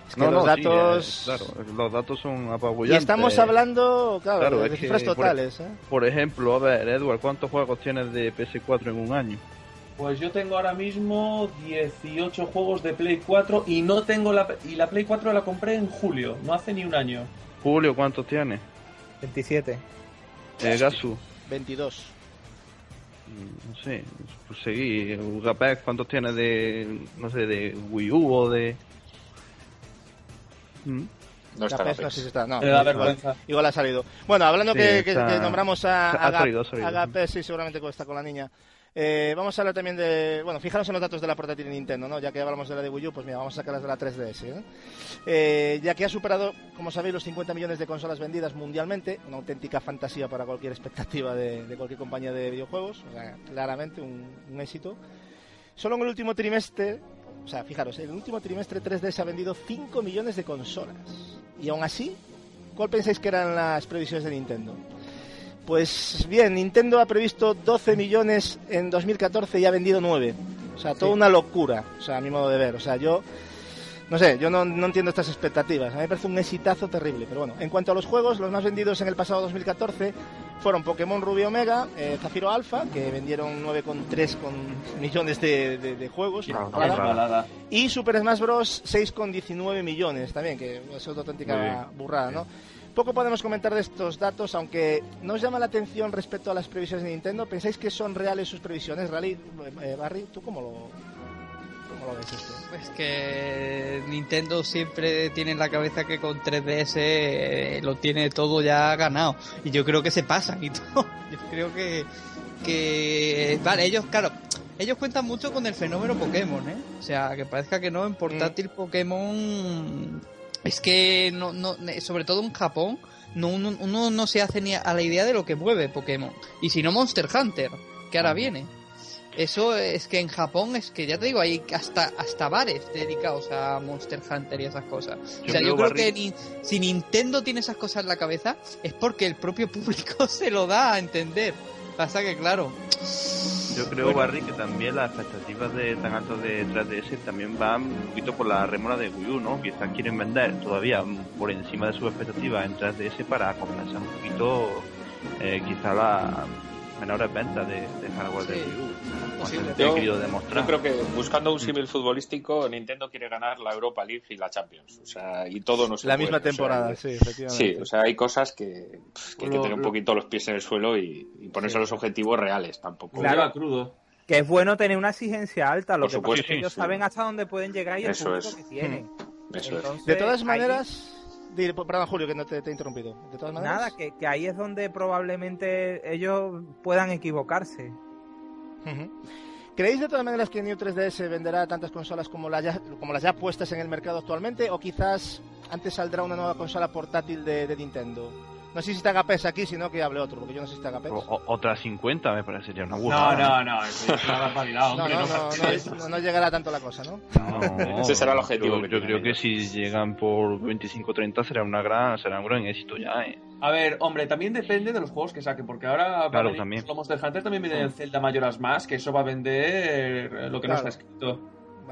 Es que No, los no, sí, datos... eh, claro, los datos son y apabullantes. estamos hablando, claro, Claro, de cifras por- totales, ¿eh? Por ejemplo, a ver, Edward, ¿cuántos juegos tienes de PS4 en un año? Pues yo tengo ahora mismo 18 juegos de Play 4 y no tengo la y la Play 4 la compré en julio, no hace ni un año. Julio, ¿cuántos tiene? 27. Eh, Gasu. 22. Mm, No sé, pues seguí. ¿cuántos tiene de, no sé, de Wii U o de... Mm. No está si está. No, igual- vergüenza. Igual ha salido. Bueno, hablando Sí, que, que- está- que nombramos a, ha a, Gap- sí, seguramente está con la niña. Eh, vamos a hablar también de. Bueno, fijaros en los datos de la portátil de Nintendo, ¿no? Ya que hablamos de la de Wii U, pues mira, vamos a sacarlas de la 3DS. ¿eh? Eh, ya que ha superado, como sabéis, los 50 millones de consolas vendidas mundialmente, una auténtica fantasía para cualquier expectativa de, cualquier compañía de videojuegos, o sea, claramente un, un éxito. Solo en el último trimestre, o sea, fijaros, en el último trimestre 3DS ha vendido 5 millones de consolas. Y aún así, ¿cuál pensáis que eran las previsiones de Nintendo? Pues bien, Nintendo ha previsto 12 millones en 2014 y ha vendido 9. O sea, toda una locura, o sea, a mi modo de ver. O sea, yo, no sé, yo no, no entiendo estas expectativas. A mí me parece un exitazo terrible. Pero bueno, en cuanto a los juegos, los más vendidos en el pasado 2014 fueron Pokémon Rubio Omega, eh, Zafiro Alpha, que vendieron 9,3 con millones de, de- de juegos. Y Super Smash Bros. 6,19 millones también, que es otra auténtica burrada, ¿no? Poco podemos comentar de estos datos, aunque nos llama la atención respecto a las previsiones de Nintendo. ¿Pensáis que son reales sus previsiones? Rally, eh, Barry, ¿tú cómo lo, cómo lo ves esto? Pues que Nintendo siempre tiene en la cabeza que con 3DS eh, lo tiene todo ya ganado. Y yo creo que se pasan y todo. Yo creo que, que... Vale, ellos, claro, ellos cuentan mucho con el fenómeno Pokémon, ¿eh? O sea, que parezca que no, en portátil Pokémon... Es que, no, no, sobre todo en Japón, no, uno, uno no se hace ni a la idea de lo que mueve Pokémon. Y si no Monster Hunter, que ahora viene. Eso es que en Japón es que ya te digo, hay hasta hasta bares dedicados a Monster Hunter y esas cosas. o sea, yo creo que ni- si Nintendo tiene esas cosas en la cabeza es porque el propio público se lo da a entender. Pasa que claro, Yo creo, Barry, que también las expectativas de tan altas de 3DS también van un poquito por la rémora de Wii U, ¿no? Quizás quieren vender todavía por encima de sus expectativas en 3DS para compensar un poquito eh, quizá las menores ventas de, de hardware de Sí, Wii U. posible. Yo- querido Yo demostrar. creo que buscando un símil futbolístico, Nintendo quiere ganar la Europa League y la Champions. O sea, y todo no se La puede, misma o sea, temporada, sí, efectivamente. Sí, o sea, hay cosas que, que hay que tener un poquito los pies en el suelo y, y ponerse Sí. los objetivos reales tampoco. Claro. Crudo. Que es bueno tener una exigencia alta, lo Por que pasa supuesto, es que ellos sí. saben hasta dónde pueden llegar y el Eso público es. que tienen. Eso es. Entonces, de todas maneras, di- perdón Julio que no te, te he interrumpido. De todas maneras, Nada, que, que ahí es donde probablemente ellos puedan equivocarse. ¿Creéis de todas maneras que New 3DS venderá tantas consolas como, las ya, como las ya puestas en el mercado actualmente? ¿O quizás antes saldrá una nueva consola portátil de, de Nintendo? No sé si está Gapes aquí, sino que hable otro, porque yo no sé si está Gapes. O- o- otras 50 me parecería una No, burrada. no, no, No, hombre. no, no no, no, no- no llegará tanto la cosa, ¿no? No, Ese será el objetivo Yo, creo que si llegan por 25-30 será una gran, será un gran éxito ya, ¿eh? A ver, hombre, también depende de los juegos que saquen, porque ahora Claro, venir también. como Monster Hunter también viene el Zelda Mayoras más, que eso va a vender lo que Claro. no está escrito.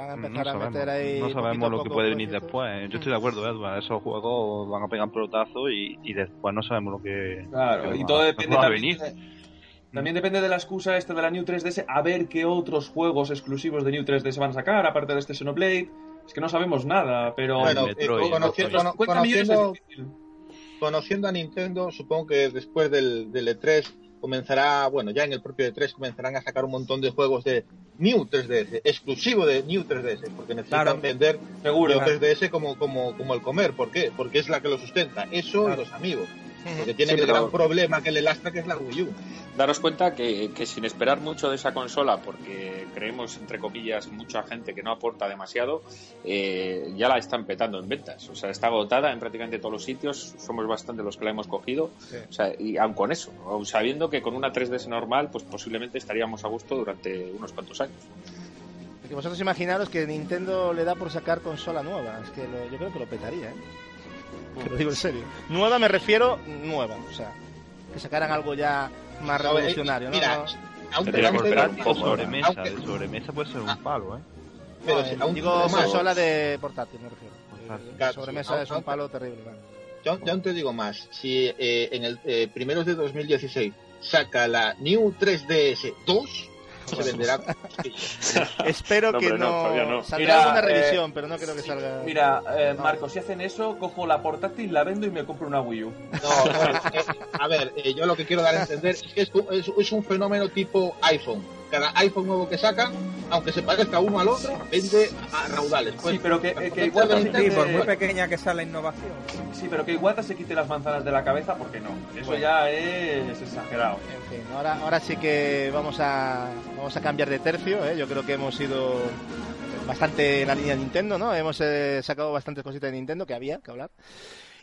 Van a No a sabemos, meter ahí. no poquito sabemos a lo que puede venir después. ¿eh? Yo estoy de acuerdo, Edward. Esos juegos van a pegar un pelotazo y, y después no sabemos lo que. Claro, y todo depende también venir. de, también depende de la excusa esta de la New 3DS, a ver qué otros juegos exclusivos de New 3DS van a sacar, aparte de este Xenoblade. Es que no sabemos nada, pero... Bueno, Metroid, eh, conociendo, Metroid. 50 millones es conociendo, conociendo a Nintendo, supongo que después del, del E3 comenzará, bueno, ya en el propio E3 comenzarán a sacar un montón de juegos de New 3DS, exclusivo de New 3DS, porque necesitan Claro. vender Seguro. New 3DS como, como, como el comer. ¿Por qué? Porque es la que lo sustenta. Eso y los amigos. Porque tienen Sí, el gran problema que le lastra, que es la Wii U. Daros cuenta que, que sin esperar mucho de esa consola, porque creemos, entre comillas, mucha gente que no aporta demasiado, eh, ya la están petando en ventas. O sea, está agotada en prácticamente todos los sitios. Somos bastante los que la hemos cogido. Sí. O sea, y aun con eso, aun sabiendo que con una 3DS normal, pues posiblemente estaríamos a gusto durante unos cuantos años. Porque vosotros imaginaros que Nintendo le da por sacar consola nueva. Es que lo- yo creo que lo petaría, ¿eh? Te lo digo en serio. Nueva me refiero nueva, o sea, que sacaran algo ya más ver, revolucionario, ¿no? Mira, No- aún Tendría te- que De Aunque- sobremesa, aunque- de sobremesa puede ser un palo, ¿eh? pero no, si eh, aún digo más. consola de portátil, me refiero. Portátil. Eh, Claro, sobremesa sí, es un aunque- palo terrible. claro. Yo, yo aún te digo más. Si eh, en el eh, primeros de 2016 saca la New 3DS 2, se venderá. Espero No, que no, no. Saldrá Mira, alguna eh, revisión, pero no creo que salga. Mira, eh, Marco, si hacen eso, cojo la portátil, la vendo y me compro una Wii U. No, es a ver, eh, yo lo que quiero dar a entender es que esto es, es un fenómeno tipo iPhone. Cada iPhone nuevo que sacan, aunque se parezca uno al otro, vende a raudales. Pues, Sí, pero que, que igual Sí, también Sí, te- por muy pequeña que sea la innovación. Sí, pero que igual se quite las manzanas de la cabeza, porque no. Eso ya es exagerado. En fin, ahora, ahora sí que vamos a, vamos a cambiar de tercio. ¿eh? Yo creo que hemos ido bastante en la línea de Nintendo, ¿no? Hemos eh, sacado bastantes cositas de Nintendo que había que hablar.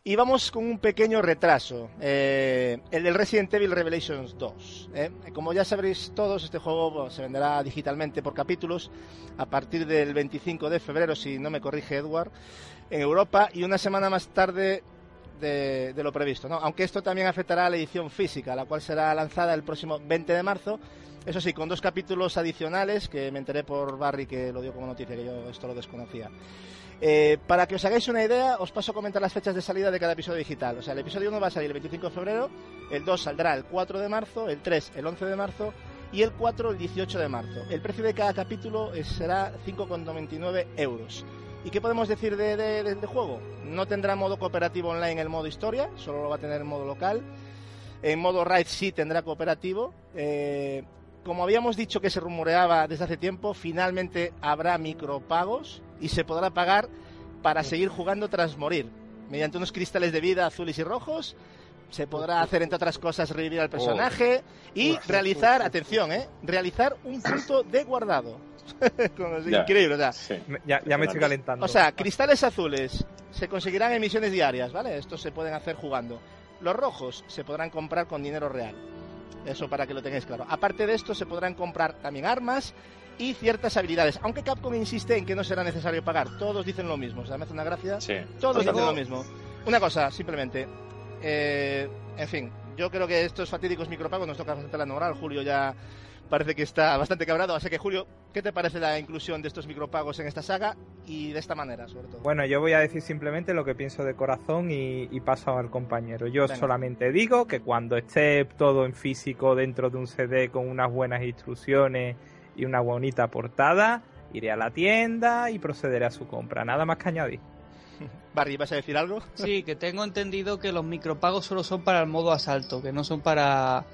Y vamos con un pequeño retraso, eh, el del Resident Evil Revelations 2. ¿eh? Como ya sabréis todos, este juego se venderá digitalmente por capítulos a partir del 25 de febrero, si no me corrige Edward, en Europa y una semana más tarde de, de lo previsto. ¿no? Aunque esto también afectará a la edición física, la cual será lanzada el próximo 20 de marzo. Eso sí, con dos capítulos adicionales, que me enteré por Barry que lo dio como noticia, que yo esto lo desconocía. Eh, para que os hagáis una idea, os paso a comentar las fechas de salida de cada episodio digital. O sea, el episodio 1 va a salir el 25 de febrero, el 2 saldrá el 4 de marzo, el 3 el 11 de marzo y el 4 el 18 de marzo. El precio de cada capítulo es- será 5,99 euros. ¿Y qué podemos decir de, de- juego? No tendrá modo cooperativo online el modo historia, solo lo va a tener en modo local. En modo raid sí tendrá cooperativo. Eh, como habíamos dicho que se rumoreaba desde hace tiempo, finalmente habrá micropagos y se podrá pagar para seguir jugando tras morir. Mediante unos cristales de vida azules y rojos, se podrá hacer, entre otras cosas, revivir al personaje y realizar, atención, ¿eh? Realizar un punto de guardado. Ya. increíble, o sea, Sí. Ya, ya me estoy calentando. o sea, cristales azules se conseguirán en misiones diarias, ¿vale? Estos se pueden hacer jugando. Los rojos se podrán comprar con dinero real. Eso para que lo tengáis claro. Aparte de esto, se podrán comprar también armas y ciertas habilidades. Aunque Capcom insiste en que no será necesario pagar. Todos dicen lo mismo. O sea, me hace una gracia. Sí. Todos dicen lo mismo. Una cosa, simplemente. Eh, en fin, yo creo que estos fatídicos micropagos nos toca bastante la moral. Julio ya parece que está bastante cabrado. Así que, Julio, ¿qué te parece la inclusión de estos micropagos en esta saga y de esta manera, sobre todo? Bueno, yo voy a decir simplemente lo que pienso de corazón y, y paso al compañero. Yo Venga. solamente digo que cuando esté todo en físico dentro de un CD con unas buenas instrucciones y una bonita portada, iré a la tienda y procederé a su compra. Nada más que añadir. Barry, ¿vas a decir algo? Sí, que tengo entendido que los micropagos solo son para el modo asalto, que no son para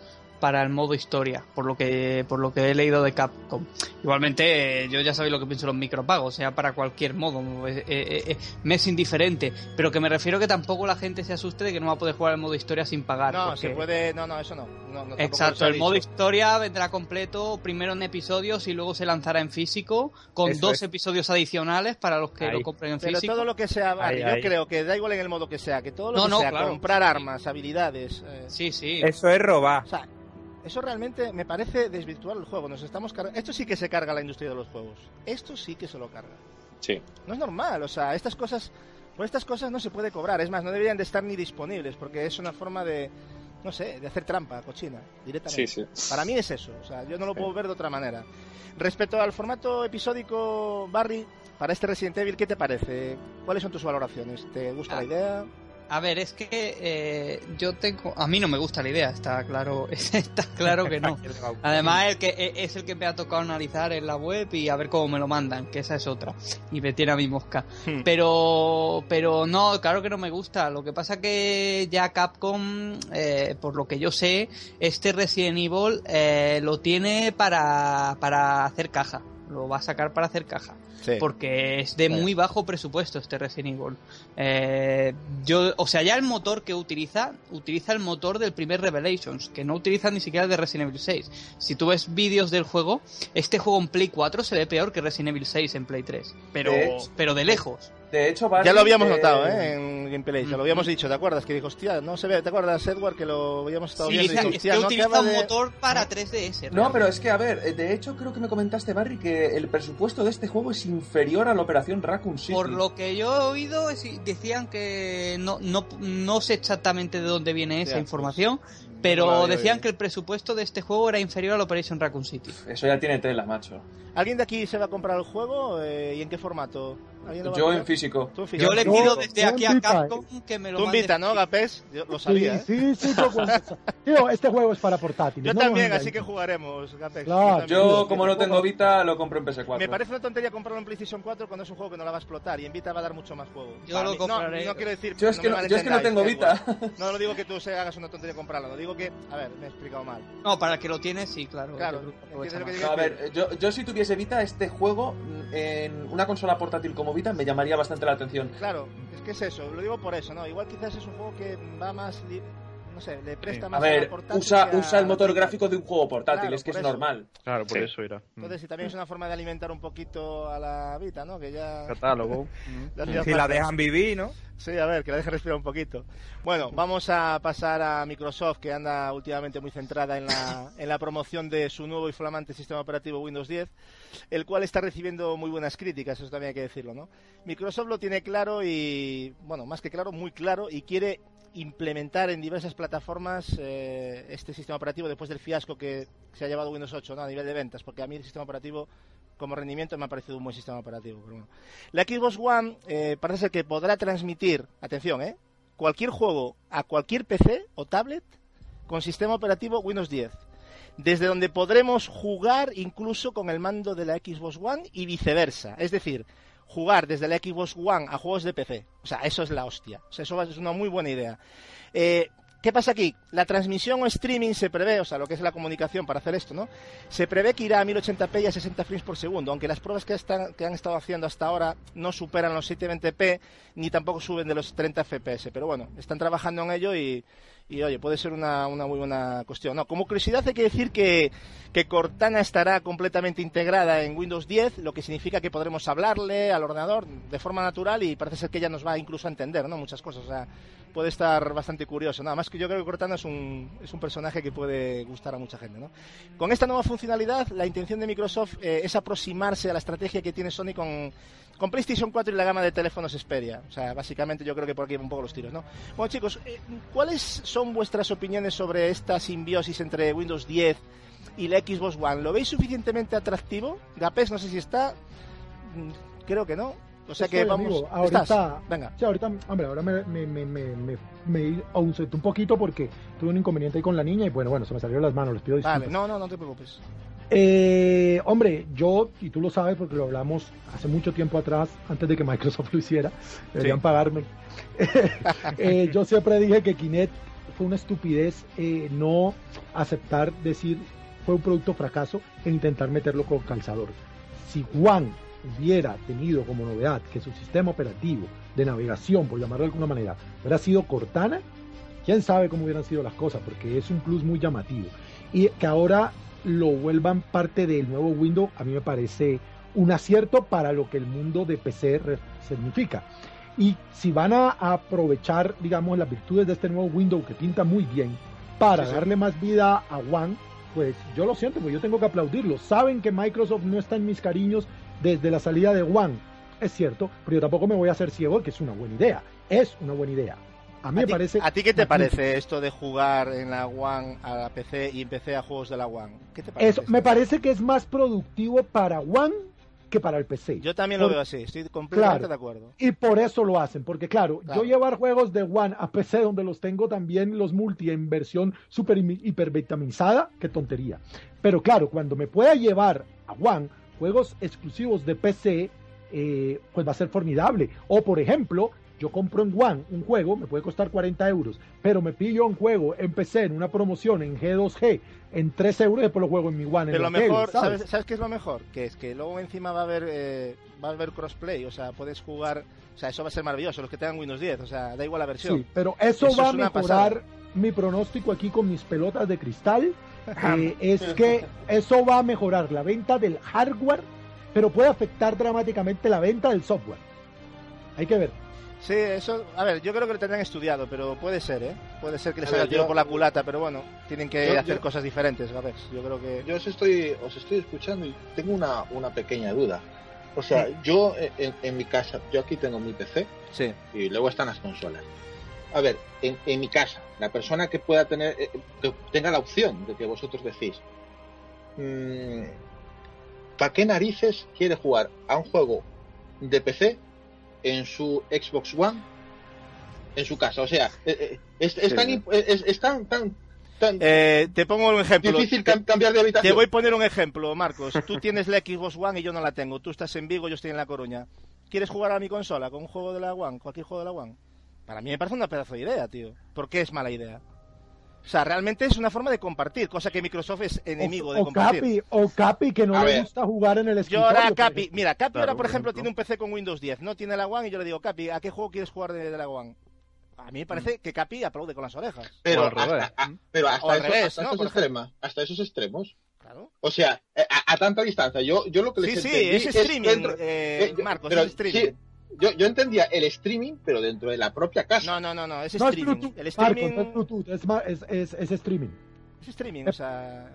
para el modo historia, por lo que por lo que he leído de Capcom. Igualmente, eh, yo ya sabéis lo que pienso de los micropagos, sea para cualquier modo, eh, eh, eh, me es indiferente, pero que me refiero que tampoco la gente se asuste de que no va a poder jugar el modo historia sin pagar. No, porque- se puede. No, no, eso no. no, no, Exacto, el modo historia vendrá completo primero en episodios y luego se lanzará en físico con Eso dos es. episodios adicionales para los que Ahí. lo compren en Pero físico. todo lo que sea, Ahí, yo ahí. creo que da igual en el modo que sea, que todo lo No, que no, sea, claro. comprar armas, habilidades. eh, Sí, sí. Eso es robar. O sea, eso realmente me parece desvirtuar el juego. Nos estamos carga- Esto sí que se carga la industria de los juegos. Esto sí que se lo carga. Sí. No es normal, o sea, estas cosas, por estas cosas no se puede cobrar. Es más, no deberían de estar ni disponibles, porque es una forma de, no sé, de hacer trampa, cochina, directamente. Sí, sí. Para mí es eso, o sea, yo no lo puedo ver de otra manera. Respecto al formato episódico, Barry, para este Resident Evil, ¿qué te parece? ¿Cuáles son tus valoraciones? ¿Te gusta la Ah. idea? A ver, es que eh, yo tengo... A mí no me gusta la idea, está claro, está claro que no. Además, el que, e- es el que me ha tocado analizar en la web y a ver cómo me lo mandan, que esa es otra. Y me tiene a mi mosca. Hmm. Pero, pero no, claro que no me gusta. Lo que pasa que ya Capcom, eh, por lo que yo sé, este Resident Evil eh, lo tiene para, para hacer caja. Lo va a sacar para hacer caja. Sí. Porque es de muy bajo presupuesto este Resident Evil. Eh, yo, o sea, ya el motor que utiliza, utiliza el motor del primer Revelations, que no utiliza ni siquiera el de Resident Evil 6. Si tú ves vídeos del juego, este juego en Play 4 se ve peor que Resident Evil 6 en Play 3. Pero, pero de lejos. De hecho, Barry, Ya lo habíamos eh, notado, ¿eh? En Gameplay, te lo habíamos dicho, ¿te acuerdas? Que dijo, hostia, no se ve, ¿te acuerdas, Edward? Que lo habíamos estado Sí, viendo y es que no utiliza acaba un de... motor para 3DS. No, pero es que, a ver, eh, de hecho creo que me comentaste, Barry, que el presupuesto de este juego es inferior a la operación Raccoon City. Por lo que yo he oído, es- decían que no, no, no sé exactamente de dónde viene esa Ya, información, pero decían que el presupuesto de este juego era inferior al Operation Raccoon City. Eso ya tiene tela, macho. ¿Alguien de aquí se va a comprar el juego? Eh, ¿Y en qué formato? Yo en físico. Yo le pido desde aquí a Capcom que me lo Tú invita, ¿no, Gapés? Yo lo sabía. Sí, ¿eh? sí, sí. Tío, este juego es para portátiles. Yo también, así que jugaremos, Gapés. Claro, yo, como no tengo Vita, lo compro en PS4. Me parece una tontería comprarlo en PlayStation 4 cuando es un juego que no la va a explotar y en Vita va a dar mucho más juego. Yo lo compraré. No, no, quiero decir... Yo es que no, yo es que no tengo Vita. No, no digo que tú hagas una tontería comprarlo, no digo que... A ver, me he explicado mal. No, para que lo tienes, sí, claro. Claro. a ver, yo, yo si tuviese Vita, este juego en una consola portátil como Vita me llamaría bastante la atención. Claro, es que es eso, lo digo por eso, ¿no? Igual quizás es un juego que va más no sé, le presta más a ver, usa, usa el motor gráfico de un juego portátil, es que es normal. Claro, por eso irá. Entonces, si también es una forma de alimentar un poquito a la Vita, ¿no? Que ya... Catálogo. si la dejan vivir, ¿no? Sí, a ver, que la dejen respirar un poquito. Bueno, vamos a pasar a Microsoft, que anda últimamente muy centrada en la, en la promoción de su nuevo y flamante sistema operativo Windows 10, el cual está recibiendo muy buenas críticas, eso también hay que decirlo, ¿no? Microsoft lo tiene claro y, bueno, más que claro, muy claro, y quiere implementar en diversas plataformas eh, este sistema operativo después del fiasco que se ha llevado Windows 8 a nivel de ventas, porque a mí el sistema operativo como rendimiento me ha parecido un buen sistema operativo. La Xbox One eh, parece ser que podrá transmitir, atención, eh, cualquier juego a cualquier PC o tablet con sistema operativo Windows 10 desde donde podremos jugar incluso con el mando de la Xbox One y viceversa. Es decir, jugar desde la Xbox One a juegos de PC. O sea, eso es la hostia. O sea, eso es una muy buena idea. Eh, ¿Qué pasa aquí? La transmisión o streaming se prevé, o sea, lo que es la comunicación para hacer esto, ¿no? Se prevé que irá a 1080p y a 60 frames por segundo, aunque las pruebas que, están, que han estado haciendo hasta ahora no superan los 720p ni tampoco suben de los 30 fps. Pero bueno, están trabajando en ello y, oye, puede ser una, una muy buena cuestión. No, como curiosidad hay que decir que, que, Cortana estará completamente integrada en Windows 10, lo que significa que podremos hablarle al ordenador de forma natural y parece ser que ella nos va incluso a entender, ¿no? Muchas cosas, o sea, puede estar bastante curioso. Nada más que yo creo que Cortana es un, es un personaje que puede gustar a mucha gente, ¿no? Con esta nueva funcionalidad, la intención de Microsoft eh, es aproximarse a la estrategia que tiene Sony con con PlayStation 4 y la gama de teléfonos Xperia. O sea, básicamente yo creo que por aquí van un poco los tiros, ¿no? Bueno, chicos, eh, ¿cuáles son vuestras opiniones sobre esta simbiosis entre Windows 10 y la Xbox One? ¿Lo veis suficientemente atractivo? Gapes, no sé si está. Mm, creo que no. O sea que vamos. ahorita, Venga. Sí, ahorita, hombre, ahora me, me, me, me, me un poquito porque tuve un inconveniente ahí con la niña y bueno, bueno, se me salieron las manos, les pido disculpas. Vale, no, no, no te preocupes. Eh, hombre, yo, y tú lo sabes porque lo hablamos hace mucho tiempo atrás, antes de que Microsoft lo hiciera, deberían pagarme. eh, yo siempre dije que Kinect fue una estupidez eh, no aceptar decir fue un producto fracaso e intentar meterlo con calzador. Si Juan hubiera tenido como novedad que su sistema operativo de navegación, por llamarlo de alguna manera, hubiera sido Cortana, quién sabe cómo hubieran sido las cosas, porque es un plus muy llamativo. Y que ahora lo vuelvan parte del nuevo Windows, a mí me parece un acierto para lo que el mundo de PC significa. Y si van a aprovechar, digamos, las virtudes de este nuevo Windows que pinta muy bien para darle más vida a One, pues yo lo siento, pues yo tengo que aplaudirlo. Saben que Microsoft no está en mis cariños desde la salida de One, es cierto, pero yo tampoco me voy a hacer ciego que es una buena idea. Es una buena idea. A mí me parece. ¿A ti qué te parece esto de jugar en la One a la PC y en PC a juegos de la One? ¿Qué te parece? Eso, me parece que es más productivo para One que para el PC. Yo también lo veo así, estoy completamente de acuerdo. Y por eso lo hacen, porque claro, yo llevar juegos de One a PC donde los tengo también los multi en versión super hipervitaminizada, qué tontería. Pero claro, cuando me pueda llevar a One juegos exclusivos de PC, eh, pues va a ser formidable. O por ejemplo, yo compro en One un juego, me puede costar 40 euros, pero me pillo un juego en PC en una promoción en G2G en 3 euros y después lo juego en mi One. Pero lo mejor, ¿sabes? qué es lo mejor? Que es que luego encima va a haber eh, va a haber crossplay, o sea, puedes jugar, o sea, eso va a ser maravilloso, los que tengan Windows 10, o sea, da igual la versión. Sí, pero eso, va a mejorar mi pronóstico aquí con mis pelotas de cristal. Eh, es que eso va a mejorar la venta del hardware, pero puede afectar dramáticamente la venta del software. Hay que ver. Sí, eso, a ver, yo creo que lo tendrán estudiado, pero puede ser, ¿eh? Puede ser que les haya tiro por la culata, pero bueno, tienen que hacer cosas diferentes, a ver, yo creo que... Yo os estoy, os estoy escuchando y tengo una, una pequeña duda. O sea, yo en, mi casa, yo aquí tengo mi PC sí. y luego están las consolas. A ver, en, en mi casa, la persona que pueda tener, eh, que tenga la opción de que vosotros decís, mmm, ¿para qué narices quiere jugar a un juego de PC en su Xbox One en su casa. O sea, eh, eh, es, es Sí, tan, es, es tan, tan, Eh, te pongo un ejemplo. difícil Te- cam- cambiar de Te habitación. voy a poner un ejemplo, Marcos. Tú tienes la Xbox One y yo no la tengo. Tú estás en Vigo, yo estoy en La Coruña. ¿Quieres jugar a mi consola con un juego de la One? Cualquier juego de la One. Para mí me parece una pedazo de idea, tío. ¿Por qué es mala idea? O sea, realmente es una forma de compartir, cosa que Microsoft es enemigo o, de o compartir. Capi, o Capi que no A le ver. gusta jugar en el Yo escritorio. ahora, por Capi, mira, Capi Claro, ahora, por por ejemplo, ejemplo. tiene un PC con Windows 10, no tiene la One, y yo le digo, Capi, ¿a qué juego quieres jugar de, de la One? A mí me parece que Capi aplaude con las orejas. Pero O al revés. hasta, a- pero hasta, O al esos, revés, hasta ¿no? esos Por extremos, hasta esos extremos. Claro. O sea, eh, a, a tanta distancia. Yo, yo lo que les Sí, sí, es streaming, dentro- eh, eh, yo- Marcos, pero es streaming. sí, yo, yo entendía el streaming, pero dentro de la propia casa. No, no, no, no, es No es streaming. Bluetooth, el streaming no es Bluetooth, es, es, es, es streaming. es streaming, o sea,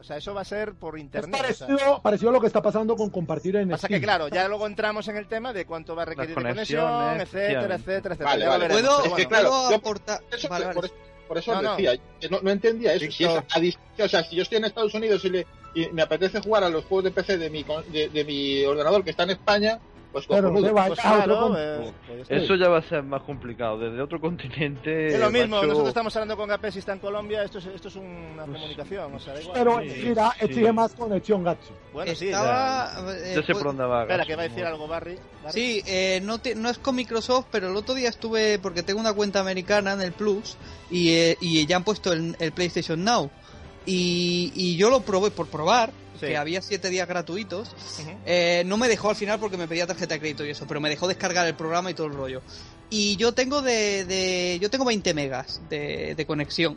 o sea, eso va a ser por Es internet. o sea. parecido, a lo que está pasando con compartir en Pasa Steam. que claro, ya luego entramos en el tema de cuánto va a requerir de conexión, conexiones, etcétera, etcétera, etcétera. Vale, vale. veremos, ¿Puedo, pero Es que claro, ¿puedo yo- aportar? Eso, Vale, por, vale. eso, por eso No, no. decía, que no, no entendía eso. Si es a distancia, o sea, si yo estoy en Estados Unidos y, le, y me apetece jugar a los juegos de PC de mi, con- de, de mi ordenador que está en España, pues cojonudo. Pues a otro claro, con- eh, pues, Eso ya va a ser más complicado. Desde otro continente. es lo mismo, macho, nosotros estamos hablando con Gapé si está en Colombia, esto es, esto es una comunicación, o sea, da igual. Pero Sí, sí. exige más conexión, Gatsu. Bueno, sí, Estaba, eh, Ya sé pues- por dónde va. Espera, que va a decir algo Barry. Barry. Sí, eh, no, te- no es con Microsoft, pero el otro día estuve, porque tengo una cuenta americana en el Plus, y, eh, y ya han puesto el, el PlayStation Now. Y, y yo lo probé por probar, Sí. que había siete días gratuitos. Eh, no me dejó al final porque me pedía tarjeta de crédito y eso, pero me dejó descargar el programa y todo el rollo. Y yo tengo de, de- yo tengo 20 megas de, de conexión.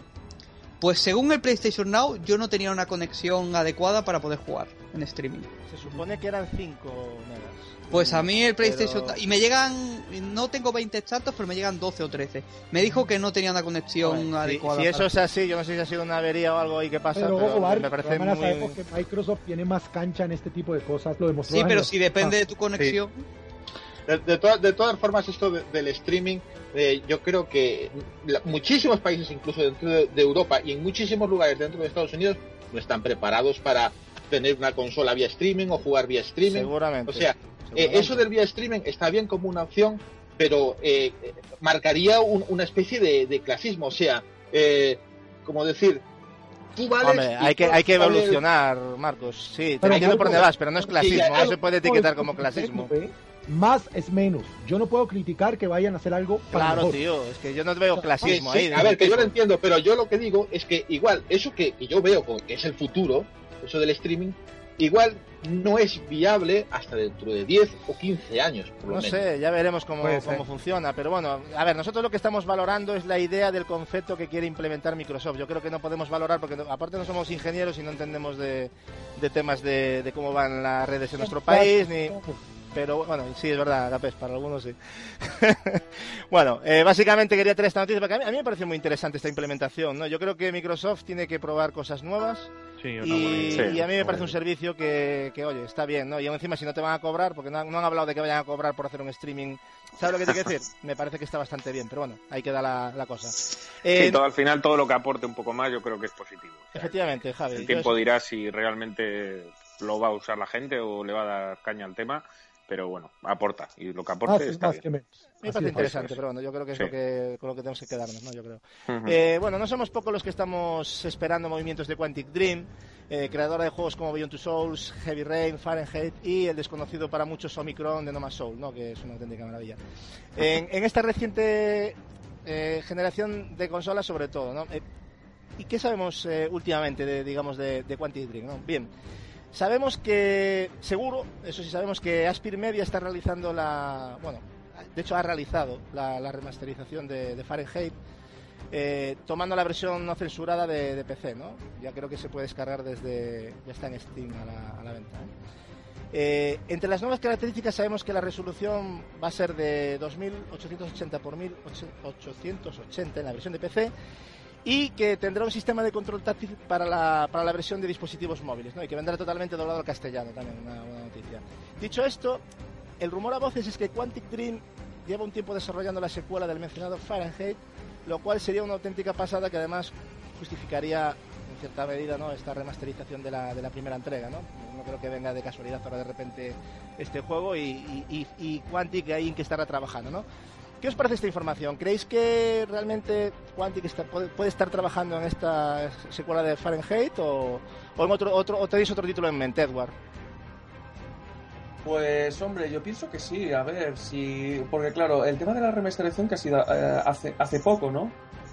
Pues según el PlayStation Now, yo no tenía una conexión adecuada para poder jugar en streaming. Se supone que eran 5 megas. Pues a mí el PlayStation... Pero- Y me llegan... No tengo 20 exactos, pero me llegan 12 o 13. Me dijo que no tenía una conexión adecuada. si eso es así, yo no sé si ha sido una avería o algo ahí que pasa, Pero, pero, ojo, Barry, me parece muy... sabemos que Microsoft tiene más cancha en este tipo de cosas. Lo demostró Sí, pero si depende de tu conexión... De, de todas- de todas formas, esto de- del streaming, eh, yo creo que la- muchísimos países, incluso dentro de, de Europa y en muchísimos lugares dentro de Estados Unidos, no están preparados para tener una consola vía streaming o jugar vía streaming. Seguramente. O sea, eh, eso del vía streaming está bien como una opción, pero eh, marcaría un- una especie de, de clasismo. O sea, eh, como decir, tú vales. Hombre, hay que, hay que vales- evolucionar, Marcos. Sí, te Pero, entiendo por dónde vas, pero no es sí, clasismo. ya- no se puede etiquetar como clasismo. Más es menos. Yo no puedo criticar que vayan a hacer algo para Claro, mejor. tío, es que yo no veo clasismo sí, ahí. a ver, que yo lo entiendo, pero yo lo que digo es que igual, eso que, que yo veo que es el futuro, eso del streaming, igual no es viable hasta dentro de 10 o 15 años, por lo No menos. sé, ya veremos cómo, cómo funciona. Pero bueno, a ver, nosotros lo que estamos valorando es la idea del concepto que quiere implementar Microsoft. Yo creo que no podemos valorar porque no- aparte no somos ingenieros y no entendemos de, de temas de, de cómo van las redes en nuestro país. ni Pero bueno, sí, es verdad, Gapés, para algunos sí. bueno, eh, básicamente quería traer esta noticia porque a mí, a mí me parece muy interesante esta implementación. ¿no? Yo creo que Microsoft tiene que probar cosas nuevas. Sí, una Y, y a mí me parece un servicio que, que, oye, está bien, ¿no? Y aún encima, si no te van a cobrar, porque no han, no han hablado de que vayan a cobrar por hacer un streaming, ¿sabes lo que te quiero decir? Me parece que está bastante bien, pero bueno, ahí queda la, la cosa. Eh, Sí, todo al final, todo lo que aporte un poco más, yo creo que es positivo. O sea, efectivamente, Javi. el tiempo dirá si realmente lo va a usar la gente o le va a dar caña al tema, pero bueno, aporta. Y lo que aporte Más, está más bien. que. Me parece es. interesante, pero bueno, yo creo que es Sí. lo que, con lo que tenemos que quedarnos, ¿no? Yo creo. Ujú. Eh, bueno, no somos pocos los que estamos esperando movimientos de Quantic Dream, eh, creadora de juegos como Beyond Two Souls, Heavy Rain, Fahrenheit y el desconocido para muchos Omicron de No Más Soul, ¿no? que es una auténtica maravilla. En, en esta reciente eh, generación de consolas, sobre todo, ¿no? Eh, ¿Y qué sabemos eh, últimamente, de, digamos, de, de Quantic Dream? ¿no? Bien, sabemos que, seguro, eso sí, sabemos que Aspir Media está realizando la, bueno, de hecho ha realizado la, remasterización de, Fahrenheit, eh, tomando la versión no censurada de, PC, ¿no? Ya creo que se puede descargar desde, ya está en Steam a la, a la venta. ¿eh? Eh, entre las nuevas características sabemos que la resolución va a ser de 2880 por 1880 en la versión de PC y que tendrá un sistema de control táctil para la, para la versión de dispositivos móviles ¿no? y que vendrá totalmente doblado al castellano también, una, una noticia. Dicho esto, el rumor a voces es que Quantic Dream lleva un tiempo desarrollando la secuela del mencionado Fahrenheit, lo cual sería una auténtica pasada que además justificaría cierta medida ¿no? esta remasterización de la, de la primera entrega. ¿no? no creo que venga de casualidad para de repente este juego y, y, y, Quantic ahí que estará trabajando. ¿no? ¿Qué os parece esta información? ¿Creéis que realmente Quantic puede, estar trabajando en esta secuela de Fahrenheit o, en otro, otro, o tenéis otro título en mente, Edward? Pues hombre, yo pienso que sí, a ver, si... Porque claro, el tema de la remasterización que ha sido eh, hace, hace poco, ¿no?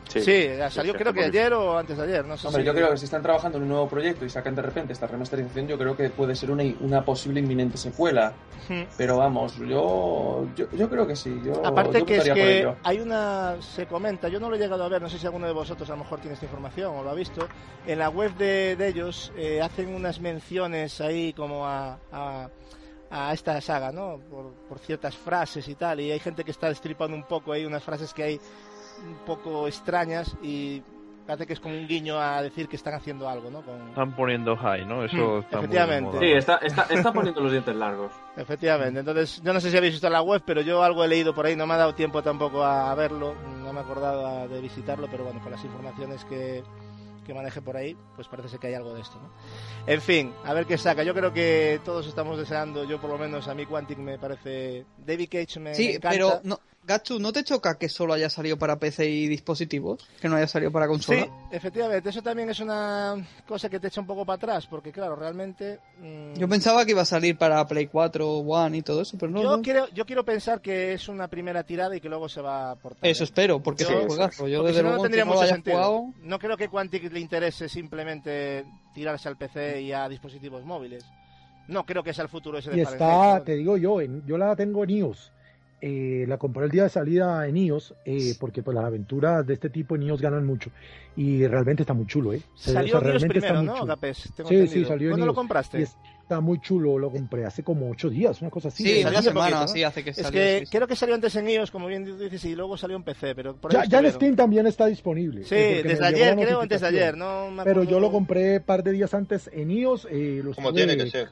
Sí, sí salió creo que ayer o antes de ayer, no sé Hombre, yo creo que si están trabajando en un nuevo proyecto y sacan de repente esta remasterización, yo creo que puede ser una, una posible inminente secuela. Hmm. Pero vamos, yo, yo, creo que sí. Yo, Aparte que es que hay una, se comenta, yo no lo he llegado a ver, no sé si alguno de vosotros a lo mejor tiene esta información o lo ha visto, en la web de, de ellos eh, hacen unas menciones ahí como a a esta saga, ¿no? Por, ciertas frases y tal, y hay gente que está destripando un poco ahí unas frases que hay un poco extrañas y parece que es como un guiño a decir que están haciendo algo, ¿no? Están poniendo high, ¿no? Eso mm, está Efectivamente. sí, está, está, poniendo los dientes largos. Efectivamente. Entonces, yo no sé si habéis visto la web, pero yo algo he leído por ahí, no me ha dado tiempo tampoco a verlo, no me he acordado de visitarlo, pero bueno, con las informaciones que, que maneje por ahí, pues parece que hay algo de esto, ¿no? En fin, a ver qué saca. Yo creo que todos estamos deseando, yo por lo menos a mí Quantic me parece... David Cage me, sí, pero no, Gachu, ¿no te choca que solo haya salido para PC y dispositivos? Que no haya salido para consola. Sí, efectivamente. Eso también es una cosa que te echa un poco para atrás, porque claro, realmente... Mm, yo pensaba que iba a salir para Play 4, One y todo eso, pero no. Yo, Quiero, yo quiero pensar que es una primera tirada y que luego se va a portar. Eso espero, porque es un juegazo. Yo desde luego no, tendría mucho sentido. No creo que Quantic le interese simplemente tirarse al PC y a dispositivos móviles. No creo que sea el futuro ese de Y está, te digo yo, yo la tengo en iOS eh, la compré el día de salida en iOS, eh, porque pues las aventuras de este tipo en iOS ganan mucho. Y realmente está muy chulo, ¿eh? Salió realmente primero, ¿no, sí, sí, salió ¿Cuándo lo compraste? está muy chulo, lo compré hace como ocho días, una cosa así. Sí, una semana, sí, hace que Es que creo que salió antes en iOS, como bien dices, y luego salió en PC, pero Ya, ya en Steam también está disponible. Sí, desde ayer, creo, antes de ayer, no Pero yo lo compré un par de días antes en iOS. Eh, como tiene que ser.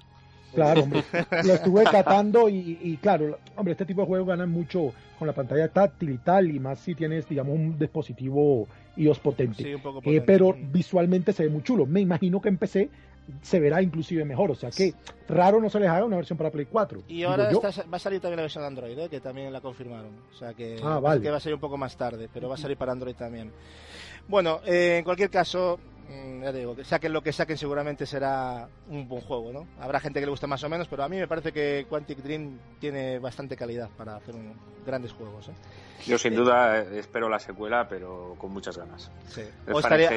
Claro, hombre. lo estuve catando y, claro, hombre, este tipo de juegos ganan mucho con la pantalla táctil y tal, y más si tienes, digamos, un dispositivo iOS potente. Sí, un poco eh, potente. pero visualmente se ve muy chulo. Me imagino que en PC se verá inclusive mejor. O sea que raro no se les haga una versión para Play 4. Y ahora va a salir también la versión de Android, ¿eh? que también la confirmaron. O sea que, ah, que va a salir un poco más tarde, pero va a salir para Android también. Bueno, eh, en cualquier caso, Mm, ya digo, que saquen lo que saquen seguramente será un buen juego, ¿no? Habrá gente que le guste más o menos, pero a mí me parece que Quantic Dream tiene bastante calidad para hacer grandes juegos, ¿eh? Yo sin duda eh, espero la secuela, pero con muchas ganas.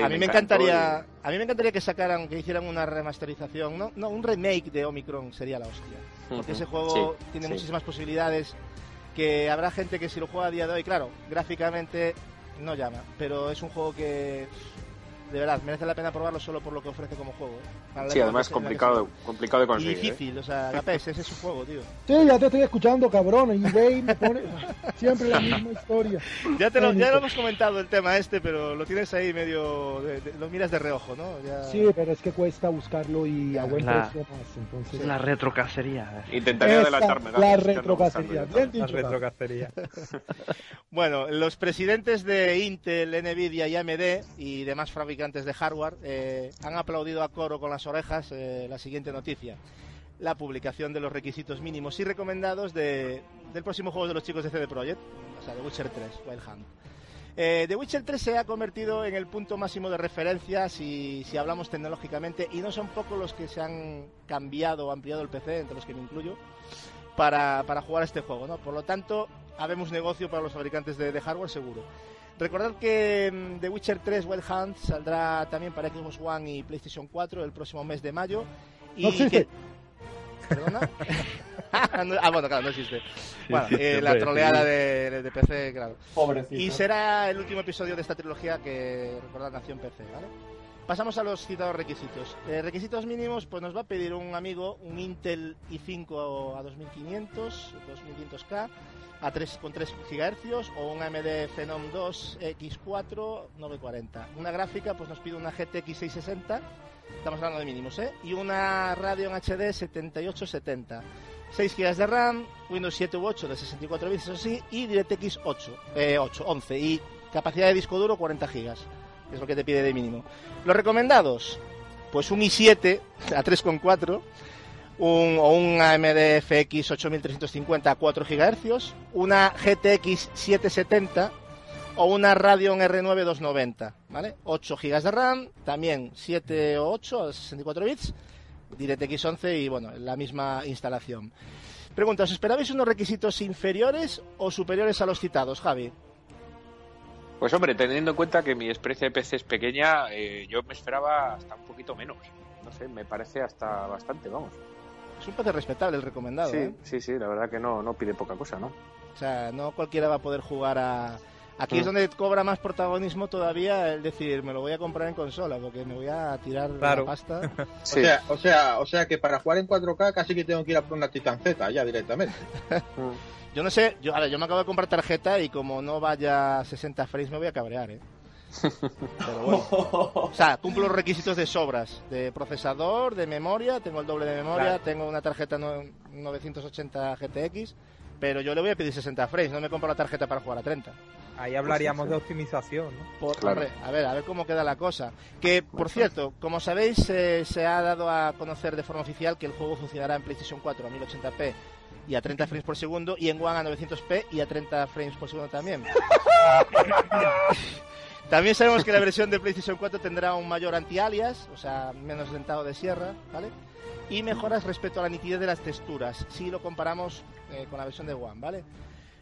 a mí me encantaría, a mí me encantaría que sacaran, que hicieran una remasterización, no, no un remake de Omicron sería la hostia, porque ese juego tiene muchísimas posibilidades que habrá gente que si lo juega a día de hoy, claro, gráficamente no llama, pero es un juego que de verdad, merece la pena probarlo solo por lo que ofrece como juego. ¿eh? Sí, además es complicado, complicado de conseguir. Y difícil, ¿eh? o sea, la PS, ese es su juego, tío. Sí, ya te estoy escuchando, cabrón. Y me pone siempre la misma historia. Ya, te lo, ya lo hemos comentado el tema este, pero lo tienes ahí medio. lo miras de reojo, ¿no? Sí, pero es que cuesta buscarlo y a buen precio más. Entonces... La retrocacería. Intentaría adelantarme. La retrocacería. Bien dicho. La retrocacería. bueno, los presidentes de Intel, Nvidia y AMD y demás fabricantes antes de hardware, eh, han aplaudido a coro con las orejas eh, la siguiente noticia. La publicación de los requisitos mínimos y recomendados del próximo juego de los chicos de CD Projekt, o sea, The Witcher 3, Wild Hunt. Eh, The Witcher 3 se ha convertido en el punto máximo de referencia si, si hablamos tecnológicamente y no son pocos los que se han cambiado o ampliado el PC, entre los que me incluyo, para, para jugar a este juego. ¿no? Por lo tanto, habemos negocio para los fabricantes de, de hardware seguro. Recordad que mm, The Witcher 3 Wild Hunt saldrá también para Xbox One y PlayStation 4 el próximo mes de mayo. Y no existe. ¿Perdona? ah, bueno, claro, no existe. Bueno, eh, la troleada de, de, PC, claro. Pobrecito. Y será el último episodio de esta trilogía que, recordad, nació en PC, ¿vale? Pasamos a los citados requisitos. Eh, requisitos mínimos, pues nos va a pedir un amigo un Intel i5 a 2500, 2500K, a 3, con 3 GHz o un AMD Phenom 2 X4 940. Una gráfica pues nos pide una GTX 660, estamos hablando de mínimos, ¿eh? Y una Radeon HD 7870. 6 GB de RAM, Windows 7 u 8 de 64 bits, eso sí, y DirectX 8, eh, 8, 11 y capacidad de disco duro 40 GB. Es lo que te pide de mínimo. Los recomendados, pues un i7 a 3,4, un, o un AMD FX 8350 a 4 GHz, una GTX 770 o una Radeon R9 290, ¿vale? 8 GB de RAM, también 7 o 8 a 64 bits, DirectX 11 y bueno, la misma instalación. Pregunta, ¿os esperabais unos requisitos inferiores o superiores a los citados, Javi? Pues hombre, teniendo en cuenta que mi experiencia de PC es pequeña, eh, yo me esperaba hasta un poquito menos. No sé, me parece hasta bastante, vamos. Es un PC respetable el recomendado. Sí, ¿eh? sí, sí, la verdad que no, no pide poca cosa, ¿no? O sea, no cualquiera va a poder jugar a... Aquí es Mm. donde cobra más protagonismo todavía el decir, me lo voy a comprar en consola, porque me voy a tirar Claro. la pasta. O, sea, o, sea, o sea que para jugar en 4K casi que tengo que ir a por una Titan Z ya directamente. Yo no sé, yo, ahora, yo me acabo de comprar tarjeta y como no vaya a 60 frames me voy a cabrear, ¿eh? Pero bueno. O sea, cumplo los requisitos de sobras, de procesador, de memoria, tengo el doble de memoria, Claro. tengo una tarjeta no- 980 GTX, pero yo le voy a pedir 60 frames, no me compro la tarjeta para jugar a 30. Ahí hablaríamos de optimización, ¿no? Por, Claro. hombre, a ver, a ver cómo queda la cosa. Que, por cierto, como sabéis, eh, se ha dado a conocer de forma oficial que el juego funcionará en PlayStation 4 a 1080p y a 30 frames por segundo y en One a 900p y a 30 frames por segundo también. También sabemos que la versión de PlayStation 4 tendrá un mayor anti-alias, o sea, menos dentado de sierra, ¿vale? Y mejoras respecto a la nitidez de las texturas, si lo comparamos eh, con la versión de One, ¿vale?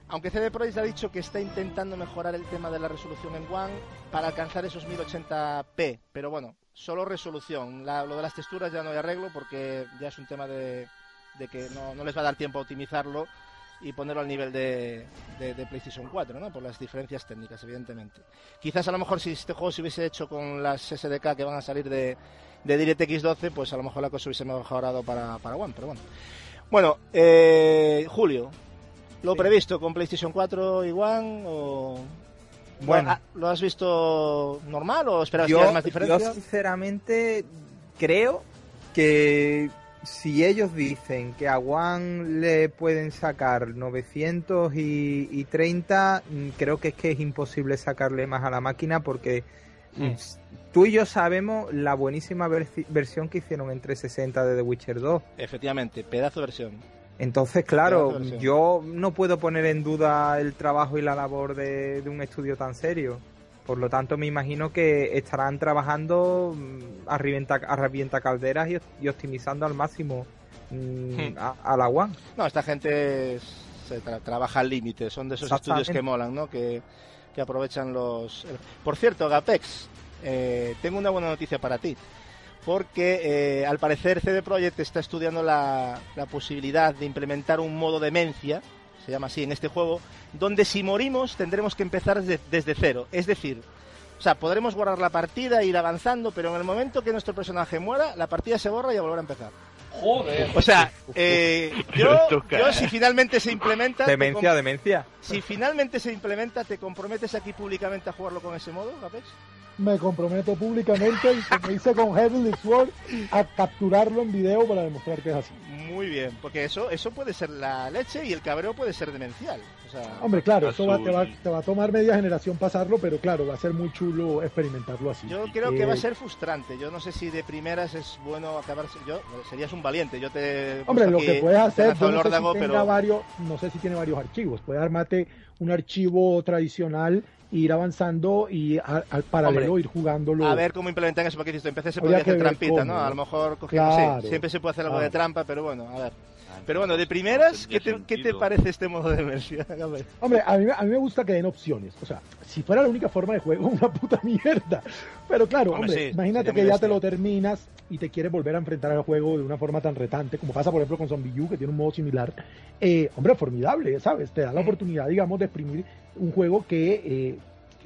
Aunque CD Projekt ha dicho que está intentando mejorar el tema de la resolución en One para alcanzar esos 1080p, pero bueno, solo resolución. La- lo de las texturas ya no hay arreglo porque ya es un tema de, que no, les va a dar tiempo a optimizarlo y ponerlo al nivel de, de- de PlayStation 4, ¿no? Por las diferencias técnicas, evidentemente. Quizás a lo mejor si este juego se hubiese hecho con las SDK que van a salir de, de DirectX 12, pues a lo mejor la cosa hubiese mejorado para, para One, pero bueno. Bueno, eh, Julio, ¿lo Sí. previsto con PlayStation 4 y One o...? Bueno. ¿Lo, ¿Lo has visto normal o esperabas que Yo, haya más yo diferencia? sinceramente creo que si ellos dicen que a One le pueden sacar 900 y, y 30, mm, creo que es que es imposible sacarle más a la máquina porque mm, tú y yo sabemos la buenísima versi- versión que hicieron en 360 de The Witcher 2. Efectivamente, pedazo de versión. Entonces, claro, yo no puedo poner en duda el trabajo y la labor de, de un estudio tan serio. Por lo tanto, me imagino que estarán trabajando mm, a revienta, a revienta calderas y, y optimizando al máximo mm, Hmm. a, a la One. No, esta gente se tra- trabaja al límite, son de esos estudios que molan, ¿no? Que, que aprovechan los... Por cierto, Gapex, eh, tengo una buena noticia para ti, porque eh, al parecer CD Projekt está estudiando la, la posibilidad de implementar un modo demencia, se llama así en este juego, donde si morimos tendremos que empezar desde, desde cero, es decir... O sea, podremos guardar la partida, ir avanzando, pero en el momento que nuestro personaje muera, la partida se borra y a volver a empezar. Joder. O sea, eh, yo, yo si finalmente se implementa, Demencia, demencia. si finalmente se implementa, ¿te comprometes aquí públicamente a jugarlo con ese modo, Gapex? Me comprometo públicamente y como hice con Heavenly Sword a capturarlo en video para demostrar que es así. Muy bien, porque eso, eso puede ser la leche y el cabreo puede ser demencial. O sea, Hombre, claro, eso va- te, va, te va a tomar media generación pasarlo, pero claro, va a ser muy chulo experimentarlo así. yo creo que va a Eh, ser frustrante. Yo no sé si de primeras es bueno acabarse. Yo serías un valiente. Yo te. Hombre, puesto lo que puedes hacer, yo no sé, si tenga pero varios, no sé si tiene varios archivos. Puedes armarte un archivo tradicional ir avanzando y a- al paralelo Hombre, ir jugándolo. a ver cómo implementan eso, porque si empecé se Habría podría que hacer trampita, ¿no? A lo mejor cogiendo, Claro, sí, siempre se puede hacer algo de trampa, pero bueno, a ver. Pero bueno, de primeras, ¿qué te, ¿qué te parece este modo de? Gapex? Hombre, a mí, me- a mí me gusta que den opciones. O sea, si fuera la única forma de juego, una puta mierda. Pero claro, Hombre, hombre, sí, imagínate que ya te lo terminas y te quieres volver a enfrentar al juego de una forma tan retante, como pasa, por ejemplo, con Zombie U, que tiene un modo similar. Eh, hombre, formidable, ¿sabes? Te da la oportunidad, digamos, de exprimir un juego que eh,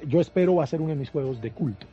yo espero va a ser uno de mis juegos de culto.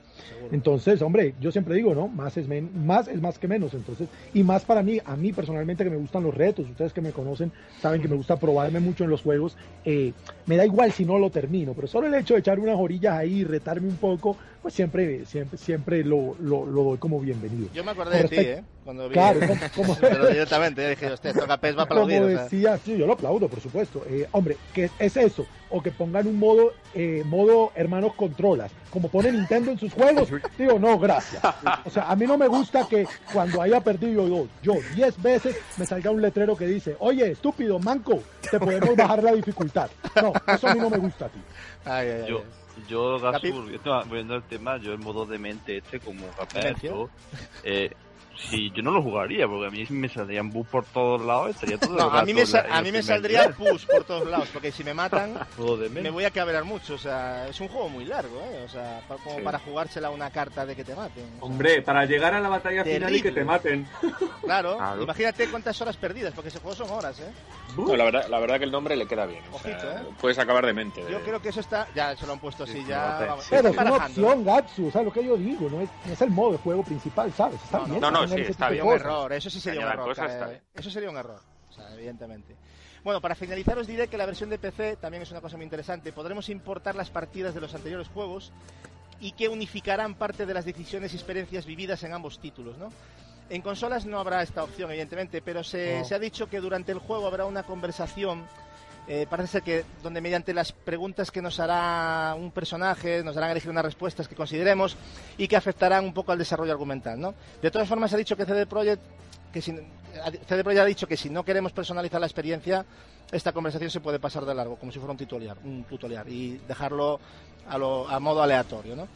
Entonces, hombre, yo siempre digo, ¿no? Más es, men- más es más que menos. Entonces, y más para mí, a mí personalmente que me gustan los retos, ustedes que me conocen saben que me gusta probarme mucho en los juegos. eh, me da igual si no lo termino, pero solo el hecho de echar unas orillas ahí y retarme un poco, pues siempre, siempre, siempre lo, lo, lo doy como bienvenido. Yo me acordé de ti, ¿eh? Cuando vi. Claro, como- como- Pero directamente, dije, hostia, toca pez, va como aplaudir. o sea. decía, sí, yo lo aplaudo, por supuesto. Eh, hombre, que es eso, o que pongan un modo, eh, modo hermanos controlas, como pone Nintendo en sus juegos. digo, no, gracias. O sea, a mí no me gusta que cuando haya perdido yo, yo 10 veces me salga un letrero que dice, oye, estúpido, manco, te podemos bajar la dificultad. No, eso a mí no me gusta, tío. Ay, ay, ay. Yo, yo Gasur, yo viendo el tema, yo el modo de mente este como capítulo, eh, si yo no lo jugaría, porque a mí me saldrían bus por todos lados, estaría todo No, el a mí me, a mí me saldría push por todos lados, porque si me matan, me voy a cabrear mucho. O sea, es un juego muy largo, ¿eh? O sea, como Sí. para jugársela una carta de que te maten. O sea, Hombre, para llegar a la batalla final y que te maten. Claro, Claro. imagínate cuántas horas perdidas, porque ese juego son horas, ¿eh? No, la, verdad, la verdad que el nombre le queda bien. o sea, Ojito, ¿eh? Puedes acabar de mente. de- Yo creo que eso está, ya se lo han puesto así, Sí, ya. sí, vamos, sí. Pero es una opción, Gatsu, ¿sabes lo que yo digo? No es, no es el modo de juego principal, ¿sabes? Está No, no, bien. no, no, tener sí, ese está tipo de Sería un cosas. error, eso sí sería un error. eh, está bien. eso sería un error, o sea, evidentemente. Bueno, para finalizar os diré que la versión de PC también es una cosa muy interesante. Podremos importar las partidas de los anteriores juegos y que unificarán parte de las decisiones y experiencias vividas en ambos títulos, ¿no? En consolas no habrá esta opción, evidentemente, pero se, No. se ha dicho que durante el juego habrá una conversación eh, parece ser que donde mediante las preguntas que nos hará un personaje nos harán elegir unas respuestas que consideremos y que afectarán un poco al desarrollo argumental, ¿no? De todas formas, ha dicho que CD Projekt que si, CD Projekt ha dicho que si no queremos personalizar la experiencia, esta conversación se puede pasar de largo, como si fuera un tutorial, un tutorial y dejarlo a, lo- a modo aleatorio, ¿no?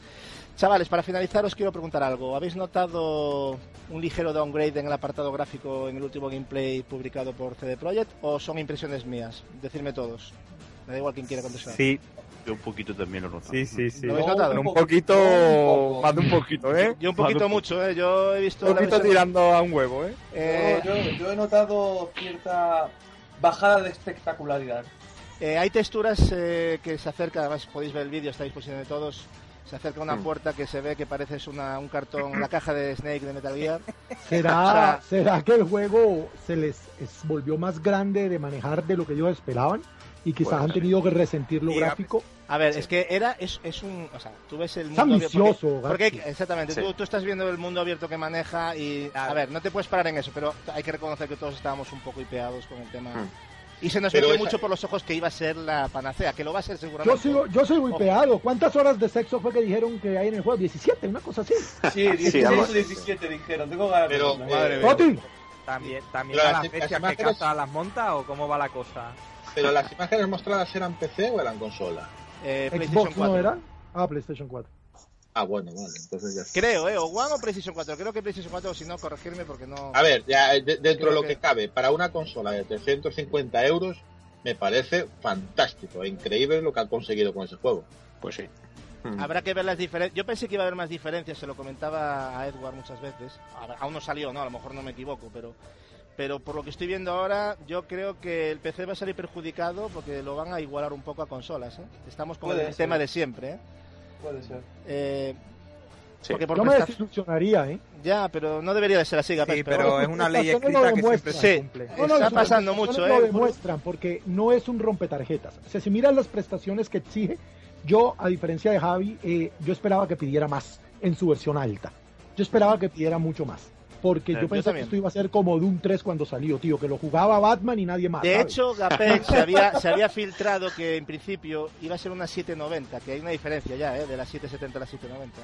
Chavales, para finalizar os quiero preguntar algo. ¿Habéis notado un ligero downgrade en el apartado gráfico en el último gameplay publicado por CD Projekt o son impresiones mías? Decidme todos. Me da igual quien quiera contestar. Sí, Yo un poquito también lo noto. sí, sí, sí. ¿Lo habéis notado? Pero un poquito, más de un poquito, ¿eh? Yo un poquito un mucho, ¿eh? Yo he visto Un poquito versión- tirando a un huevo, ¿eh? Eh, Yo, yo- yo he notado cierta bajada de espectacularidad. Eh, hay texturas eh, que se acercan, además podéis ver el vídeo, está a disposición de todos. Se acerca una Mm. puerta que se ve que parece es una, un cartón, la caja de Snake de Metal Gear. ¿Será, O sea- ¿Será que el juego se les es- volvió más grande de manejar de lo que ellos esperaban? Y quizás Puede han tenido que resentir lo Sí, gráfico. A ver, es que era, es, es un, o sea, tú ves el mundo abierto- ambicioso, porque, porque- exactamente, Sí. tú, tú estás viendo el mundo abierto que maneja y, a ver, no te puedes parar en eso, pero hay que reconocer que todos estábamos un poco hipeados con el tema. Mm. Y se nos metió mucho por los ojos que iba a ser la panacea, que lo va a ser seguramente. Yo sigo, yo soy wipeado. ¿Cuántas horas de sexo fue que dijeron que hay en el juego? 17, una cosa así. Sí, 16 vamos. o 17 dijeron. Tengo ganas de verlo. eh, También, también a las- las las fechas que imágenes- Casa las monta o cómo va la cosa. Pero las imágenes mostradas eran PC o eran consola. Eh, PlayStation Xbox 4. no era. Ah, PlayStation 4. Ah, bueno, vale, entonces ya. Creo, ¿eh? O One o PlayStation 4. Creo que PlayStation 4, o si no, corregirme porque no... A ver, ya eh, de- dentro de lo que- que cabe, para una consola de 350 euros, me parece fantástico e increíble lo que han conseguido con ese juego. Pues sí. Mm. Habrá que ver las diferencias. Yo pensé que iba a haber más diferencias, se lo comentaba a Edward muchas veces. A ver, aún no salió, ¿no? A lo mejor no me equivoco, pero... Pero por lo que estoy viendo ahora, yo creo que el PC va a salir perjudicado porque lo van a igualar un poco a consolas, ¿eh? Estamos con Puede el ser. tema de siempre, ¿eh? Puede ser. Eh, Sí. porque por Yo me desilusionaría, ¿eh? Ya, pero no debería de ser así, Sí, pero es una ley lo escrita que siempre Sí. No, no, Está pasando mucho, Lo ¿eh? demuestran porque no es un rompetarjetas. O sea, si miras las prestaciones que exige, yo, a diferencia de Javi, eh, yo esperaba que pidiera más en su versión alta. Yo esperaba que pidiera mucho más. Porque Eh, yo yo pensé que también. esto iba a ser como Doom 3 cuando salió, tío, que lo jugaba Batman y nadie más. De ¿sabes? hecho, Gapex se había, se había filtrado que en principio iba a ser una 790, que hay una diferencia ya, ¿eh? De la 770 a la 790. ¿eh?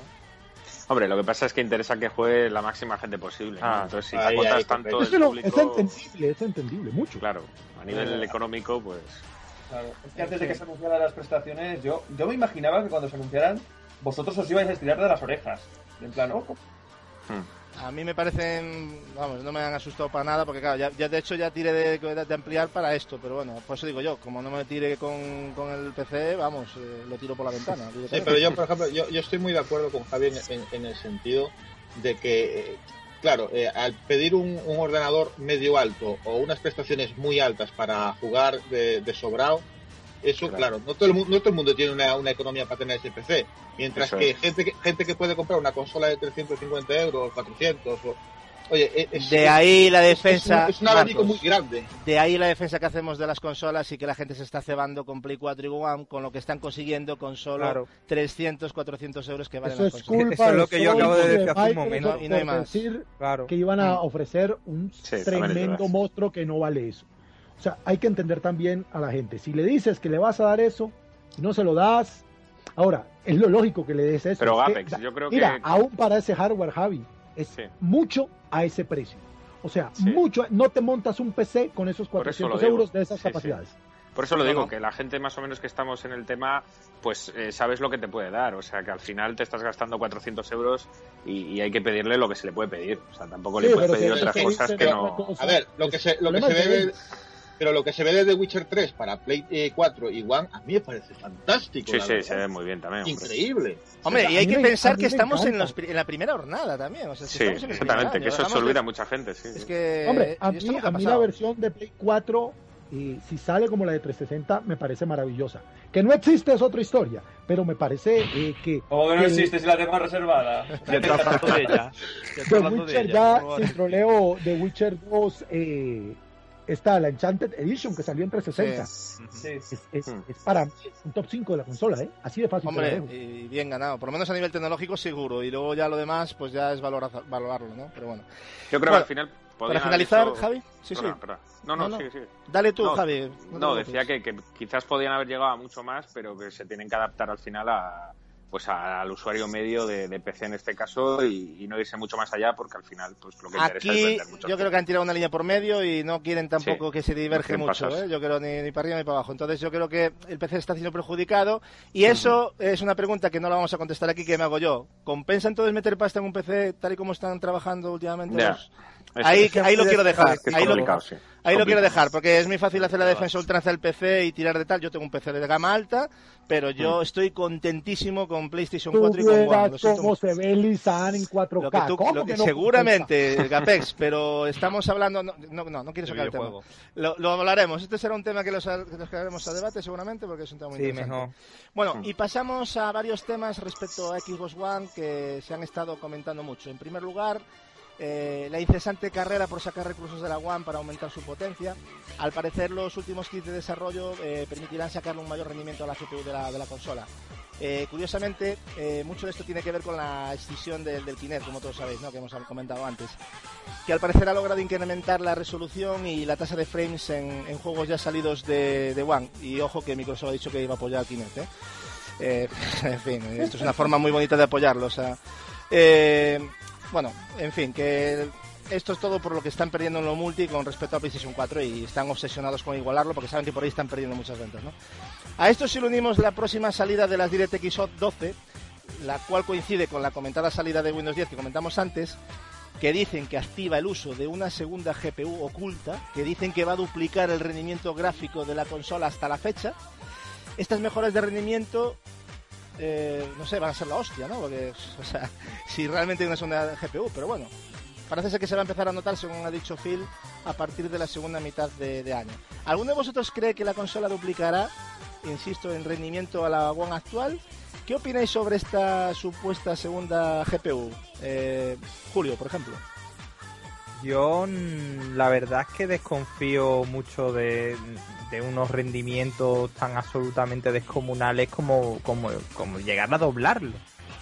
Hombre, lo que pasa es que interesa que juegue la máxima gente posible. ¿no? Ah, Entonces, si ahí, acotas ahí, tanto. Es, que el público, es entendible, es entendible, mucho. claro, a nivel económico, pues Claro. Es que antes de que se anunciaran las prestaciones, yo, yo me imaginaba que cuando se anunciaran, vosotros os ibais a estirar de las orejas. En plan, oh, A mí me parecen, vamos, no me han asustado para nada, porque claro, ya, ya de hecho ya tiré de, de ampliar para esto, pero bueno, por eso digo yo, como no me tire con, con el PC, vamos, eh, lo tiro por la ventana. Sí, pero yo, por ejemplo, yo, yo estoy muy de acuerdo con Javi en, en- en el sentido de que, eh, claro, eh, al pedir un, un ordenador medio alto o unas prestaciones muy altas para jugar de, de sobrado, eso, claro, no, todo el, mu- no todo el mundo tiene una, una economía para tener ese PC. Mientras Eso que es. gente, que gente que puede comprar una consola de 350 euros, 400, o, oye, e- es, De es- ahí la defensa. Es un, es un abanico Marcos, muy grande. De ahí la defensa que hacemos de las consolas y que la gente se está cebando con Play 4 y One con lo que están consiguiendo con solo Claro. 300, 400 euros que valen Eso las es consolas. culpa Eso es lo que yo acabo de decir hace un momento. Y no hay más. decir Claro. que iban a Mm. ofrecer un Sí, tremendo monstruo que no vale eso. O sea, hay que entender también a la gente. Si le dices que le vas a dar eso y no se lo das, Ahora, es lo lógico que le des eso. Pero Es que, Apex, yo creo mira, que- aún para ese hardware, Javi, es Sí. mucho a ese precio. O sea, Sí. mucho, no te montas un PC con esos Por eso lo 400 digo. euros de esas Sí, sí. capacidades. Por eso lo digo, que la gente más o menos que estamos en el tema, pues eh, sabes lo que te puede dar. O sea, que al final te estás gastando 400 euros y, y hay que pedirle lo que se le puede pedir. O sea, tampoco Sí, le puedes pedir otras cosas que no... cosa. A ver, lo que se, lo que se ve de de, pero lo que se ve de The Witcher 3 para Play eh, 4 y One a mí me parece fantástico. Sí, sí, verdad. se ve muy bien también. hombre. Increíble. Hombre, sea, y hay que me- pensar que estamos en, los en la primera jornada también. O sea, si Sí, estamos en exactamente, año, que eso se olvida de- a mucha gente, sí. Es sí. que Hombre, a mí, a mí la versión de Play 4, y si sale como la de 360, me parece maravillosa. Que no existe es otra historia, pero me parece eh, que Como que no el- existe si la tengo reservada. Ya estoy hablando de ella. Ya The hablando de Witcher ella. ya, ¿cómo sin troleo, The Witcher 2 eh, está la Enchanted Edition que salió en 360. Sí. Sí. Es, es- es para mí un top 5 de la consola, ¿eh? Así de fácil. Hombre, y bien ganado. Por lo menos a nivel tecnológico seguro. Y luego ya lo demás, pues ya es valora- valorarlo, ¿no? Pero bueno. Yo creo Bueno, que al final... Para finalizar, hecho- Javi. Sí, sí. No, no, No, no. sigue, sigue. Dale tú, No, Javi. No, decía que, que quizás podían haber llegado a mucho más, pero que se tienen que adaptar al final a pues al usuario medio de, de PC en este caso y, y no irse mucho más allá porque al final pues lo que interesa es Aquí vender mucho. yo creo que han tirado una línea por medio y no quieren tampoco Sí, que se diverge no mucho. ¿eh? yo creo ni, ni para arriba ni para abajo. Entonces yo creo que el PC está siendo perjudicado y eso es una pregunta que no la vamos a contestar aquí que me hago yo. ¿Compensa entonces meter pasta en un PC tal y como están trabajando últimamente? Los- Eso Ahí, es. ahí lo quiero dejar. Es que es ahí lo, sí. ahí lo quiero dejar porque es muy fácil hacer la defensa ultranza del PC y tirar de tal. Yo tengo un PC de gama alta, pero yo estoy contentísimo con PlayStation Tú 4 y con One. cómo se ve Lisan en 4K. lo que tú, ¿Cómo lo que que- no seguramente, Gapex, pero estamos hablando. No, no, no, no quiero sacar el tema. Lo, lo hablaremos. Este será un tema que los, que los haremos a debate, seguramente, porque es un tema muy Sí, interesante. mejor. Bueno, y pasamos a varios temas respecto a Xbox One que se han estado comentando mucho. En primer lugar, eh, la incesante carrera por sacar recursos de la One para aumentar su potencia. Al parecer, los últimos kits de desarrollo eh, permitirán sacarle un mayor rendimiento a la CPU de la, consola. Eh, curiosamente, mucho de esto tiene que ver con la escisión del, Kinect, como todos sabéis, ¿no? que hemos comentado antes, que al parecer ha logrado incrementar la resolución y la tasa de frames en, juegos ya salidos de, de One. Y ojo que Microsoft ha dicho que iba a apoyar al Kinect. en fin, esto es una forma muy bonita de apoyarlo. Bueno, en fin, que esto es todo por lo que están perdiendo en lo multi con respecto a PlayStation 4 y están obsesionados con igualarlo porque saben que por ahí están perdiendo muchas ventas. ¿no? A esto si lo unimos la próxima salida de las DirectX 12, la cual coincide con la comentada salida de Windows 10 que comentamos antes, que dicen que activa el uso de una segunda GPU oculta, que dicen que va a duplicar el rendimiento gráfico de la consola hasta la fecha. Estas mejoras de rendimiento, eh, no sé, van a ser la hostia, ¿no? Porque, o sea, si realmente hay una segunda GPU, pero bueno, parece ser que se va a empezar a notar, según ha dicho Phil, a partir de la segunda mitad de, año. ¿Alguno de vosotros cree que la consola duplicará, insisto, en rendimiento a la One actual? ¿Qué opináis sobre esta supuesta segunda GPU? Eh, Julio, por ejemplo. Yo la verdad es que desconfío mucho de, de unos rendimientos tan absolutamente descomunales como, como, como llegar a doblarlo.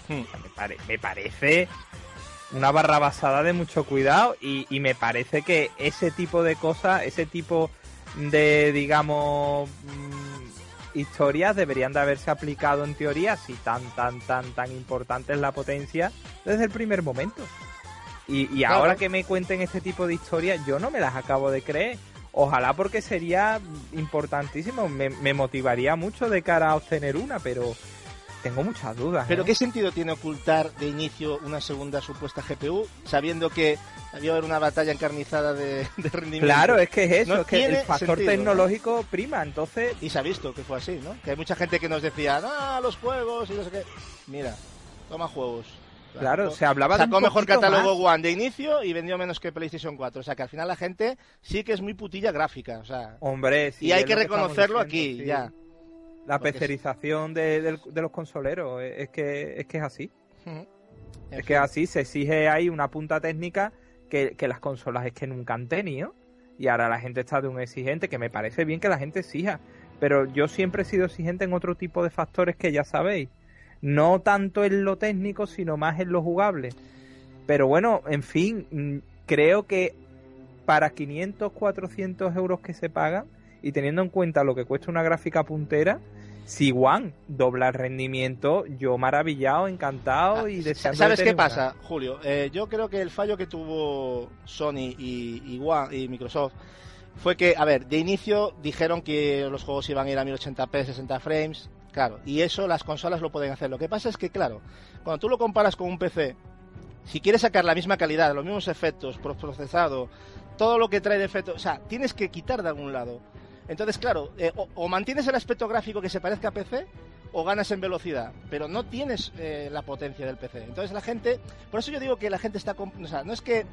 Hmm. Me, pare- me parece una barra basada de mucho cuidado y, y me parece que ese tipo de cosas, ese tipo de, digamos, mm, historias deberían de haberse aplicado en teoría si tan, tan, tan, tan importante es la potencia desde el primer momento. Y, y Claro. ahora que me cuenten este tipo de historias, yo no me las acabo de creer. Ojalá porque sería importantísimo, me, me motivaría mucho de cara a obtener una, pero tengo muchas dudas. ¿Pero ¿eh? qué sentido tiene ocultar de inicio una segunda supuesta GPU, sabiendo que había haber una batalla encarnizada de, de rendimiento? Claro, es que es eso, No es que el factor sentido, tecnológico prima, entonces Y se ha visto que fue así, ¿no? Que hay mucha gente que nos decía, ah, los juegos y no sé qué. Mira, toma juegos. Claro, se hablaba de Sacó un mejor catálogo más. One de inicio y vendió menos que PlayStation 4. O sea que al final la gente sí que es muy putilla gráfica. O sea, Hombre, sí, y hay que reconocerlo diciendo, aquí, sí. ya. La Porque pecerización de, de los consoleros, es es que es que es así. Es fin. que así se exige ahí una punta técnica que, que las consolas es que nunca han tenido. Y ahora la gente está de un exigente, que me parece bien que la gente exija. Pero yo siempre he sido exigente en otro tipo de factores que ya sabéis. No tanto en lo técnico, sino más en lo jugable. Pero bueno, en fin, mm, creo que para 500, 400 euros que se pagan, y teniendo en cuenta lo que cuesta una gráfica puntera, si One dobla el rendimiento, yo maravillado, encantado y deseando ¿Sabes de qué una. pasa, Julio? Eh, yo creo que el fallo que tuvo Sony y, y, One- y Microsoft fue que, a ver, de inicio dijeron que los juegos iban a ir a 1080p, 60 frames, claro, y eso las consolas lo pueden hacer. Lo que pasa es que, claro, cuando tú lo comparas con un PC, si quieres sacar la misma calidad, los mismos efectos, pro- procesado, todo lo que trae de efectos, o sea, tienes que quitar de algún lado. Entonces, claro, eh, o, mantienes el aspecto gráfico que se parezca a PC o ganas en velocidad, pero no tienes eh, la potencia del PC. Entonces la gente, por eso yo digo que la gente está, o sea, no es que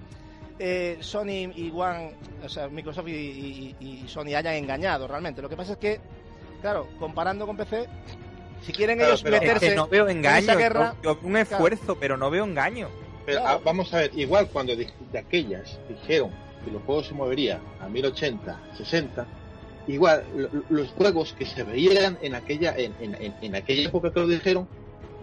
eh, Sony y One, o sea, Microsoft y- y Sony hayan engañado realmente. Lo que pasa es que, claro, comparando con PC, si quieren Claro, ellos pero- meterse Es que no veo en engaño. guerra, yo- yo un esfuerzo, pero no veo engaño. Pero Claro. ah, vamos a ver, igual cuando de, de aquellas dijeron que los juegos se moverían a 1080, 60, igual lo- lo- los juegos que se veían en aquella en, en- en- en aquella época que lo dijeron,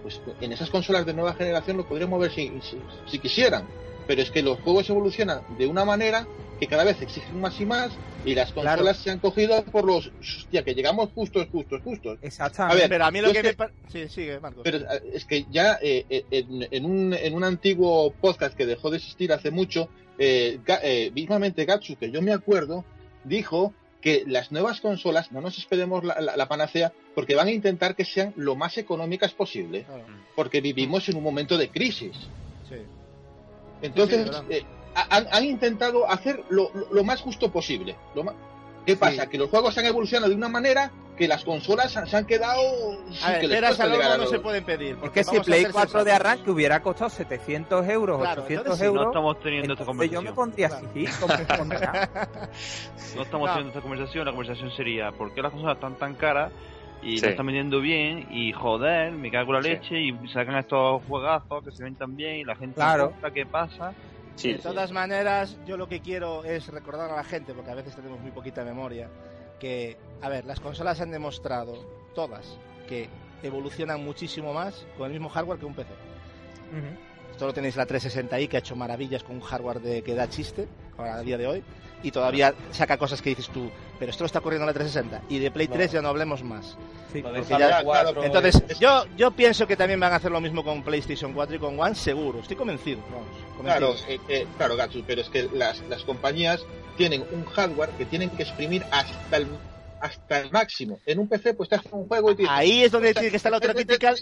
pues en esas consolas de nueva generación lo podrían mover si, si, si quisieran. Pero es que los juegos evolucionan de una manera que cada vez exigen más y más y las Claro. consolas se han cogido por los... Hostia, que llegamos justos, justos, justos. Exactamente. A ver, pero a mí lo que es me que- par- Sí, sigue, Marcos. Pero eh, es que ya eh, eh, en, en un, en un antiguo podcast que dejó de existir hace mucho, eh, eh, mismamente Gatsu, que yo me acuerdo, dijo que las nuevas consolas, no nos esperemos la, la- la panacea, porque van a intentar que sean lo más económicas posible, Claro, porque vivimos en un momento de crisis. sí. Entonces, Sí. Ha- han, han intentado hacer lo, lo- lo más justo posible. Lo ma- ¿Qué pasa? Que los juegos han evolucionado de una manera que las consolas han- se han quedado sin A ver, que al horno no se pueden pedir. Es porque que si Play ser 4 de arranque hubiera costado 700 euros, Claro, 800 entonces sí, euros, No estamos teniendo esta entonces yo conversación. me pondría Claro. así. No estamos No. teniendo esta conversación. La conversación sería: ¿por qué las cosas están tan caras y Sí. no están vendiendo bien? Y joder, me cago en la Sí. leche y sacan estos juegazos que se ven tan bien y la gente Claro. compra, ¿qué pasa? Sí, de sí. todas maneras, yo lo que quiero es recordar a la gente, porque a veces tenemos muy poquita memoria, que, a ver, las consolas han demostrado, todas, que evolucionan muchísimo más con el mismo hardware que un PC. Ujú. Solo tenéis la 360i que ha hecho maravillas con un hardware de, que da chiste ahora, a día de hoy y todavía saca cosas que dices tú, pero esto lo está corriendo en la 360 y de Play No. 3 ya no hablemos más. Sí. Ya- 4 Entonces, es- yo yo pienso que también van a hacer lo mismo con PlayStation 4 y con One, seguro, estoy convencido. Vamos, Claro, eh, eh, claro, Gatsu, pero es que las, las compañías tienen un hardware que tienen que exprimir hasta el, hasta el máximo. En un PC, pues te hacen un juego y te dicen, Ahí es donde tiene que estar la otra crítica de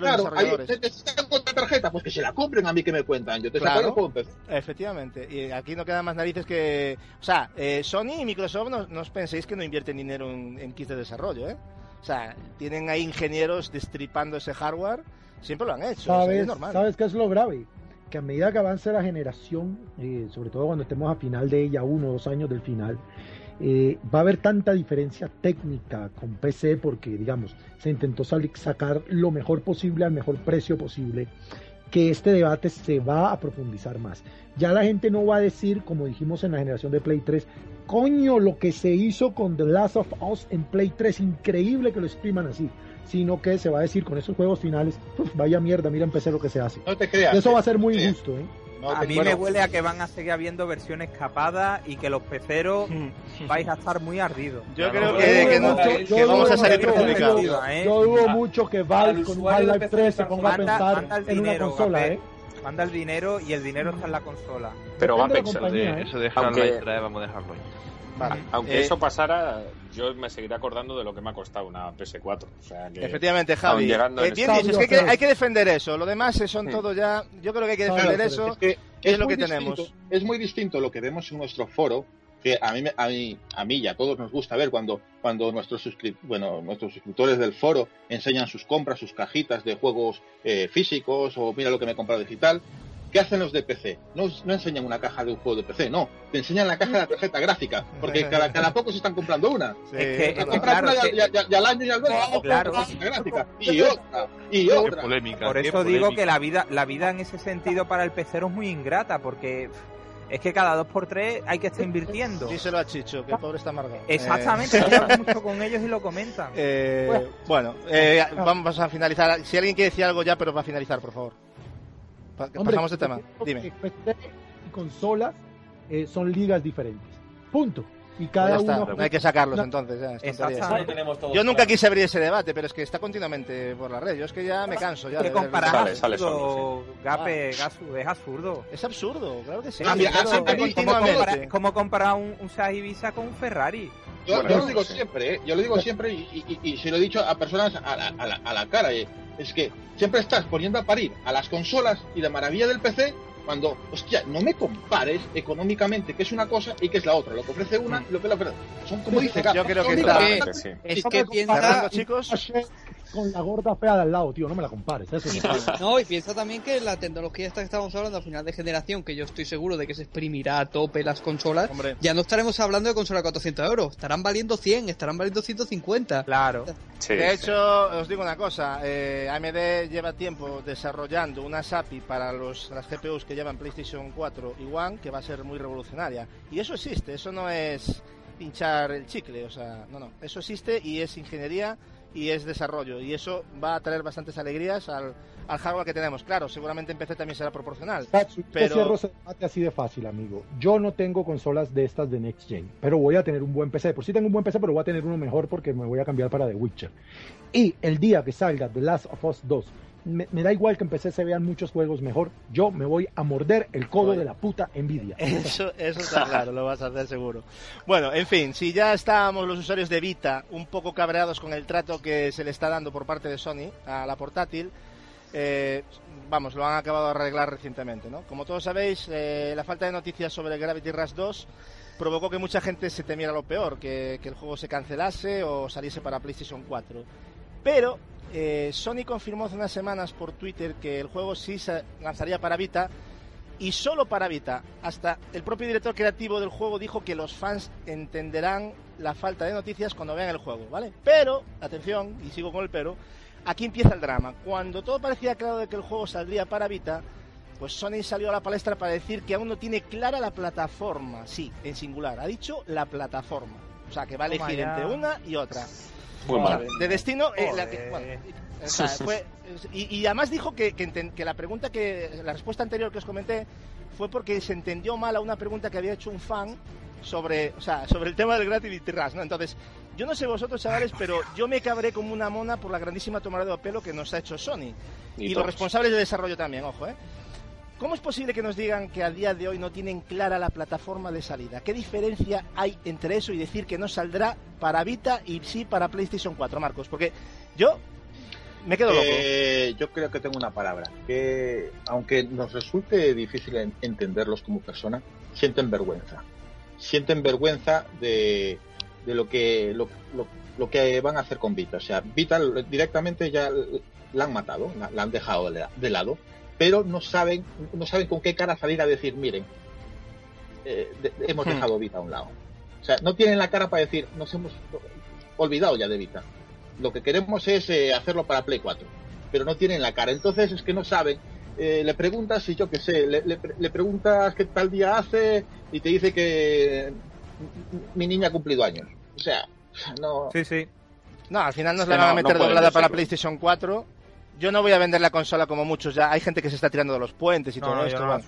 los Claro, ahí desarrolladores. sacan otra tarjeta, pues que se la compren a mí que me cuentan. Yo te Claro. saco el juego en PC. Efectivamente, y aquí no quedan más narices que... O sea, eh, Sony y Microsoft no, no os penséis que no invierten dinero en, en kits de desarrollo, ¿eh? O sea, tienen ahí ingenieros destripando ese hardware, siempre lo han hecho, o ¿Sabes, es normal. ¿Sabes qué es lo grave? Que a medida que avance la generación, eh, sobre todo cuando estemos a final de ella, uno o dos años del final, eh, va a haber tanta diferencia técnica con PC porque, digamos, se intentó sacar lo mejor posible al mejor precio posible, que este debate se va a profundizar más. Ya la gente no va a decir, como dijimos en la generación de Play 3, coño, lo que se hizo con The Last of Us en Play 3, increíble que lo expriman así, sino que se va a decir con esos juegos finales, "Uf, vaya mierda, mira en PC lo que se hace. No te creas. Eso va a ser muy injusto, ¿eh? No A te- mí bueno, me huele a que van a seguir habiendo versiones capadas y que los peceros vais a estar muy ardidos. Yo Ya creo que, yo que no- mucho- que yo vamos a salir perjudicados. digo, ¿eh? Yo dudo mucho que al Valve con Half-Life PC 3 se ponga a pensar manda el en una dinero, consola, Gapé. ¿eh? Manda el dinero y el dinero está en la consola. Pero va Depende de la Pixel. compañía, De- ¿eh? eso de Half-Life 3, vamos a dejarlo ahí. Vale. Aunque Eh, eso pasara, yo me seguiré acordando de lo que me ha costado una PS4. O sea que Efectivamente, Javi. Eh, es que hay, que defender eso. Lo demás eh, son Sí. todo ya. Yo creo que hay que defender eso. es que es lo muy que tenemos. distinto- Es muy distinto lo que vemos en nuestro foro, que a mí, me- a mí, a mí y a todos nos gusta ver cuando, cuando nuestros, suscrip- bueno, nuestros suscriptores del foro enseñan sus compras, sus cajitas de juegos eh, físicos o mira lo que me he comprado digital. ¿Qué hacen los de PC? No, no enseñan una caja de un juego de PC, no. Te enseñan la caja de la tarjeta gráfica, porque cada, cada poco se están comprando una. Sí, Es que- es claro, una que- y, al- y al- y al año y al mes, otra claro. tarjeta gráfica. Y otra, y Qué otra. polémica. Por qué eso digo polémica. que la vida, la vida en ese sentido para el pecero es muy ingrata, porque es que cada dos por tres hay que estar invirtiendo. Díselo a Chicho, que el pobre está amargado. Exactamente, Eh, yo mucho con ellos y lo comentan. eh, bueno, eh, vamos a finalizar. Si alguien quiere decir algo ya, pero para finalizar, por favor. Pa- Hombre, pasamos de tema. Dime. PC y consolas eh, son ligas diferentes. Punto. Y cada Pues ya uno. está, no hay que sacarlos No. entonces. ya, Exacto. Yo nunca quise abrir ese debate, pero es que está continuamente por la red. Yo es que ya me canso ya. ¿Qué comparas Sale, sale absurdo, Gape, Gasu? Es absurdo. Es absurdo, claro que sí. Ah, mira, Claro, a- a mí- ¿Cómo comparar, cómo comparar un, un Seat Ibiza con un Ferrari? Yo, Bueno, yo lo digo sí. siempre, ¿eh? yo lo digo siempre y, y- y se lo he dicho a personas a la, a la- a la cara. ¿eh? Es que siempre estás poniendo a parir a las consolas y la maravilla del PC cuando, hostia, no me compares económicamente qué es una cosa y qué es la otra. Lo que ofrece una y lo que la ofrece. Son como dice Yo creo que. Que. Es que piensa... Chicos. Con la gorda fea de al lado, tío, no me la compares. Eso no. no, y piensa también que la tecnología esta que estamos hablando a final de generación, que yo estoy seguro de que se exprimirá a tope las consolas, Hombre. ya no estaremos hablando de consola de 400 euros, estarán valiendo 100, estarán valiendo 150. Claro. Sí, De sí. hecho, os digo una cosa, eh, AMD lleva tiempo desarrollando una API para los, las GPUs que llevan PlayStation 4 y One que va a ser muy revolucionaria. Y eso existe, eso no es pinchar el chicle, o sea, no, no, eso existe y es ingeniería y es desarrollo y eso va a traer bastantes alegrías al, al hardware que tenemos. Claro, seguramente en PC también será proporcional. Tatsu, yo Pero- cierro ese debate así de fácil, amigo. Yo no tengo consolas de estas de Next Gen, pero voy a tener un buen PC. Por si tengo un buen PC, pero voy a tener uno mejor porque me voy a cambiar para The Witcher. Y el día que salga The Last of Us 2, me, me da igual que en PC se vean muchos juegos mejor, yo me voy a morder el codo Oye. de la puta Nvidia. Eso, eso está claro, lo vas a hacer seguro. Bueno, en fin, si ya estábamos los usuarios de Vita un poco cabreados con el trato que se le está dando por parte de Sony a la portátil, eh, vamos, lo han acabado de arreglar recientemente, ¿no? Como todos sabéis, eh, la falta de noticias sobre Gravity Rush 2 provocó que mucha gente se temiera lo peor, que, que el juego se cancelase o saliese para PlayStation 4. Pero eh, Sony confirmó hace unas semanas por Twitter que el juego sí se lanzaría para Vita y solo para Vita. Hasta el propio director creativo del juego dijo que los fans entenderán la falta de noticias cuando vean el juego, ¿vale? Pero, atención, y sigo con el pero, aquí empieza el drama. Cuando todo parecía claro de que el juego saldría para Vita, pues Sony salió a la palestra para decir que aún no tiene clara la plataforma, sí, en singular, ha dicho la plataforma. O sea, que va a elegir entre una y otra. Muy mal. de destino, eh, la Joder. que- bueno, o sea, fue- y, y además dijo que, que enten- que la pregunta que la respuesta anterior que os comenté fue porque se entendió mal a una pregunta que había hecho un fan sobre, o sea, sobre el tema del Gravity Rush, ¿no? Entonces, yo no sé vosotros, chavales, pero yo me cabré como una mona por la grandísima tomada de pelo que nos ha hecho Sony. Y, los todos. responsables de desarrollo también, ojo, ¿eh? ¿Cómo es posible que nos digan que a día de hoy no tienen clara la plataforma de salida? ¿Qué diferencia hay entre eso y decir que no saldrá para Vita y sí para PlayStation 4, Marcos? Porque yo me quedo loco. Eh, yo creo que tengo una palabra, que aunque nos resulte difícil en- entenderlos como persona, sienten vergüenza. Sienten vergüenza de, de lo que lo, lo- que van a hacer con Vita. O sea, Vita directamente ya la han matado, la, han dejado de lado, pero no saben, no saben con qué cara salir a decir, miren, eh, de- de- hemos Hmm. dejado Vita a un lado. O sea, no tienen la cara para decir, nos hemos olvidado ya de Vita. Lo que queremos es eh, hacerlo para Play 4, pero no tienen la cara. Entonces es que no saben. Eh, le preguntas si yo qué sé, le, le- le preguntas qué tal día hace y te dice que mi niña ha cumplido años. O sea, no. Sí, sí. No, al final nos Sí, la van a meter no doblada para. PlayStation 4. Yo no voy a vender la consola como muchos ya. Hay gente que se está tirando de los puentes y No, todo no, esto. bueno,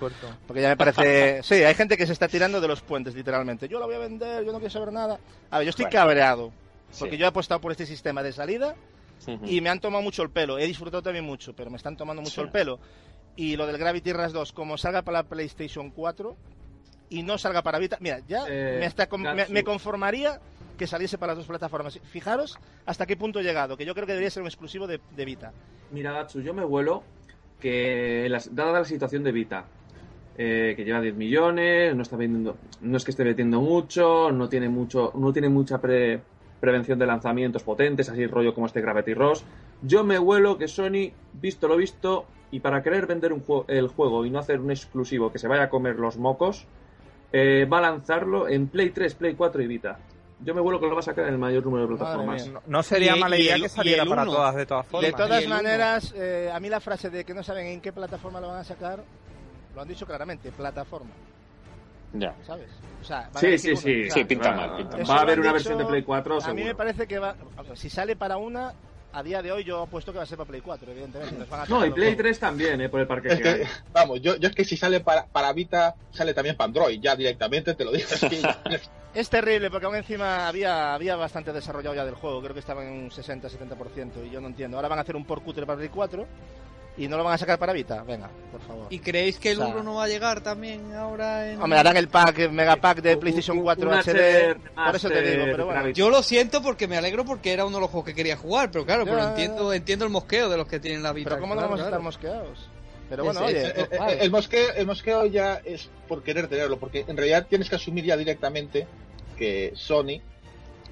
porque ya me parece. Sí, hay gente que se está tirando de los puentes, literalmente. Yo la voy a vender, yo no quiero saber nada. A ver, yo estoy Bueno. cabreado. Porque Sí. yo he apostado por este sistema de salida y me han tomado mucho el pelo. He disfrutado también mucho, pero me están tomando mucho Sí. el pelo. Y lo del Gravity Rush 2, como salga para la PlayStation 4 y no salga para Vita, mira, ya Eh, me, hasta con- me- me conformaría que saliese para las dos plataformas. Fijaros hasta qué punto he llegado, que yo creo que debería ser un exclusivo de, Vita. Mira, Gatsu, yo me vuelo que, dada la situación de Vita, eh, que lleva 10 millones, no está vendiendo, no es que esté vendiendo mucho, no tiene mucho, no tiene mucha pre- prevención de lanzamientos potentes, así rollo como este Gravity Rush. Yo me vuelo que Sony, visto lo visto, y para querer vender el juego y no hacer un exclusivo que se vaya a comer los mocos, eh, va a lanzarlo en Play 3, Play 4 y Vita. Yo me vuelo que lo va a sacar en el mayor número de plataformas. No, no sería Y- mala idea el- que saliera para uno. todas, de todas De formas. todas el uno. maneras, eh, a mí la frase de que no saben en qué plataforma lo van a sacar, lo han dicho claramente, plataforma, Ya. ¿sabes? O sea, Sí, sí, una. sí. O sea, Sí, pinta va, mal, pinta va mal. Eso a haber una dicho- versión de Play 4 A mí me seguro. parece que va. o sea, Si sale para una, a día de hoy yo apuesto que va a ser para Play 4, evidentemente. Nos van a No, y Play los- 3 también, eh, por el parque Es que hay. que, vamos, yo, yo es que si sale para, para Vita, sale también para Android, ya directamente te lo digo. Es que Es terrible porque aún encima había, había bastante desarrollado ya del juego, creo que estaba en un 60-70% y yo no entiendo. Ahora van a hacer un cutre para Play 4 y no lo van a sacar para Vita. Venga, por favor. ¿Y creéis que el O sea- 1 no va a llegar también ahora en... Hombre, harán el pack, el mega pack de PlayStation un- 4 un HD, HD por eso te digo, pero bueno. Yo lo siento porque me alegro porque era uno de los juegos que quería jugar, pero claro, Ya, pero ya, entiendo, entiendo el mosqueo de los que tienen la vida. Pero ¿cómo no claro, vamos a estar mosqueados? Pero Es- bueno, es- oye, el, el- vale. el mosqueo, el mosqueo ya es por querer tenerlo, porque en realidad tienes que asumir ya directamente que Sony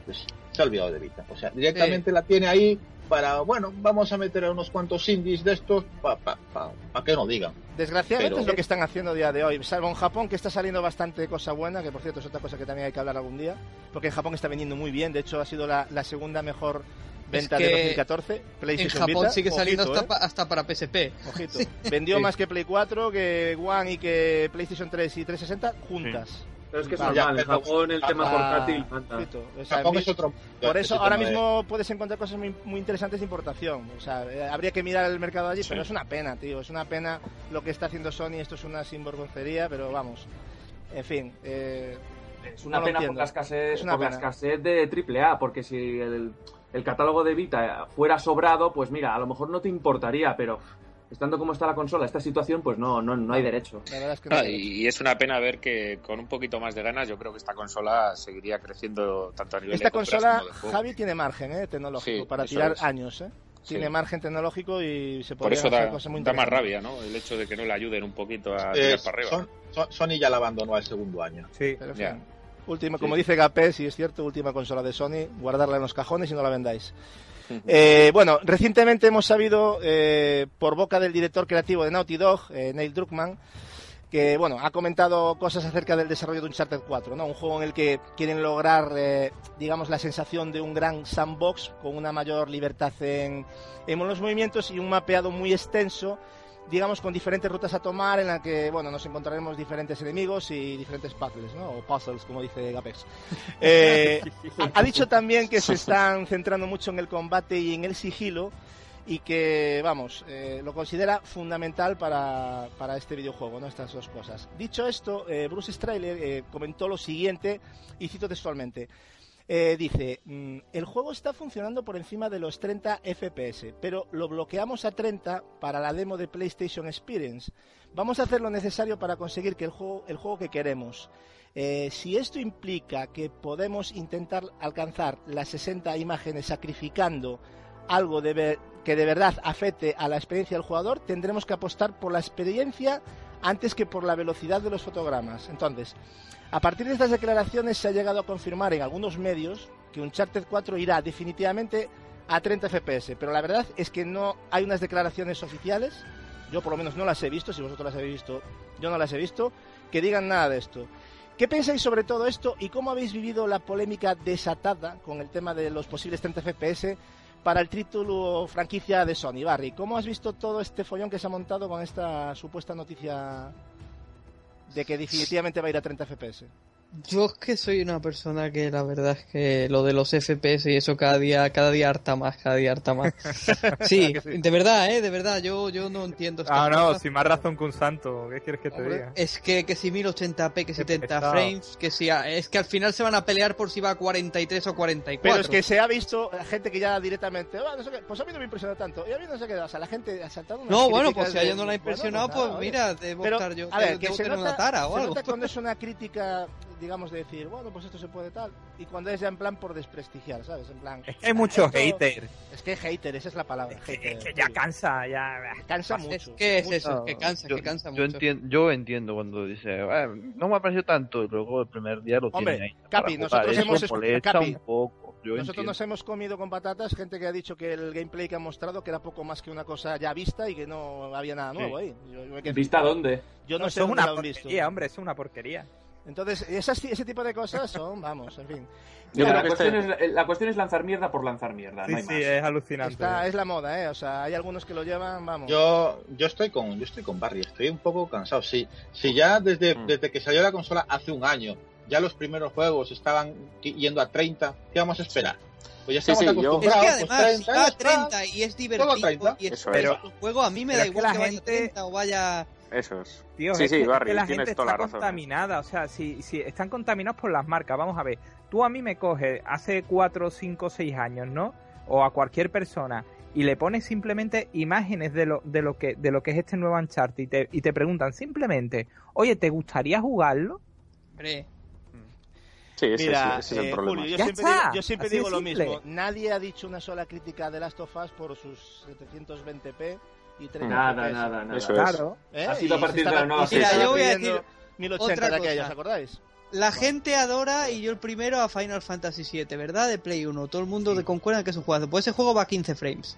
pues, se ha olvidado de Vita. O sea, directamente la tiene ahí para, bueno, vamos a meter a unos cuantos indies de estos para pa, pa- pa que no digan. Desgraciadamente Pero- es lo que están haciendo a día de hoy. Salvo en Japón, que está saliendo bastante cosa buena, que por cierto es otra cosa que también hay que hablar algún día, porque en Japón está vendiendo muy bien. De hecho, ha sido la, la segunda mejor venta que de 2014. En PlayStation Japón Vita. sigue saliendo Ojito, hasta, ¿eh? hasta para PSP. Ojito. Vendió Sí. más que Play 4, que One y que PlayStation 3 y 360 juntas. Pero es que es Vale, normal, en Japón el tema Ah, portátil manda. ojito. O sea, Japón vi- es otro. Por eso ahora de- mismo puedes encontrar cosas muy, muy interesantes de importación. O sea, eh, habría que mirar el mercado allí, Sí. pero es una pena, tío. Es una pena lo que está haciendo Sony. Esto es una sinvergoncería, pero vamos. En fin. eh, Es una no pena por la escasez, Es una por la pena. escasez de AAA, porque si el, el catálogo de Vita fuera sobrado, pues mira, a lo mejor no te importaría, pero estando como está la consola, esta situación, pues no, no, no hay derecho. La verdad es que no Ah, sé. y es una pena ver que con un poquito más de ganas yo creo que esta consola seguiría creciendo tanto a nivel Esta de consola, como de juego. Javi, tiene margen eh, tecnológico Sí, para tirar es. años. Eh. Sí. Tiene margen tecnológico y se eso hacer da, cosas muy da más rabia, ¿no? El hecho de que no le ayuden un poquito a Eh, tirar para arriba. Son- Son- Sony ya la abandonó al segundo año. Sí. Pero, en Ya. fin, última, Sí. como dice Gapé, si es cierto, última consola de Sony, guardarla en los cajones y no la vendáis. Eh, bueno, recientemente hemos sabido eh, por boca del director creativo de Naughty Dog, eh, Neil Druckmann, que bueno, ha comentado cosas acerca del desarrollo de Uncharted 4, ¿no? Un juego en el que quieren lograr, digamos, la sensación de un gran sandbox con una mayor libertad en, en los movimientos y un mapeado muy extenso, digamos, con diferentes rutas a tomar en la que, bueno, nos encontraremos diferentes enemigos y diferentes puzzles, ¿no? O puzzles, como dice Gapex. Eh, ha, dicho también que se están centrando mucho en el combate y en el sigilo y que, vamos, eh, lo considera fundamental para, para este videojuego, ¿no? Estas dos cosas. Dicho esto, eh, Bruce Strailer comentó lo siguiente, y cito textualmente. Eh, dice, "Mm, el juego está funcionando por encima de los 30 FPS, pero lo bloqueamos a 30 para la demo de PlayStation Experience. Vamos a hacer lo necesario para conseguir que el juego, el juego que queremos. Eh, si esto implica que podemos intentar alcanzar las 60 imágenes sacrificando algo de ver- que de verdad afecte a la experiencia del jugador, tendremos que apostar por la experiencia antes que por la velocidad de los fotogramas. Entonces, a partir de estas declaraciones se ha llegado a confirmar en algunos medios que Uncharted 4 irá definitivamente a 30 FPS, pero la verdad es que no hay unas declaraciones oficiales, yo por lo menos no las he visto, si vosotros las habéis visto, yo no las he visto, que digan nada de esto. ¿Qué pensáis sobre todo esto y cómo habéis vivido la polémica desatada con el tema de los posibles 30 FPS para el título franquicia de Sony? Barry, ¿cómo has visto todo este follón que se ha montado con esta supuesta noticia de que definitivamente va a ir a 30 FPS? Yo es que soy una persona que la verdad es que lo de los FPS y eso cada día, cada día harta más, cada día harta más. Sí, de verdad, eh, de verdad, yo, yo no entiendo Ah, no, cosas. sin más razón que un santo. ¿Qué quieres que te Hombre, diga? Es que, que si 1080p, que 70 pesado. frames, que si es que al final se van a pelear por si va a 43 o 44. Pero es que se ha visto gente que ya directamente, "Ah, no sé qué, pues a mí no me impresiona tanto, y a mí no sé qué, o sea, la gente ha saltado unas No, bueno, pues si a ella no la ha bueno, impresionado, nada, pues mira, debo Pero, estar yo, a ver, debo que se tener nota, una tara o se algo. nota cuando es una crítica, digamos, de decir, bueno, pues esto se puede tal, y cuando es ya en plan por desprestigiar, ¿sabes? En plan... Es que hay muchos esto- haters. Es que hater, esa es la palabra. Es que, hater, es que ya cansa, ya. Cansa Es mucho. que es mucho. eso, que cansa, yo, que cansa yo mucho. entiendo, yo entiendo cuando dice, "Ah, no me ha parecido tanto, y luego el primer día lo Hombre, tiene ahí. Capi, nosotros Eso hemos escu- molesta Capi, un poco. Yo Nosotros entiendo. nos hemos comido con patatas gente que ha dicho que el gameplay que han mostrado que era poco más que una cosa ya vista y que no había nada nuevo ahí. Yo, yo me quedé ¿Vista dónde? Yo no, No, sé dónde una lo han visto. porquería, hombre, es una porquería. Entonces, esas, ese tipo de cosas son, vamos, en fin. Yo la, este- cuestión es, la, cuestión es, lanzar mierda por lanzar mierda. Sí, no hay sí, más. es alucinante. Está, es la moda, ¿eh? O sea, hay algunos que lo llevan, vamos. Yo, yo, estoy, con, yo estoy con Barry, estoy un poco cansado. Si, si ya desde, mm. desde que salió la consola hace un año, ya los primeros juegos estaban yendo a 30, ¿qué vamos a esperar? Pues ya estamos sí, sí, acostumbrados. Es que pues además, pues 30, está a 30 y es divertido. 30. Y es, Eso es. Pero, juego a mí me da igual que, la gente... vaya 30 o vaya esos. Tío, sí, es sí, que, Barry, que la gente está contaminada. O sea, si, si están contaminados por las marcas, vamos a ver. Tú a mí me coges hace 4, 5, 6 años, ¿no? O a cualquier persona y le pones simplemente imágenes de lo, de lo, que, de lo que es este nuevo Uncharted y te, y te preguntan simplemente, oye, ¿te gustaría jugarlo? Sí, ese, Mira, es, el eh, problema. Yo siempre digo lo mismo. Nadie ha dicho una sola crítica de Last of Us por sus 720p Nada, nada, nada. Eso es. Claro. ¿Eh? ¿eh? Ha sido a partir de la nueva Mira, yo voy a decir 1080 de aquella, ¿os acordáis? La gente adora, y yo el primero, a Final Fantasy VII, ¿verdad? De Play 1. Todo el mundo sí. concuerda que es un juego Pues ese juego va a 15 frames.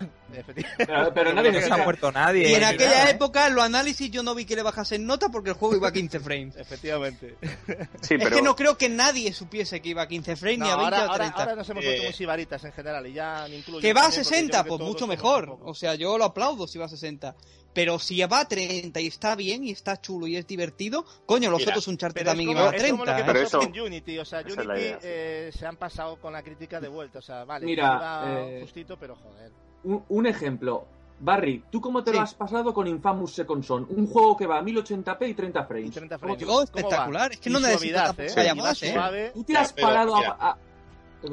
Pero, pero nadie no se ha muerto nadie. Y en aquella nada, época, en los análisis, yo no vi que le bajasen nota porque el juego iba a 15 frames. Efectivamente. Sí, pero... Es que no creo que nadie supiese que iba a 15 frames no, ni a 20 ahora, o 30. Ahora, ahora nos hemos puesto eh... muy sibaritas en general y ya Que va a 60, pues mucho mejor. O sea, yo lo aplaudo si va a 60. Pero si va a 30 y está bien y está chulo y es divertido, coño, los Mira, otros un charter también iba a 30. Es como lo que ¿eh? pero eso, en Unity, o sea, Unity idea, sí. Eh, se han pasado con la crítica de vuelta, o sea, vale, Mira, eh, justito, pero joder un, un ejemplo. Barry, ¿tú cómo te sí. lo has pasado con Infamous Second Son? Un juego que va a 1080p y 30 frames. 30 frames. ¿Cómo, ¿Cómo espectacular. Va? Es que no necesitas eh? sí, más, ¿eh? ¿eh? Tú te has ya, pero, parado a, a,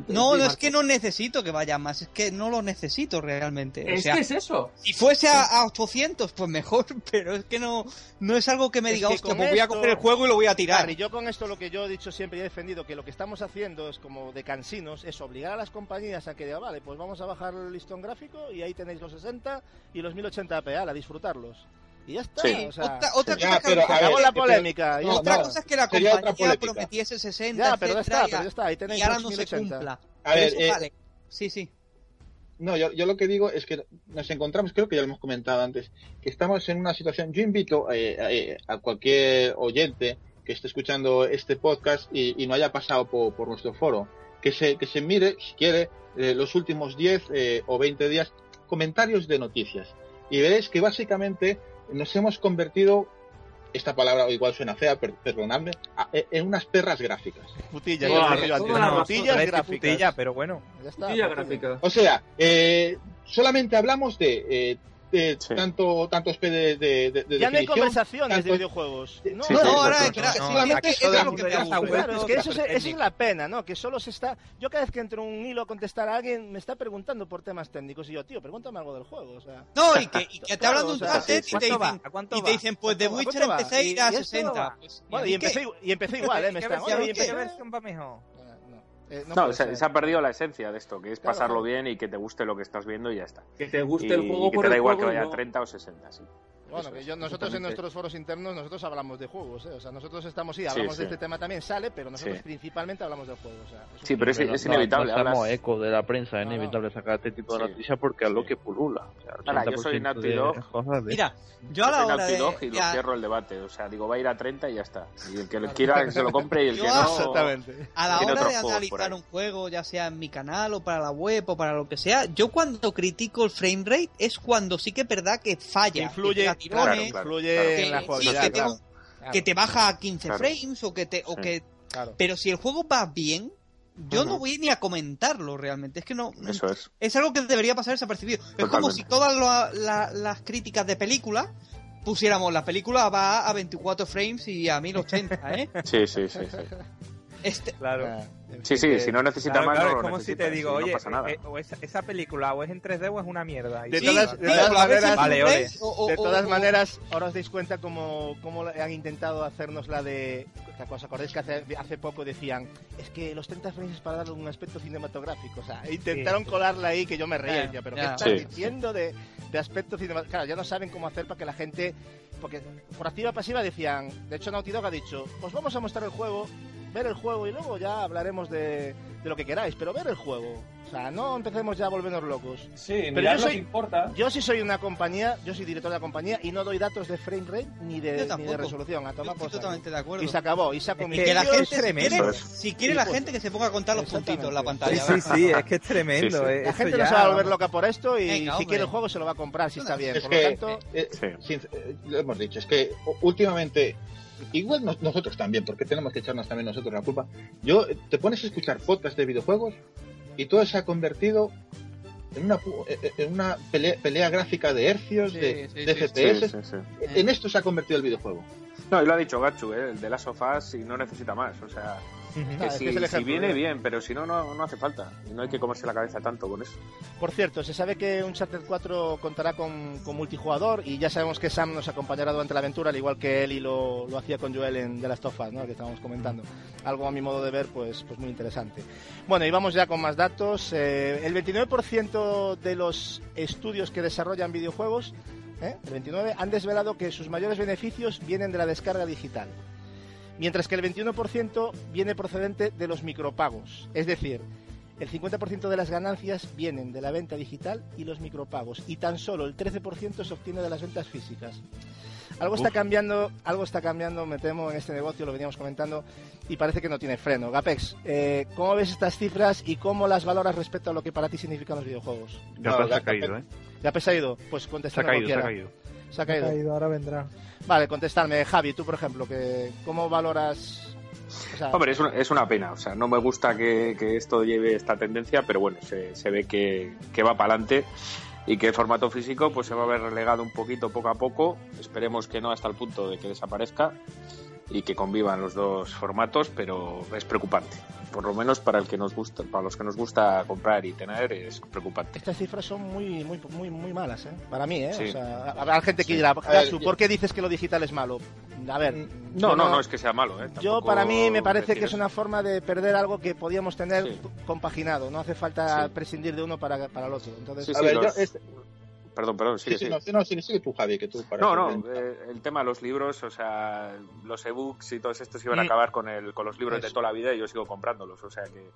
no, no es que no necesito que vaya más, es que no lo necesito realmente. Es que es eso. Si fuese a, a, 800, pues mejor, pero es que no, no es algo que me diga, que pues voy a coger el juego y lo voy a tirar. Y yo con esto lo que yo he dicho siempre y he defendido, que lo que estamos haciendo es como de cansinos, es obligar a las compañías a que digan, vale, pues vamos a bajar el listón gráfico y ahí tenéis los 60 y los 1080p, a disfrutarlos. Y ya está. Otra, cosa que la polémica. Otra cosa es que la compañía prometiese 60, ya, pero ya está, pero ya está. Ahí tenéis y ahora no se cumpla. Eh, vale. Sí, sí. No, yo, yo, lo que digo es que nos encontramos, creo que ya lo hemos comentado antes, que estamos en una situación. Yo invito eh, eh, a, cualquier oyente que esté escuchando este podcast y, y no haya pasado por, por, nuestro foro, que se, que se mire, si quiere, los últimos 10 o 20 días, comentarios de noticias. Y veréis que básicamente nos hemos convertido esta palabra igual suena fea, per perdonadme, e, en unas perras gráficas. Putillas, wow, putillas, putillas, putillas gráficas. pero bueno. Ya está, putilla gráfica. O sea, eh, solamente hablamos de eh, tanto tantos de, de, de Ya no hay conversaciones de videojuegos. No, no, ahora no, claro, no, que eso, es, es la pena, ¿no? Que solo se está... Yo cada vez que entro un hilo a contestar a alguien, me está preguntando por temas técnicos. Y yo, tío, pregúntame algo del juego, o sea... No, y que, te hablan de un y, te dicen, y te dicen, pues de Witcher empecé a ir a 60. Eh, no, no se, se, ha perdido la esencia de esto, que es claro, pasarlo claro. bien y que te guste lo que estás viendo y ya está. Que te guste y, el juego y que por te da igual que vaya no. 30 o 60, sí. Bueno, yo, nosotros en nuestros foros internos nosotros hablamos de juegos, eh, o sea, nosotros estamos, sí, hablamos de este tema también, sale, pero nosotros principalmente hablamos de juegos. Sí, pero es, inevitable. No, eco de la prensa, es inevitable sacar este tipo de noticias porque es lo que pulula. Yo soy Naughty de... Mira, yo a la hora y lo cierro el debate, o sea, digo, va a ir a 30 y ya está. Y el que lo quiera se lo compre y el que no... Exactamente. A la hora de analizar un juego, ya sea en mi canal o para la web o para lo que sea, yo cuando critico el frame rate es cuando sí que es verdad que falla. Influye tirones, que, te, baja a 15 claro. frames o que te... O sí. que... Claro. Pero si el juego va bien, yo no voy ni a comentarlo realmente. Es que no. Eso es. Es algo que debería pasar desapercibido. Es como si todas las críticas de películas pusiéramos la película va a 24 frames y a 1080, ¿eh? sí, sí, sí. sí. Este... Claro. Sí, sí, este, si no necesita claro, más, claro, no es como necesita, si te digo, oye, no pasa nada. Eh, eh, o esa, esa, película o es en 3D o es una mierda. De, todas, maneras, de todas maneras, ahora os dais cuenta cómo, cómo han intentado hacernos la de... ¿Os acordáis que hace, hace poco decían, es que los 30 frames para darle un aspecto cinematográfico? O sea, intentaron sí, colarla ahí que yo me reía, pero yeah. ¿qué están diciendo de, de aspecto cinematográfico? Claro, ya no saben cómo hacer para que la gente... Porque por activa pasiva decían, de hecho Naughty Dog ha dicho, os vamos a mostrar el juego, ver el juego y luego ya hablaremos de, de, lo que queráis, pero ver el juego. O sea, no empecemos ya a volvernos locos. Sí, pero yo soy, importa. Yo sí soy una compañía, yo soy director de la compañía y no doy datos de frame rate ni de, ni de resolución. A tomar Estoy totalmente de acuerdo. Y se acabó, y saco es mi que la gente es tremendo. si quiere la pues. gente que se ponga a contar los puntitos en la pantalla. Sí, sí, sí es que es tremendo. Sí, sí. Eh, la gente ya... no se va a volver loca por esto y Venga, si quiere el juego se lo va a comprar si está bien. Es por que, lo tanto, eh, eh, eh lo hemos dicho, es que últimamente igual no, nosotros también, porque tenemos que echarnos también nosotros la culpa. Yo te pones a escuchar podcasts de videojuegos y todo se ha convertido en una, eh, eh, en una pelea, gráfica de hercios, de, sí, FPS. Eh. En esto se ha convertido el videojuego. No, y lo ha dicho Gachu, ¿eh? el de las sofás y no necesita más. O sea, que es si, que es el si ejemplo, viene bien, pero si no, no, no hace falta. Y no hay que comerse la cabeza tanto con eso. Por cierto, se sabe que Uncharted 4 contará con, con multijugador y ya sabemos que Sam nos acompañará durante la aventura, al igual que Eli lo, lo hacía con Joel en The Last of Us, ¿no? que estábamos comentando. Algo a mi modo de ver, pues, pues muy interesante. Bueno, y vamos ya con más datos. Eh, el 29% de los estudios que desarrollan videojuegos, ¿eh? el 29, han desvelado que sus mayores beneficios vienen de la descarga digital. Mientras que el 21% viene procedente de los micropagos. Es decir, el 50% de las ganancias vienen de la venta digital y los micropagos. Y tan solo el 13% se obtiene de las ventas físicas. Algo está cambiando, algo está cambiando, me temo, en este negocio, lo veníamos comentando, y parece que no tiene freno. Gapex, eh, ¿cómo ves estas cifras y cómo las valoras respecto a lo que para ti significan los videojuegos? Ya No, se ha caído, ¿eh? ¿Gapex ha ido? Pues Se ha caído, se ha cualquiera. caído. Se ha Ha caído. caído, ahora vendrá. Vale, contestarme, Javi, tú por ejemplo, que ¿cómo valoras? o sea, Hombre, es una, es una pena. O sea, no me gusta que, que esto lleve esta tendencia, pero bueno, se, se ve que, que va para adelante y que el formato físico pues se va a ver relegado un poquito poco a poco. Esperemos que no hasta el punto de que desaparezca y que convivan los dos formatos, pero es preocupante. Por lo menos para el que nos gusta, para los que nos gusta comprar y tener es preocupante. Estas cifras son muy muy muy muy malas, ¿eh? Para mí, ¿eh? Sí. O sea, habrá gente que Sí. dirá, ¿por qué dices que lo digital es malo? A ver, No, yo no, no es que sea malo. ¿eh? Yo para mí me parece que es una forma de perder algo que podíamos tener Sí. compaginado. No hace falta Sí. prescindir de uno para, para el otro. Entonces, Sí, A sí, ver, los- yo, este- Perdón, perdón, sí, sigue, sí, sigue. no, sí, no, sigue, sigue tú, Javi, que tú para No, no, eh, el tema de los libros, o sea, los ebooks y todos estos iban a acabar con, el, con los libros de toda la vida y yo sigo comprándolos, o sea que,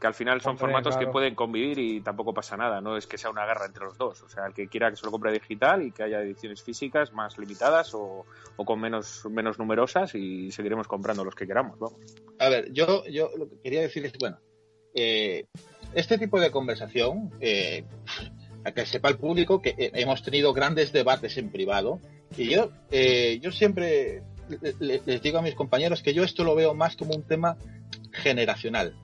que al final son Hombre, formatos que pueden convivir y tampoco pasa nada, no es que sea una guerra entre los dos, o sea, el que quiera que se lo compre digital y que haya ediciones físicas más limitadas o, o con menos, menos numerosas y seguiremos comprando los que queramos, vamos. A ver, yo, yo lo que quería decir es, bueno, eh, este tipo de conversación, eh, a que sepa el público que eh, hemos tenido grandes debates en privado y yo, eh, yo siempre le- le- les digo a mis compañeros que yo esto lo veo más como un tema generacional.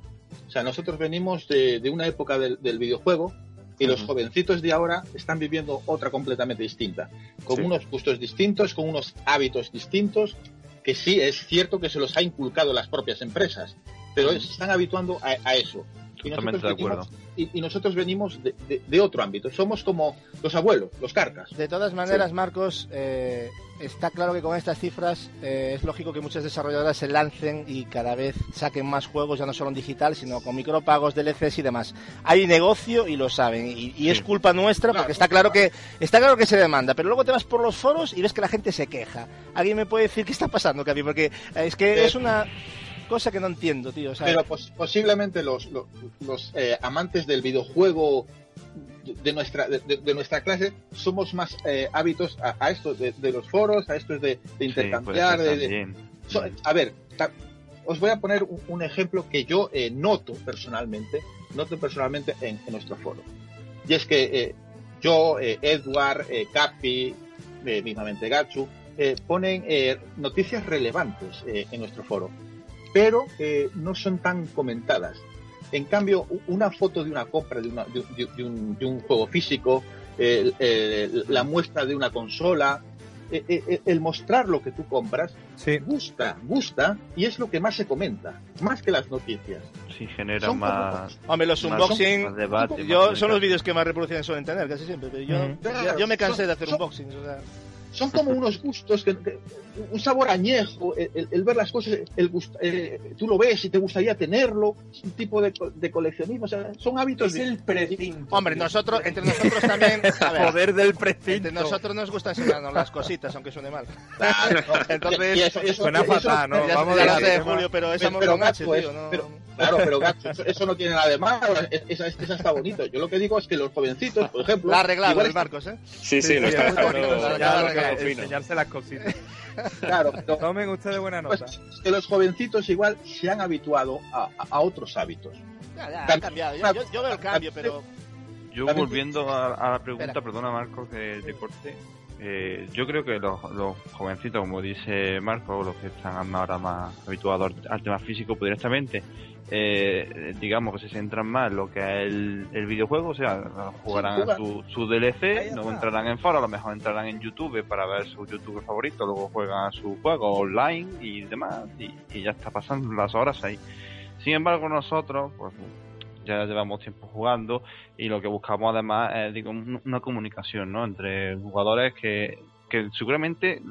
O sea, nosotros venimos de, de una época del, del videojuego y los jovencitos de ahora están viviendo otra completamente distinta, con Sí. unos gustos distintos, con unos hábitos distintos, que sí es cierto que se los ha inculcado las propias empresas, pero se están habituando a, a eso. Y Totalmente de acuerdo. venimos- y, y nosotros venimos de, de- de otro ámbito, somos como los abuelos, los carcas. de todas maneras, Marcos, eh, está claro que con estas cifras eh, es lógico que muchas desarrolladoras se lancen y cada vez saquen más juegos, ya no solo en digital, sino con micropagos, DLCs y demás. Hay negocio y lo saben, y, y es Sí. culpa nuestra Claro, porque está claro que está claro que se demanda, pero luego te vas por los foros y ves que la gente se queja. ¿Alguien me puede decir qué está pasando, Capi? Porque eh, es que Eh, es una cosa que no entiendo, tío. o sea, Pero pos- posiblemente los, los, los, eh, amantes del videojuego de- nuestra, de, nuestra clase somos más eh, hábitos a, a esto de, de los foros, a estos de, de intercambiar. de- de- también. So- a ver, ta- os voy a poner un, un ejemplo que yo eh, noto personalmente, noto personalmente en, en nuestro foro. Y es que eh, yo, eh, Edward, eh, Capi, eh, mismamente Gachu, eh, ponen eh, noticias relevantes eh, en nuestro foro, pero eh, no son tan comentadas. En cambio, una foto de una compra de, una- de un- de- de un, de un juego físico, eh, eh, la muestra de una consola, eh, eh, el mostrar lo que tú compras, Sí. gusta, gusta, y es lo que más se comenta, más que las noticias. Sí, genera Son más, Hombre, los unboxing... más debate. más Yo, son los vídeos que más reproducciones suelen tener, casi siempre. Pero yo, Ujú. yo, yo me cansé Son- de hacer son- unboxings. O sea. Son como unos gustos, que, que- un sabor añejo, el, el- el ver las cosas, el gust- eh, tú lo ves y te gustaría tenerlo, es un tipo de, de coleccionismo, o sea, son hábitos Es de- el precinto. Hombre, nosotros, entre nosotros también. a ver, Poder del entre precinto. nosotros nos gusta enseñarnos las cositas, aunque suene mal. Entonces, y eso- eso- Suena eso- fatal, ¿no? ya Vamos a tema. Julio, pero es Pero- amor pero, con H, Gacho, tío. es- No, pero- Claro, pero gacho, eso, eso no tiene nada de malo, es- esa, esa está bonito. Yo lo que digo es que los jovencitos, por ejemplo, La arreglado igual está- Marcos, ¿eh? Sí, sí, lo sí, es lo está enseñarse las cositas. claro, pero- Tomen ustedes buena pues, nota. que los jovencitos igual se han habituado a, a- otros hábitos. Ya, ya, ha Tam- cambiado. Yo, yo- yo veo el cambio, pero. Yo volviendo a, a la pregunta, Espera. perdona Marcos que te corte, Eh, yo creo que los, los jovencitos, como dice Marco, los que están ahora más habituados al tema físico, pues directamente, eh, digamos que se centran más en lo que es el, el videojuego, o sea, jugarán su, su DLC, no entrarán en foro, a lo mejor entrarán en YouTube para ver su YouTube favorito, luego juegan a su juego online y demás, y, y ya está pasando las horas ahí. Sin embargo, nosotros, pues ya llevamos tiempo jugando y lo que buscamos además es digo, un- una comunicación ¿no? entre jugadores que, que seguramente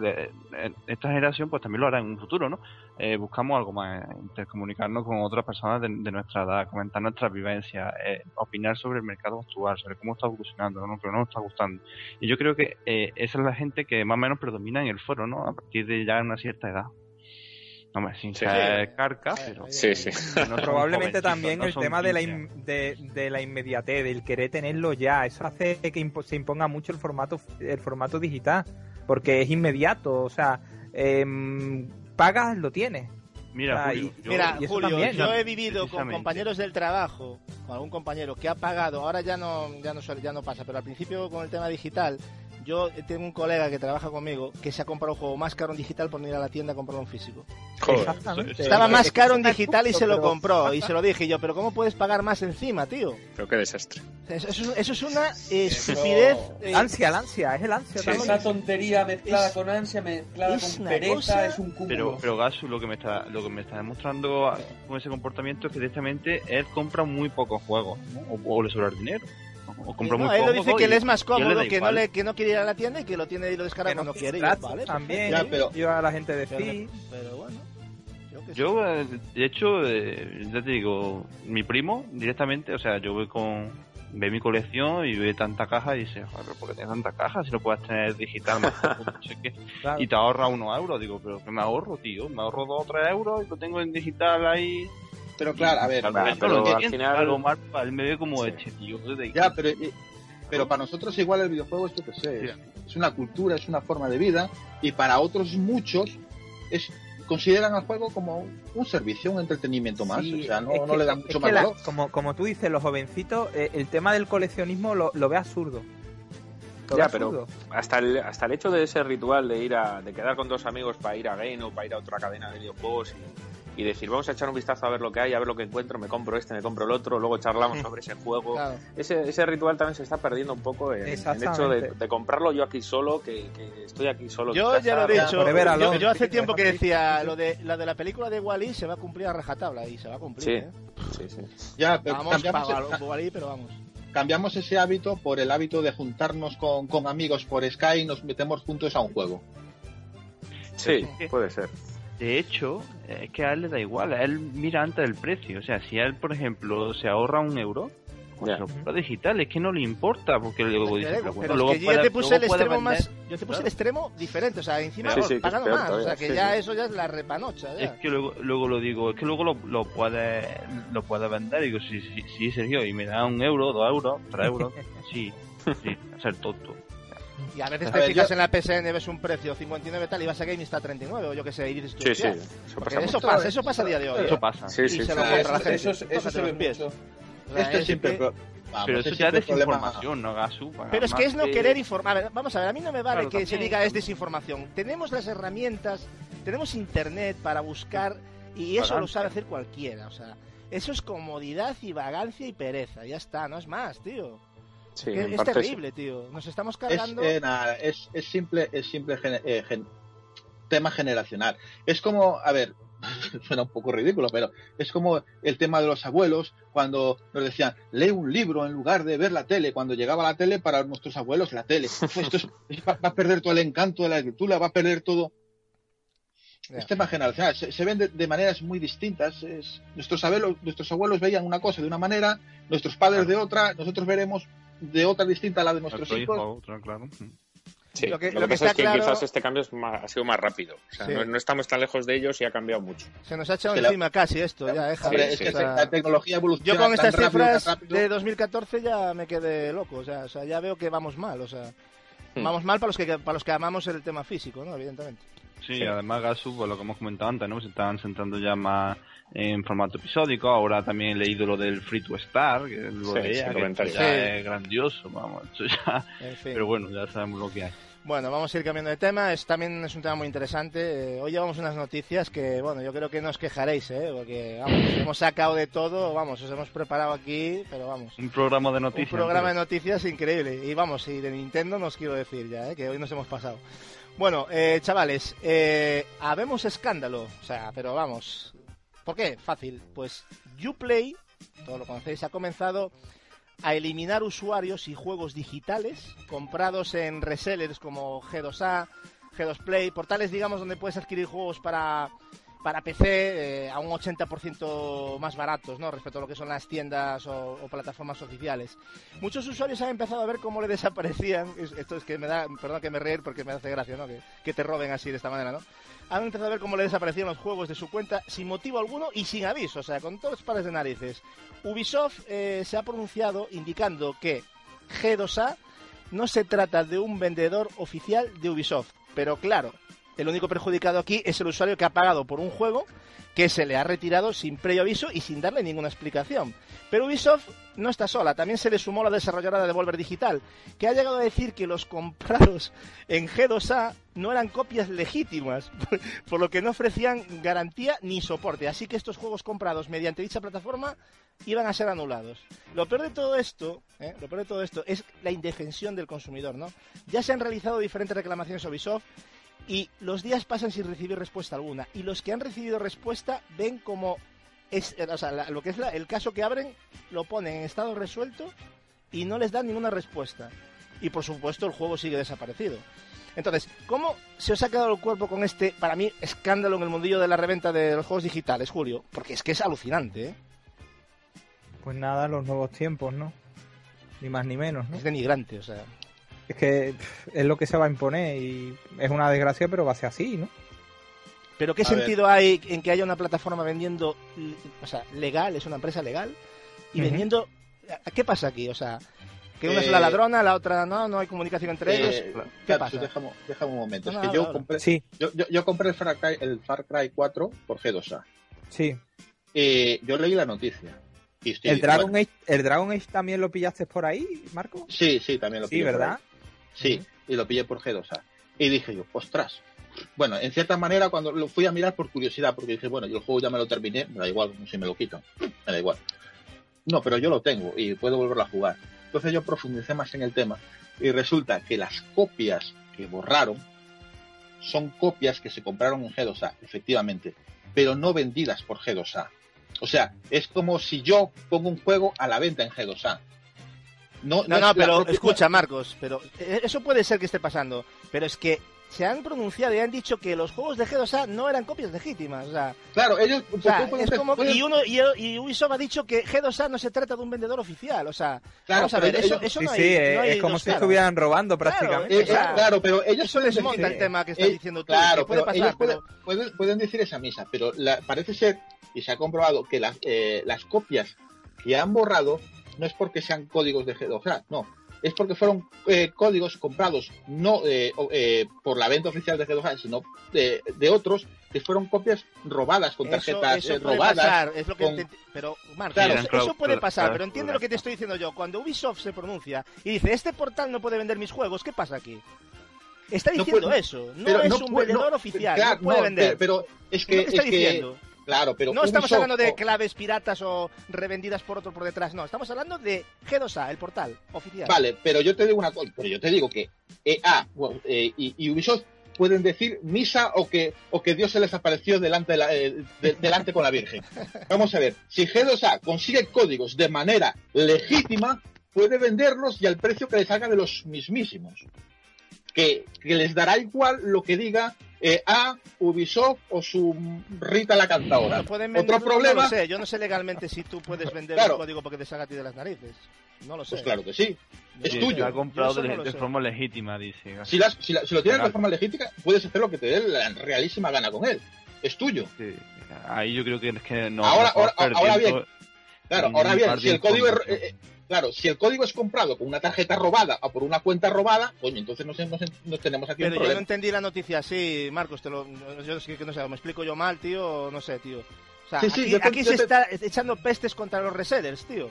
esta generación pues también lo hará en un futuro, ¿no? Eh, buscamos algo más, eh, intercomunicarnos con otras personas de, de nuestra edad, comentar nuestras vivencias, eh, opinar sobre el mercado actual, sobre cómo está evolucionando, ¿no? que no nos está gustando. Y yo creo que eh, esa es la gente que más o menos predomina en el foro, ¿no? A partir de ya una cierta edad. Hombre, sin Sí. ser carca, pero... Sí, sí. no Probablemente también no el tema de la, 15 in- de, de la inmediatez, del querer tenerlo ya. Eso hace que impo- se imponga mucho el formato el formato digital, porque es inmediato. O sea, em, pagas, lo tienes. Mira, O sea, Julio, y- yo- Mira, Julio, también, yo ¿no? he vivido con compañeros del trabajo, con algún compañero que ha pagado, ahora ya no, ya no ya no pasa, pero al principio con el tema digital, yo tengo un colega que trabaja conmigo que se ha comprado un juego más caro en digital por no ir a la tienda a comprarlo en físico. Joder. Estaba Es más caro en digital y se lo compró. Y se lo dije yo, pero ¿cómo puedes pagar más encima, tío? Pero qué desastre. Eso, eso- eso es una estupidez. eh, ansia, el ansia, es el ansia. Sí, también. Esa tontería mezclada Es- con ansia, mezclada es con una pereza, cosa- es un cúmulo. Pero, pero Gasu, lo que me está, lo que me está demostrando con ese comportamiento es que directamente él compra muy pocos juegos, ¿no? o, o le sobra el dinero. O compra no, muy él lo dice que le es más él cómodo, que no, le, que no quiere ir a la tienda y que lo tiene y lo descarga Que no cuando quiere. Yo, filtras vale, también. Ya, pero- Yo a la gente de Pero, sí. pero bueno. yo qué sé. Yo, eh, de hecho, eh, ya te digo, mi primo directamente, o sea, yo voy con ve mi colección y ve tanta caja y dice, joder, pero ¿por qué tienes tanta caja si no puedes tener digital más poco, no sé qué? Claro. Y te ahorra unos euros, digo, pero que me ahorro, tío, me ahorro dos o tres euros y lo tengo en digital ahí. Pero claro, a ver, pero pero lo al final- algo mal, él me ve como Sí. tío. de- ya, pero, eh, pero para nosotros igual el videojuego es, yo qué sé, es, es una cultura, es una forma de vida y para otros muchos es consideran al juego como un servicio, un entretenimiento más, Sí, o sea, no, es no que- le dan es mucho que más la- valor. como, como tú dices, los jovencitos, eh, el tema del coleccionismo lo, lo ve absurdo. Lo Ya, ve pero- absurdo. Hasta el, hasta el hecho de ese ritual de ir a, de quedar con dos amigos para ir a Game o para ir a otra cadena de videojuegos y, y decir, vamos a echar un vistazo a ver lo que hay, a ver lo que encuentro, me compro este, me compro el otro, luego charlamos sobre ese juego. Claro. Ese, ese ritual también se está perdiendo un poco en, el hecho de, comprarlo yo aquí solo, que, que estoy aquí solo. Yo ya lo he dicho. Yo, hace tiempo que decía lo de la de la película de Wally se va a cumplir a rajatabla y se va a cumplir. Sí. ¿eh? Sí, sí. Ya, pero Vamos cambiamos, Wally, pero vamos. cambiamos ese hábito por el hábito de juntarnos con, con amigos por Sky y nos metemos juntos a un juego. Sí, puede ser. De hecho, es que a él le da igual, a él mira antes el precio. O sea, si a él, por ejemplo, se ahorra un euro, pues se lo compra digital, es que no le importa, porque luego dice, Pero pero bueno, es luego que yo puede- ya te puse luego el extremo vender. más. Yo te puse el extremo diferente, o sea, encima Sí, sí, que es pagando más, o todavía, sea, que sí, ya sí. eso ya es la repanocha. Ya. Es que luego, luego lo digo, es que luego lo, lo puede lo puede vender. Digo, sí, sí, sí, Sergio, y me da un euro, dos euros, tres euros. Sí, sí, ser tonto. Y a veces A te ver, fijas yo- en la PSN, ves un precio 59 tal y vas a Game y está a 39 o yo que sé, y dices tú, Sí, sí. Eso pasa eso pasa, eso pasa a día de hoy. Eso ¿eh? pasa. Sí, Y sí, se sí. lo Ah, compra eso- la gente. Eso, eso se ve pies. Esto es siempre, vamos, Pero eso es ya es desinformación, ¿no, Gasu? Pero es que es no querer informar. A ver, vamos a ver, a mí no me vale Claro, que se también. diga es desinformación. Tenemos las herramientas, tenemos internet para buscar y eso lo sabe hacer cualquiera. O sea, eso es comodidad y vagancia y pereza. Ya está, no es más, tío. Sí, Que en es terrible, tío. Nos estamos Es, cargando. eh, nada, es, es simple, es simple eh, gen- tema generacional. Es como, a ver, suena un poco ridículo, pero es como el tema de los abuelos cuando nos decían, lee un libro en lugar de ver la tele. Cuando llegaba la tele, para nuestros abuelos, la tele. Pues esto es- es- va, va a perder todo el encanto de la escritura, va a perder todo. Ya. Es tema generacional, se, se ven de, de maneras muy distintas. Es, nuestros, abuelos, nuestros abuelos veían una cosa de una manera, nuestros padres de otra, nosotros veremos de otra distinta a la de nuestros hijo, hijos. otro, claro. Sí, Lo que- que, lo que pasa está es que claro- quizás este cambio es más- ha sido más rápido. O sea, Sí. no, no estamos tan lejos de ellos y ha cambiado mucho. Se nos ha echado la- encima casi esto, ya, eh, Javi. Hombre, es sí, que O sea, la tecnología evoluciona yo con tan estas rápido, cifras tan rápido. de 2014 ya me quedé loco. O sea, o sea, ya veo que vamos mal. O sea, Hmm. vamos mal para los que para los que amamos el tema físico, ¿no? Evidentemente. Sí, Sí. además Gasu, pues lo que hemos comentado antes, ¿no? Se están centrando ya más en formato episódico. Ahora también he leído lo del Free to Star, que lo Sí, que ya Sí. es grandioso, vamos, esto ya... En fin. Pero bueno, ya sabemos lo que hay. Bueno, vamos a ir cambiando de tema. Es, también es un tema muy interesante. Eh, hoy llevamos unas noticias que, bueno, yo creo que no os quejaréis, ¿eh? Porque, vamos, hemos sacado de todo, vamos, os hemos preparado aquí, pero vamos. Un programa de noticias. Un programa de noticias increíble. Y vamos, y de Nintendo no os quiero decir ya, ¿eh? Que hoy nos hemos pasado. Bueno, eh, chavales, eh, habemos escándalo. O sea, pero vamos. ¿Por qué? Fácil. Pues Uplay, todos lo conocéis, ha comenzado a eliminar usuarios y juegos digitales comprados en resellers como G2A, G2 Play, portales digamos donde puedes adquirir juegos para para PC eh, a un 80% más baratos, ¿no? Respecto a lo que son las tiendas o, plataformas oficiales. Muchos usuarios han empezado a ver cómo le desaparecían. Esto es que me da, perdón que me reír porque me hace gracia, ¿no? Que, que, te roben así de esta manera, ¿no? Han empezado a ver cómo le desaparecían los juegos de su cuenta sin motivo alguno y sin aviso, o sea, con todos los pares de narices. Ubisoft eh, se ha pronunciado indicando que G2A no se trata de un vendedor oficial de Ubisoft, pero claro, el único perjudicado aquí es el usuario que ha pagado por un juego que se le ha retirado sin previo aviso y sin darle ninguna explicación. Pero Ubisoft no está sola, también se le sumó la desarrolladora de Devolver Digital, que ha llegado a decir que los comprados en G2A no eran copias legítimas, por lo que no ofrecían garantía ni soporte. Así que estos juegos comprados mediante dicha plataforma iban a ser anulados. Lo peor de todo esto, ¿eh? lo peor de todo esto es la indefensión del consumidor, ¿no? Ya se han realizado diferentes reclamaciones a Ubisoft y los días pasan sin recibir respuesta alguna. Y los que han recibido respuesta ven como es, o sea, la, lo que es la, el caso que abren lo ponen en estado resuelto y no les dan ninguna respuesta. Y por supuesto el juego sigue desaparecido. Entonces, ¿cómo se os ha quedado el cuerpo con este, para mí, escándalo en el mundillo de la reventa de los juegos digitales, Julio? Porque es que es alucinante, ¿eh? Pues nada, los nuevos tiempos, ¿no? Ni más ni menos, ¿no? Es denigrante, o sea. Es que es lo que se va a imponer y es una desgracia, pero va a ser así, ¿no? Pero ¿qué a sentido ver. hay en que haya una plataforma vendiendo, o sea, legal, es una empresa legal, y uh -huh. vendiendo... ¿Qué pasa aquí? O sea, que una eh, es la ladrona, la otra no, no hay comunicación entre eh, ellos. ¿Qué pasa? Déjame, déjame, un momento. No, es que no, yo, no, compré, Sí. yo, yo, yo compré el Far, Cry, el Far Cry 4 por G2A. Sí. Eh, yo leí la noticia. Y estoy, ¿El Dragon, bueno, Age, ¿El Dragon Age también lo pillaste por ahí, Marco? Sí, sí, también lo Sí, pillé. por ¿verdad? ahí. Sí, y lo pillé por G2A. Y dije yo, ostras. Bueno, en cierta manera, cuando lo fui a mirar por curiosidad, porque dije, bueno, yo el juego ya me lo terminé, me da igual, si me lo quitan, me da igual. No, pero yo lo tengo y puedo volverlo a jugar. Entonces yo profundicé más en el tema y resulta que las copias que borraron son copias que se compraron en G2A, efectivamente, pero no vendidas por G2A. O sea, es como si yo pongo un juego a la venta en G2A. No, No, no, pero propia- escucha, Marcos, pero eh, eso puede ser que esté pasando, pero es que se han pronunciado y han dicho que los juegos de G2A no eran copias legítimas, o sea, Claro, ellos o sea, es como y uno y, y Ubisoft ha dicho que G2A no se trata de un vendedor oficial, o sea, Claro, vamos a pero ver, eso, ellos- eso Sí, no sí, hay, es, no hay es como dos si estuvieran robando Claro, prácticamente. Eh, o sea, claro, pero ellos Eso desmonta decir- el tema que estás eh, diciendo tú, Claro, puede pero pasar, ellos pero pueden, pueden- pueden decir esa misa, pero la- parece ser, y se ha comprobado, que las, eh, las copias que han borrado no es porque sean códigos de G2A, no. Es porque fueron eh, códigos comprados no eh, o- eh, por la venta oficial de G2A, sino de, de otros que fueron copias robadas con tarjetas eso eh, puede robadas. pasar, es lo que con- te- pero Marcos, Claro, eso, puede pasar, pero entiende lo que te estoy diciendo yo. Cuando Ubisoft se pronuncia y dice este portal no puede vender mis juegos, ¿qué pasa aquí? Está No diciendo puede- eso, no es no un puede- vendedor no, oficial, claro, no puede vender. Pero, es que, está es que- diciendo. Claro, pero No estamos hablando de claves piratas o revendidas por otro por detrás, no, estamos hablando de G2A, el portal oficial. Vale, pero yo te digo una cosa, pero yo te digo que EA bueno, eh, y, y Ubisoft pueden decir misa o que o que Dios se les apareció delante de la- eh, de- delante con la Virgen. Vamos a ver, si G2A consigue códigos de manera legítima, puede venderlos y al precio que les salga de los mismísimos. Que, que les dará igual lo que diga eh, A, Ubisoft o su Rita la cantadora. Bueno, Otro problema, No lo sé, yo no sé legalmente si tú puedes vender Claro. un código porque te salga a ti de las narices. No lo sé. pues claro que sí. Es tuyo. Lo ha comprado de, no forma legítima, dice. Si, las- si la- si lo tienes de forma legítima, puedes hacer lo que te dé la realísima gana con él. Es tuyo. Sí, Ahí yo creo que es que no. Ahora- bien, Claro, ahora bien, si el código es, eh, eh, claro, si el código es comprado con una tarjeta robada o por una cuenta robada, coño, entonces nos, nos, nos tenemos aquí Pero un yo no problema. entendí la noticia así, Marcos, te lo, yo es que no sé, me explico yo mal, tío, no sé, tío. O sea, Sí, sí, aquí, te- se te- está echando pestes contra los resellers, tío.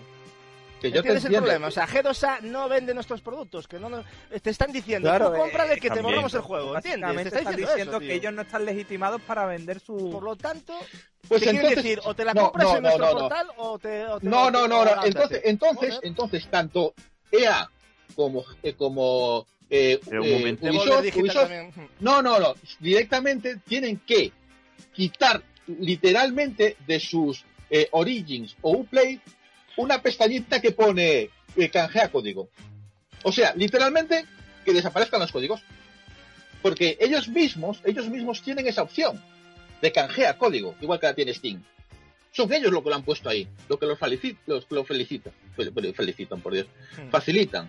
Que yo te ¿Entiendes el problema? O sea, G2A no vende nuestros productos, que no nos- te están diciendo, Claro, tú cómprale eh, que te borramos el juego, ¿entiendes? Te están diciendo, diciendo eso, que ellos no están legitimados para vender su... Por lo tanto, Pues entonces- decir, o te la no, compras no, en no, nuestro no, no. portal o te... o te- No, no, no, no. Entonces, entonces, entonces tanto EA como eh, como eh, eh, Ubisoft, no, no, no, directamente tienen que quitar literalmente de sus eh, Origins o Uplay una pestañita que pone eh, canjea código. O sea, literalmente que desaparezcan los códigos. Porque ellos mismos, ellos mismos tienen esa opción de canjea código, igual que la tiene Steam. Son ellos los que lo han puesto ahí, lo que los, felici- los, lo felicitan, fel- fel- felicitan, por Dios, Hmm. facilitan.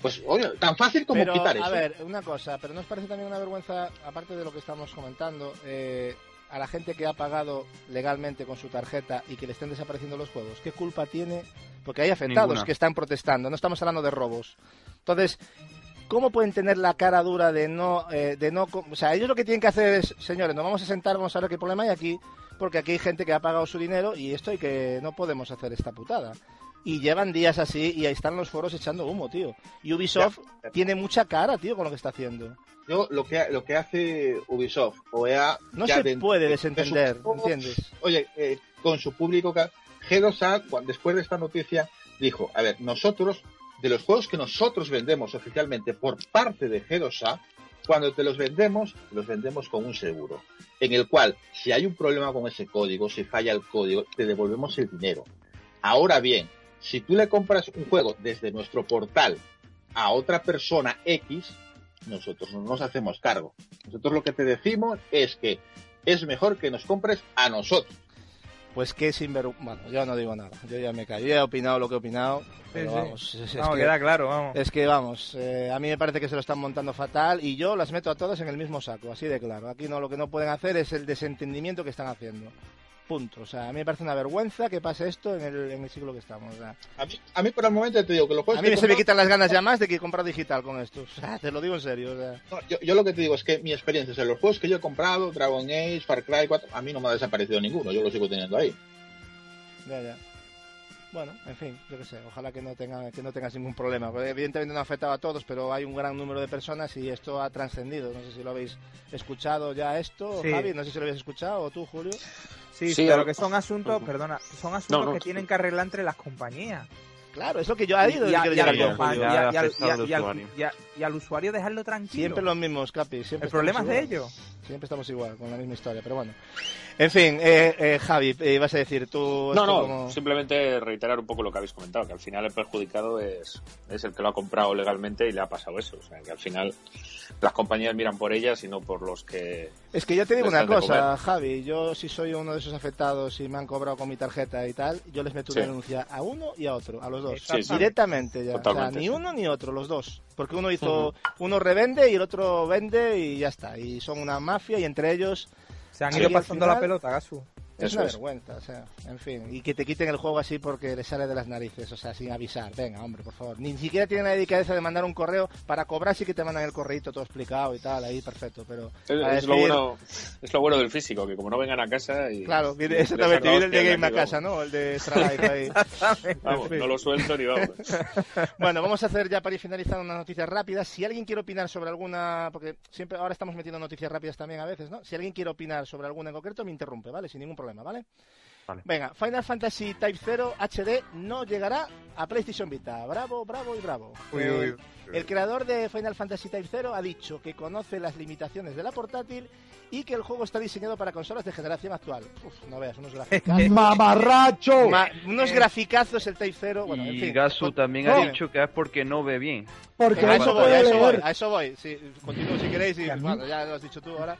Pues, oye, tan fácil como Pero, quitar eso. a ver, una cosa, pero ¿nos parece también una vergüenza, aparte de lo que estamos comentando, eh, a la gente que ha pagado legalmente con su tarjeta y que le estén desapareciendo los juegos? ¿Qué culpa tiene? Porque hay afectados Ninguna. que están protestando, no estamos hablando de robos. Entonces, ¿cómo pueden tener la cara dura de no, eh, de no, o sea, ellos lo que tienen que hacer es, señores, nos vamos a sentar, vamos a ver qué problema hay aquí, porque aquí hay gente que ha pagado su dinero y esto hay que, no podemos hacer esta putada. Y llevan días así y ahí están los foros echando humo, tío. Y Ubisoft tiene mucha cara, tío, con lo que está haciendo. Yo lo que, lo que hace Ubisoft o EA... No se de- puede de desentender, ¿entiendes? Oye, eh, con su público, ca- G2A, cuan- después de esta noticia, dijo, a ver, nosotros, de los juegos que nosotros vendemos oficialmente por parte de G2A, cuando te los vendemos, los vendemos con un seguro, en el cual, si hay un problema con ese código, si falla el código, te devolvemos el dinero. Ahora bien, si tú le compras un juego desde nuestro portal a otra persona X, nosotros no nos hacemos cargo. Nosotros lo que te decimos es que es mejor que nos compres a nosotros. Pues que sinvergüenza. Bueno, yo no digo nada. Yo ya me callo. Yo he opinado lo que he opinado. Pero sí. vamos, es, es Vamos, que, queda claro, vamos. es que vamos. eh, a mí me parece que se lo están montando fatal y yo las meto a todas en el mismo saco. Así de claro. Aquí no lo que no pueden hacer es el desentendimiento que están haciendo. Punto. O sea, a mí me parece una vergüenza que pase esto en el, en el siglo que estamos. o sea, A mí, a mí por el momento te digo que los juegos a mí se me quitan las ganas ya más de que comprar digital con esto. O sea, te lo digo en serio. o sea. No, yo, yo lo que te digo es que mi experiencia, o sea, los juegos que yo he comprado, Dragon Age, Far Cry 4, a mí no me ha desaparecido ninguno, yo lo sigo teniendo ahí. Ya, ya. Bueno, en fin, yo qué sé, ojalá que no tenga que no tengas ningún problema. Porque evidentemente no ha afectado a todos, pero hay un gran número de personas y esto ha trascendido. No sé si lo habéis escuchado ya esto, Sí. Javi, no sé si lo habéis escuchado, o tú, Julio. Sí, Sí, pero que son asuntos, perdona, son asuntos no, que tienen que arreglar entre las compañías. Claro, es lo que yo he ido y, y y y al- usuario. dejarlo tranquilo. Siempre los mismos, Capi. Siempre El problema es de ellos. Siempre estamos igual, con la misma historia, pero bueno. En fin, eh, eh, Javi, eh, ibas a decir tú... No, no, como- simplemente reiterar un poco lo que habéis comentado, que al final el perjudicado es, es el que lo ha comprado legalmente y le ha pasado eso. O sea, que al final las compañías miran por ellas y no por los que... Es que yo te digo una cosa. Javi. Yo, si soy uno de esos afectados y me han cobrado con mi tarjeta y tal, yo les meto Sí. una denuncia a uno y a otro, a los dos. Sí, sí. Directamente ya. O sea, ni uno ni otro, los dos. Porque uno hizo, uno revende y el otro vende y ya está. Y son una mafia y entre ellos Se han ido pasando final- la pelota, Gasu. Es Eso una es. vergüenza, o sea, en fin. Y que te quiten el juego así porque les sale de las narices, o sea, sin avisar. Venga, hombre, por favor. Ni siquiera tienen la delicadeza de mandar un correo para cobrar, sí que te mandan el correito todo explicado y tal, ahí perfecto. Pero Es, lo bueno, es lo bueno del físico, que como no vengan a casa y... Claro, viene, exactamente, viene el de Game a casa, ¿no? El de Extra Life ahí. Vamos, no lo suelto ni vamos. Bueno, vamos a hacer ya para ir finalizando unas noticias rápidas. Si alguien quiere opinar sobre alguna, porque siempre ahora estamos metiendo noticias rápidas también a veces, ¿no? Si alguien quiere opinar sobre alguna en concreto, me interrumpe, ¿vale? Sin ningún problema, ¿vale? Vale. Venga, Final Fantasy Type 0 HD no llegará a PlayStation Vita. Bravo, bravo y bravo. Uy, Eh, uy, uy. El creador de Final Fantasy Type 0 ha dicho que conoce las limitaciones de la portátil y que el juego está diseñado para consolas de generación actual. Uf, no veas, unos graficazos. ¡Mamarracho! Ma- unos graficazos el Type 0. Bueno, en y fin. Gasu también no. ha dicho que es porque no ve bien. Porque a eso voy, a eso voy, a eso voy. Sí, continúo si queréis y bueno, ya lo has dicho tú ahora.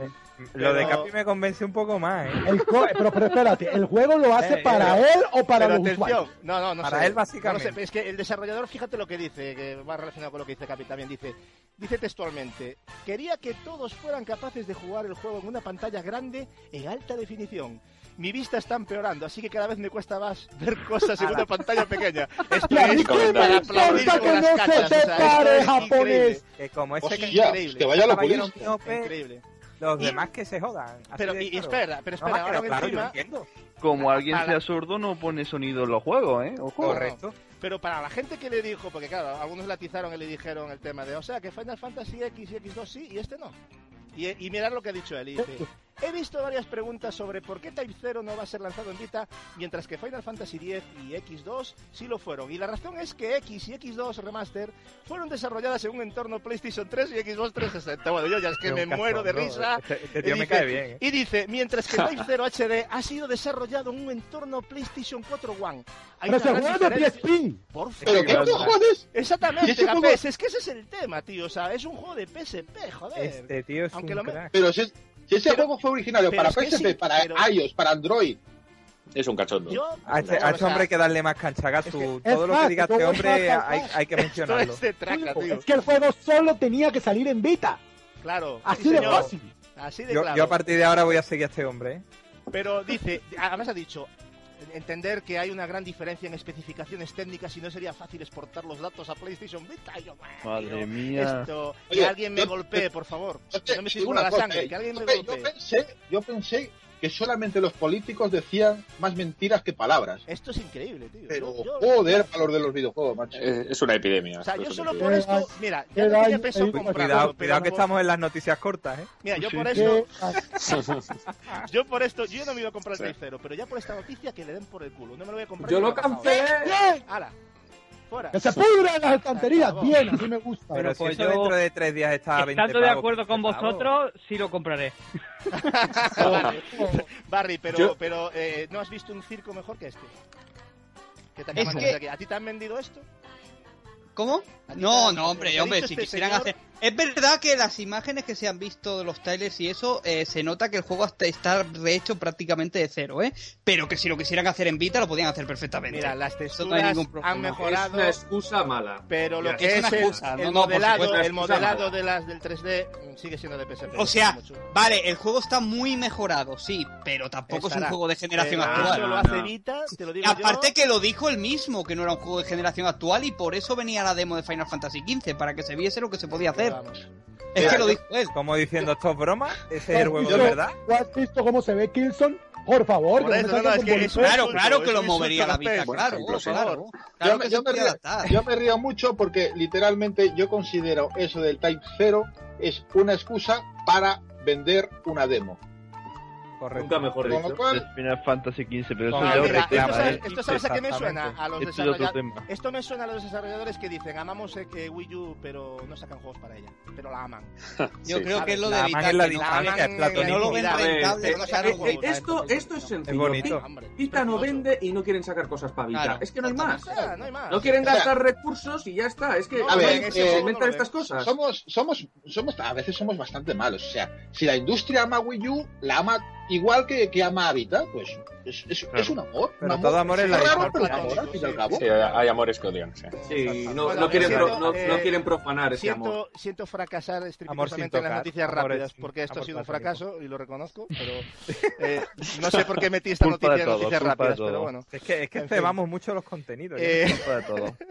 Lo de Pero- Capi me convence un poco más, ¿eh? El co- pero, pero espérate, ¿el juego lo hace Eh, para pero- él o para Pero los atención, usuarios? no, no, no Para sé. él, básicamente. No lo sé, es que el desarrollador, fíjate lo que dice, que va relacionado con lo que dice Capi también. Dice, dice textualmente, quería que todos fueran capaces de jugar el juego en una pantalla grande en alta definición. Mi vista está empeorando, así que cada vez me cuesta más ver cosas en una pantalla pequeña. Esto ¿Y a es qué me importa que no se cachas, te pare, japonés? Que como ese Hostia, que increíble. que vaya pudiste. miope, Increíble. Los Y- demás que se jodan. así Pero, y, claro. espera, pero No, espera, pero ahora que claro, yo encima- entiendo. Como alguien Para- sea sordo, no pone sonido en los juegos, ¿eh? Ojo. Correcto. Pero para la gente que le dijo, porque claro, algunos le atizaron y le dijeron el tema de, o sea, que Final Fantasy X y X2 sí y este no. Y, y mirad lo que ha dicho él. y dice, he visto varias preguntas sobre por qué Type 0 no va a ser lanzado en Vita, mientras que Final Fantasy X y X2 sí lo fueron. Y la razón es que X y X2 Remaster fueron desarrolladas en un entorno PlayStation 3 y Xbox 360. Bueno, yo ya es que me muero de risa. Este, este tío Y me dice- cae bien. ¿eh? Y dice, mientras que Type 0 HD ha sido desarrollado en un entorno PlayStation 4 One. Hay Pero una se juega. PSP. Por ¿Pero favor. qué claro. cojones? ¿Y Exactamente, es que ese es el tema, tío. O sea, es un juego de PSP, joder. Este tío es Aunque un lo me- crack. Pero si, es- si ese Pero- juego fue originario para PSP, sí, para pero- iOS, para Android, Es un cachondo. Yo, A este, a este hombre hay que darle más cancha, Gastu. es que- Todo es lo que diga este hombre hay, hay que mencionarlo. es de traca, tío. Es que el juego solo tenía que salir en Vita. Claro, Así sí, de señor. fácil. Así de Yo, claro. yo a partir de ahora voy a seguir a este hombre. ¿eh? Pero dice, además ha dicho, entender que hay una gran diferencia en especificaciones técnicas y no sería fácil exportar los datos a PlayStation Vita. Yo, Madre tío, mía. Esto, Oye, que alguien me yo- golpee, por favor. Yo te No me una la cosa, sangre, eh. que alguien me yo, pe- yo golpee. pensé, yo pensé que solamente los políticos decían más mentiras que palabras. Esto es increíble, tío. Pero Yo- yo- joder, para los de los videojuegos, macho. Es, es una epidemia. O sea, yo solo por esto, mira, ya no tenía ahí, comprarlo, Cuidado, pero cuidado que estamos en las noticias cortas. ¿eh? Mira, yo por esto, yo por esto, yo no me iba a comprar el Zero, pero ya por esta noticia que le den por el culo, no me lo voy a comprar. Yo lo cancelé. ¡Hala! ¡Fuera! Que se pudra en las. Por Bien, así me gusta. Pero si pues eso yo- dentro de tres días está a 20 Estando de acuerdo con 15 pavos. vosotros, sí lo compraré. Barry, pero, Yo- pero eh, ¿no has visto un circo mejor que este? ¿Qué te Es que-? ¿A ti te han vendido esto? ¿Cómo? ¿A ti No, no, hombre, hombre, si este quisieran señor? hacer... Es verdad que las imágenes que se han visto de los trailers y eso, eh, se nota que el juego hasta está rehecho prácticamente de cero, ¿eh? Pero que si lo quisieran hacer en Vita lo podían hacer perfectamente. Mira, las no texturas ningún problema. han Es mejorado, una excusa mala. pero lo Ya. que Es es, el, excusa, el no, no, modelado, supuesto, el es excusa modelado mala. de las del 3D sigue siendo de PSP. O sea, vale, el juego está muy mejorado, sí, pero tampoco es un juego de generación Pero actual. Eso lo No, hace no. Vita, te lo digo Y aparte yo. que lo dijo él mismo, que no era un juego de generación actual y por eso venía la demo de Final Fantasy XV, para que se viese lo que se podía hacer. Vamos. Es Mira, que lo dijo él. Como diciendo, ¿esto es broma? ¿Ese es el juego de ¿Tú- verdad? ¿Tú has visto cómo se ve Killzone? Por favor, Por que eso, no me no, salgas es con que bolitas. es un Claro, claro que lo movería la insulto a Vita, Pep. Buen claro, ejemplo, sí. claro. Yo, me- yo río, yo me río mucho porque literalmente yo considero eso del Type 0 es una excusa para vender una demo. Correcto. Nunca mejor dicho. cual, Final Fantasy XV, pero eso Ah, ya mira, reclama, esto, ¿eh? sabes, esto sabes a qué me suena? A los Esto es otro desarrolladores. tema. Esto me suena a los desarrolladores que dicen, amamos eh, que Wii U, pero no sacan juegos para ella. Pero la aman. Yo Sí. creo que es lo La de aman Vita, en la que no- dinámica, aman es en platónico. que no lo ven rentable. Eh, eh, esto, esto es sencillo. bonito. Vita no vende y no quieren sacar cosas para Vita. Claro. Es que no hay más. No hay más. No quieren O sea, gastar recursos y ya está. Es que No, a no ver, hay- eh, se no inventan estas cosas. somos, somos, somos, a veces somos bastante malos. O sea, si la industria ama Wii U, la ama igual que, que ama a Vita, pues es, es, Claro. es un amor. Pero un todo amor es la raro, pero amor, al fin y al cabo. Sí, hay amores que odian. Sí. Sí, no, Bueno, no quieren, siento, no, eh, no quieren profanar ese amor. Siento, siento fracasar sin en las noticias rápidas, porque esto ha sido un fracaso y lo reconozco, pero eh, no sé por qué metí esta noticia de en noticias rápidas, pero bueno. Es que, es que cebamos mucho los contenidos. Eh, de todo.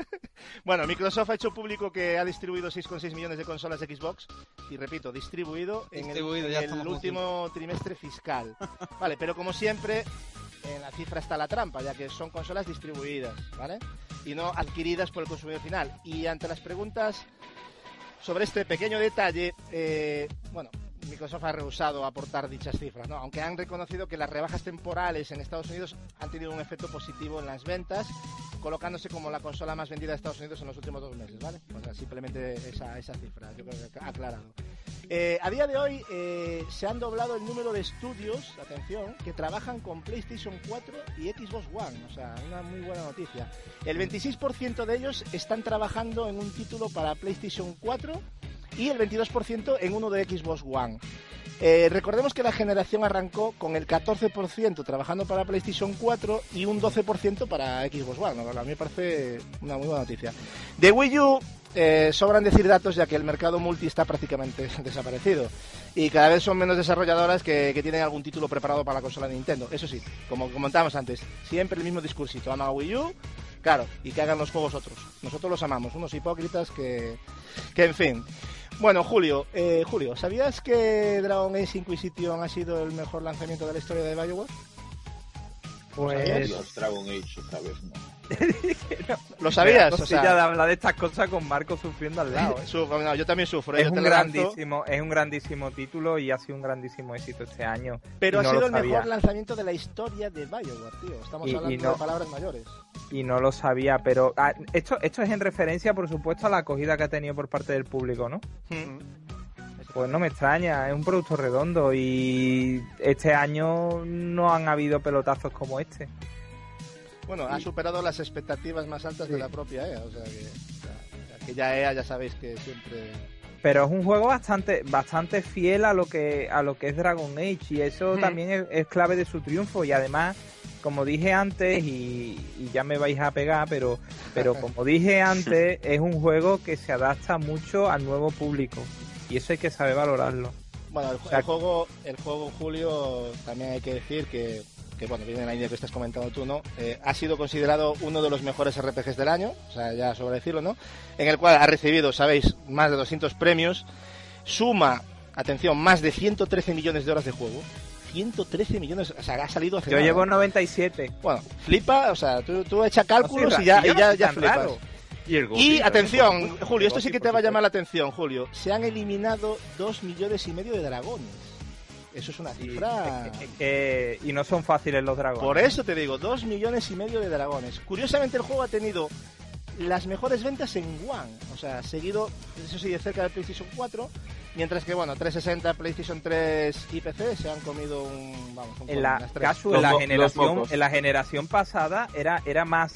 Bueno, Microsoft ha hecho público que ha distribuido 6,6 millones de consolas de Xbox y repito, distribuido en el- Distribuido, en el, último trimestre fiscal. Vale, pero como siempre, en la cifra está la trampa, ya que son consolas distribuidas, ¿vale? Y no adquiridas por el consumidor final. Y ante las preguntas sobre este pequeño detalle, eh, bueno, Microsoft ha rehusado aportar dichas cifras, aunque han reconocido que las rebajas temporales en Estados Unidos han tenido un efecto positivo en las ventas, colocándose como la consola más vendida de Estados Unidos en los últimos dos meses, simplemente esa, cifra, yo creo aclarado. Eh, a día de hoy eh, se han doblado el número de estudios, atención, que trabajan con PlayStation 4 y Xbox One, o sea, una muy buena noticia. El 26% de ellos están trabajando en un título para PlayStation 4 y el 22% en uno de Xbox One. Eh, recordemos que la generación arrancó con el 14% trabajando para PlayStation 4 y un 12% para Xbox One. A mí me parece una muy buena noticia. De Wii U eh, sobran decir datos ya que el mercado multi está prácticamente desaparecido. Y cada vez son menos desarrolladoras que, que tienen algún título preparado para la consola de Nintendo. Eso sí, como comentábamos antes, siempre el mismo discursito. Aman a Wii U, claro, y que hagan los juegos otros. Nosotros los amamos, unos hipócritas que, que en fin. Bueno, Julio, eh, Julio, ¿sabías que Dragon Age Inquisition ha sido el mejor lanzamiento de la historia de Bioware? Pues. Dragon Age otra vez, ¿no? ¿Lo sabías? O sea, de hablar de estas cosas con Marco sufriendo al lado. ¿eh? su- no, yo también sufro, es yo te un grandísimo, es un grandísimo título y ha sido un grandísimo éxito este año. pero ha no sido el sabía. mejor lanzamiento de la historia de Bioware, tío. Estamos Y- y hablando no- de palabras mayores. y no lo sabía, pero ah, esto, esto es en referencia, por supuesto, a la acogida que ha tenido por parte del público, ¿no? Hmm. Pues no me extraña, es un producto redondo y este año no han habido pelotazos como este. Bueno, ha superado las expectativas más altas de la propia EA, o sea que, ya EA ya sabéis que siempre... Pero es un juego bastante bastante fiel a lo que a lo que es Dragon Age y eso también es, es clave de su triunfo y además como dije antes y, y ya me vais a pegar pero pero como dije antes es un juego que se adapta mucho al nuevo público y eso hay que saber valorarlo. Bueno, el, O sea, el juego, el juego Julio, también hay que decir que, que bueno, viene en la línea que estás comentando tú, ¿no? Eh, ha sido considerado uno de los mejores RPGs del año, o sea, ya sobre decirlo, ¿no? En el cual ha recibido, sabéis, más de 200 premios, suma, atención, más de 113 millones de horas de juego. 113 millones, o sea, ha salido hace Yo nada. llevo 97. Bueno, flipa, o sea, tú, tú echa cálculos No y ya, y ya, ya flipas. raro. Y el Y atención, Julio, esto sí que te va a llamar la atención, Julio. Se han eliminado dos millones y medio de dragones. Eso es una cifra. Que- y no son fáciles los dragones. Por eso te digo, dos millones y medio de dragones. Curiosamente el juego ha tenido las mejores ventas en One, o sea, seguido, eso sí, de cerca del PlayStation 4, mientras que, bueno, 360, PlayStation 3 y PC se han comido un, vamos, un en la. Casu, en la generación en la generación pasada era era más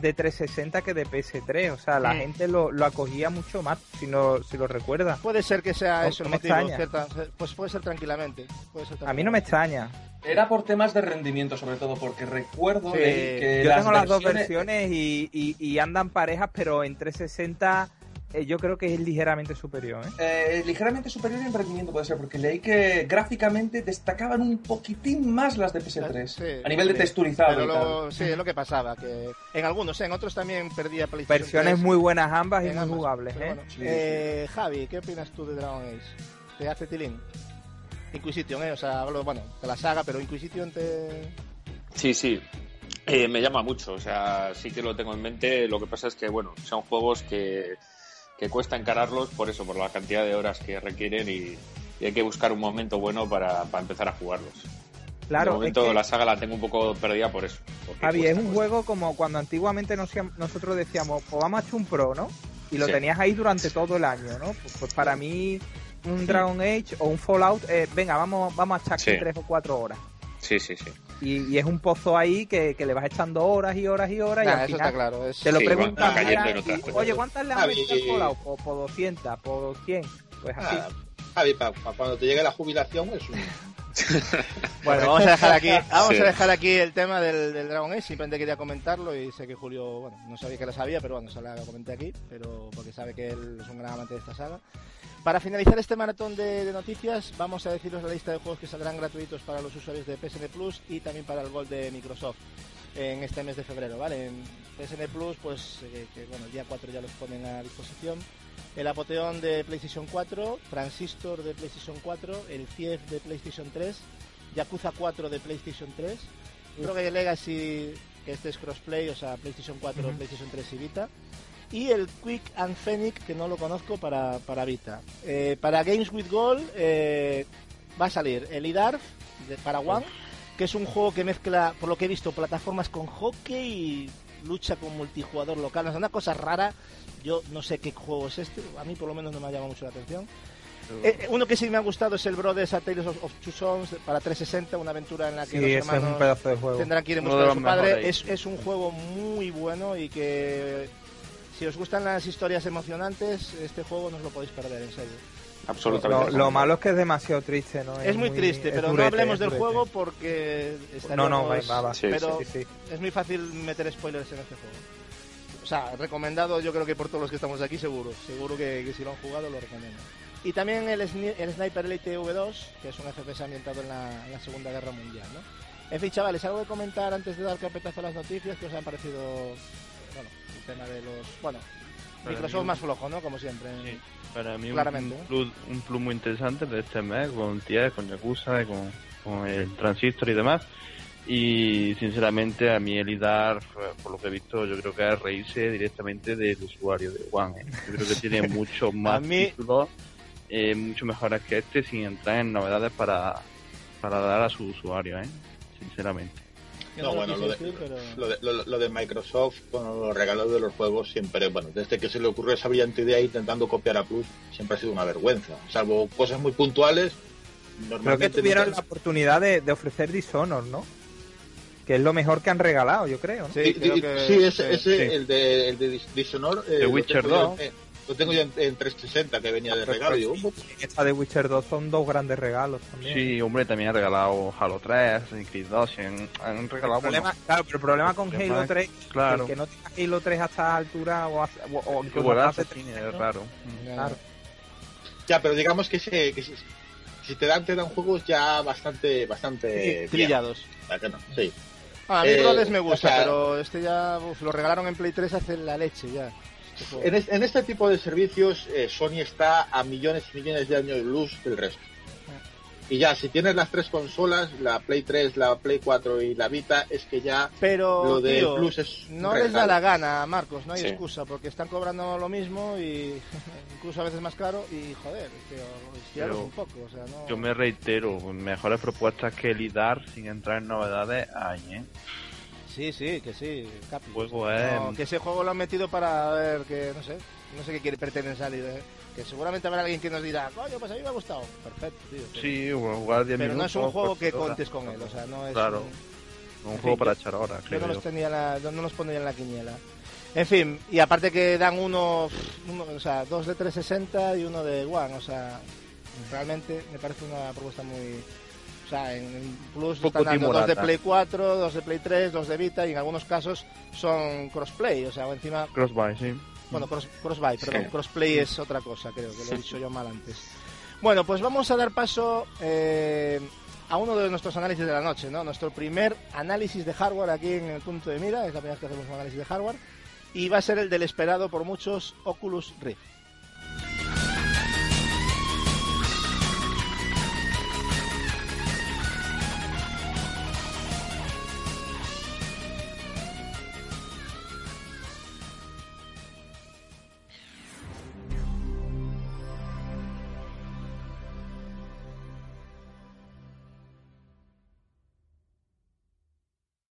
de 360 que de PS3 o sea la Mm. gente lo, lo acogía mucho más si no si lo recuerda Puede ser que sea No- eso no me motivo, extraña. cierta- pues puede ser tranquilamente. puede ser a mí no me extraña Era por temas de rendimiento, sobre todo, porque recuerdo Sí, que yo las tengo las dos versiones- y, y- y andan parejas pero en 360 eh, yo creo que es ligeramente superior ¿eh? Eh, ligeramente superior en rendimiento puede ser, porque leí que gráficamente destacaban un poquitín más las de PS3. Sí, a nivel de texturizado Pero y tal. luego, sí, es lo que pasaba, que en algunos, en otros también perdía PlayStation versiones 3. muy buenas ambas y muy ambas, jugables ¿eh? bueno. Sí, Eh, Javi, ¿qué opinas tú de Dragon Age? ¿Te hace tilín? Inquisition, ¿eh? O sea, hablo, bueno, de la saga, pero Inquisition te... Sí, sí. Eh, me llama mucho, o sea, sí que lo tengo en mente. Lo que pasa es que, bueno, son juegos que, que cuesta encararlos por eso, por la cantidad de horas que requieren y, y hay que buscar un momento bueno para, para empezar a jugarlos. de claro es momento que- la saga la tengo un poco perdida por eso. Javi, cuesta, es un cuesta. juego como cuando antiguamente nos- nosotros decíamos, pues vamos a echar un pro, ¿no? Y lo Sí. tenías ahí durante todo el año, ¿no? Pues, pues para mí, un Dragon Age o un Fallout, eh, venga, vamos, vamos a echar Sí. tres o cuatro horas. Sí, sí, sí. Y, y es un pozo ahí que, que le vas echando horas y horas y horas y al eso final está claro. Es... te lo Sí, y, cosas. oye, ¿cuántas le has metido al Fallout? Por, por 200, por 100, pues así. Ah, Javi, pa- pa- cuando te llegue la jubilación es un... Bueno, vamos a dejar aquí, vamos Sí. a dejar aquí el tema del, del Dragon Age. Simplemente quería comentarlo y sé que Julio, bueno, no sabía que lo sabía, pero bueno, se lo comenté aquí, pero porque sabe que él es un gran amante de esta saga. Para finalizar este maratón de, de noticias, vamos a deciros la lista de juegos que saldrán gratuitos para los usuarios de PSN Plus y también para el Gold de Microsoft en este mes de febrero, ¿vale? En PSN Plus, pues eh, que bueno, el día 4 ya los ponen a disposición. El Apoteón de PlayStation 4, Transistor de PlayStation 4, el CIEF de PlayStation 3, Yakuza 4 de PlayStation 3, Rogue Legacy, que este es crossplay, o sea, PlayStation 4, Ujú. PlayStation 3 y Vita, y el Quick and Fenix, que no lo conozco, para, para Vita. Eh, para Games with Gold eh, va a salir el IDARF de, para One, que es un juego que mezcla, por lo que he visto, plataformas con hockey y lucha con multijugador local. Es una cosa rara. Yo no sé qué juego es este, a mí por lo menos no me ha llamado mucho la atención. Eh, uno que sí me ha gustado es el Brothers A Tales of, of Two Sons para 360, una aventura en la que Sí, los ese es un hermanos pedazo de juego. tendrán que ir en busca de su padre. es un juego muy bueno y que si os gustan las historias emocionantes, este juego no os lo podéis perder, en serio. Absolutamente. Lo, lo malo es que es demasiado triste, ¿no? Es muy triste, es pero no hablemos del durete. juego porque No, no, va, va, va. Sí, pero Sí, sí. es muy fácil meter spoilers en este juego. O sea, recomendado yo creo que por todos los que estamos aquí seguro. Seguro que, que si lo han jugado lo recomiendo. Y también el, el Sniper Elite V2, que es un FPS ambientado en la, en la Segunda Guerra Mundial, ¿no? En fin, chavales, algo de comentar antes de dar carpetazo a las noticias que os han parecido, tema de los, bueno, Microsoft mí- más flojo, ¿no? Como siempre. Para mí un- Claramente, un, ¿eh? plus, un plus muy interesante de este mes con TIE, con Yakuza, con, con el Transistor y demás. Y sinceramente a mí el IDAR, por lo que he visto, yo creo que es reírse directamente del usuario de One. ¿eh? Yo creo que tiene mucho más mí- títulos, eh, mucho mejores que este, sin entrar en novedades para, para dar a su usuario, ¿eh? sinceramente. No, bueno, lo de, lo, de, lo- lo de Microsoft con los regalos de los juegos siempre, bueno, desde que se le ocurrió esa brillante idea intentando copiar a Plus, siempre ha sido una vergüenza. Salvo cosas muy puntuales, Creo normalmente... que tuvieron nunca- la oportunidad de, de ofrecer Dishonored, ¿no? Que es lo mejor que han regalado, yo creo. ¿no? Sí, sí, sí, ese, ese, el de, el de Dis- Dishonored, eh, The Witcher tengo yo 2. en- eh, lo tengo yo en, en 360 que venía de Pero regalo. digo, Esta de Witcher 2 son dos grandes regalos también. Sí, hombre, también ha regalado Halo 3, Assassin's Creed 2, y han, han regalado... El problema, bueno, claro, pero el problema con problema Halo es- 3 claro. el que no tenga Halo 3 a esta altura o, hace- o, o Que incluso vuelva hace Assassin, tres es raro. Claro. Ya, pero digamos que, se, que si, si te dan, te dan juegos ya bastante, bastante Sí, trillados. viejos. ¿A que no? Sí. Ah, a mí Eh, me gusta, o sea, pero este ya uf, lo regalaron en Play 3 hace la leche ya. En, es- en este tipo de servicios, eh, Sony está a millones y millones de años de luz del resto. Y ya, si tienes las tres consolas, la Play 3, la Play 4 y la Vita, es que ya Pero lo de tío, Plus es no les da la gana, Marcos, no hay Sí. excusa, porque están cobrando lo mismo y incluso a veces más caro y joder, tío, un poco, o sea, no... Yo me reitero, mejores propuestas que el IDAR sin entrar en novedades hay, ¿eh? Sí, sí, que sí, Capi. juego es... No, que ese juego lo han metido para ver que, no sé, no sé qué quiere pretenden salir, ¿eh? que seguramente habrá alguien que nos dirá, coño, pues a mí me ha gustado. Perfecto, tío. Sí, bueno, jugar 10 Pero no es un juego por que contes con él, o sea, no es Claro, un- no juego fin, para echar Yo creo no yo. los, tenía en la, no los pondría en la quiniela. En fin, y aparte que dan uno, uno, o sea, dos de 360 y uno de One, o sea, realmente me parece una propuesta muy... O sea, en Plus Poco están dando dos de. Play 4, dos de Play 3, dos de Vita y en algunos casos son crossplay, o sea, o encima... Crossbuy, sí. Bueno, cross, crossbuy, perdón, Sí. crossplay es otra cosa, creo que lo he dicho yo mal antes. Bueno, pues vamos a dar paso eh, a uno de nuestros análisis de la noche, ¿no? Nuestro primer análisis de hardware aquí en el punto de mira, es la primera vez que hacemos un análisis de hardware, y va a ser el del esperado por muchos Oculus Rift.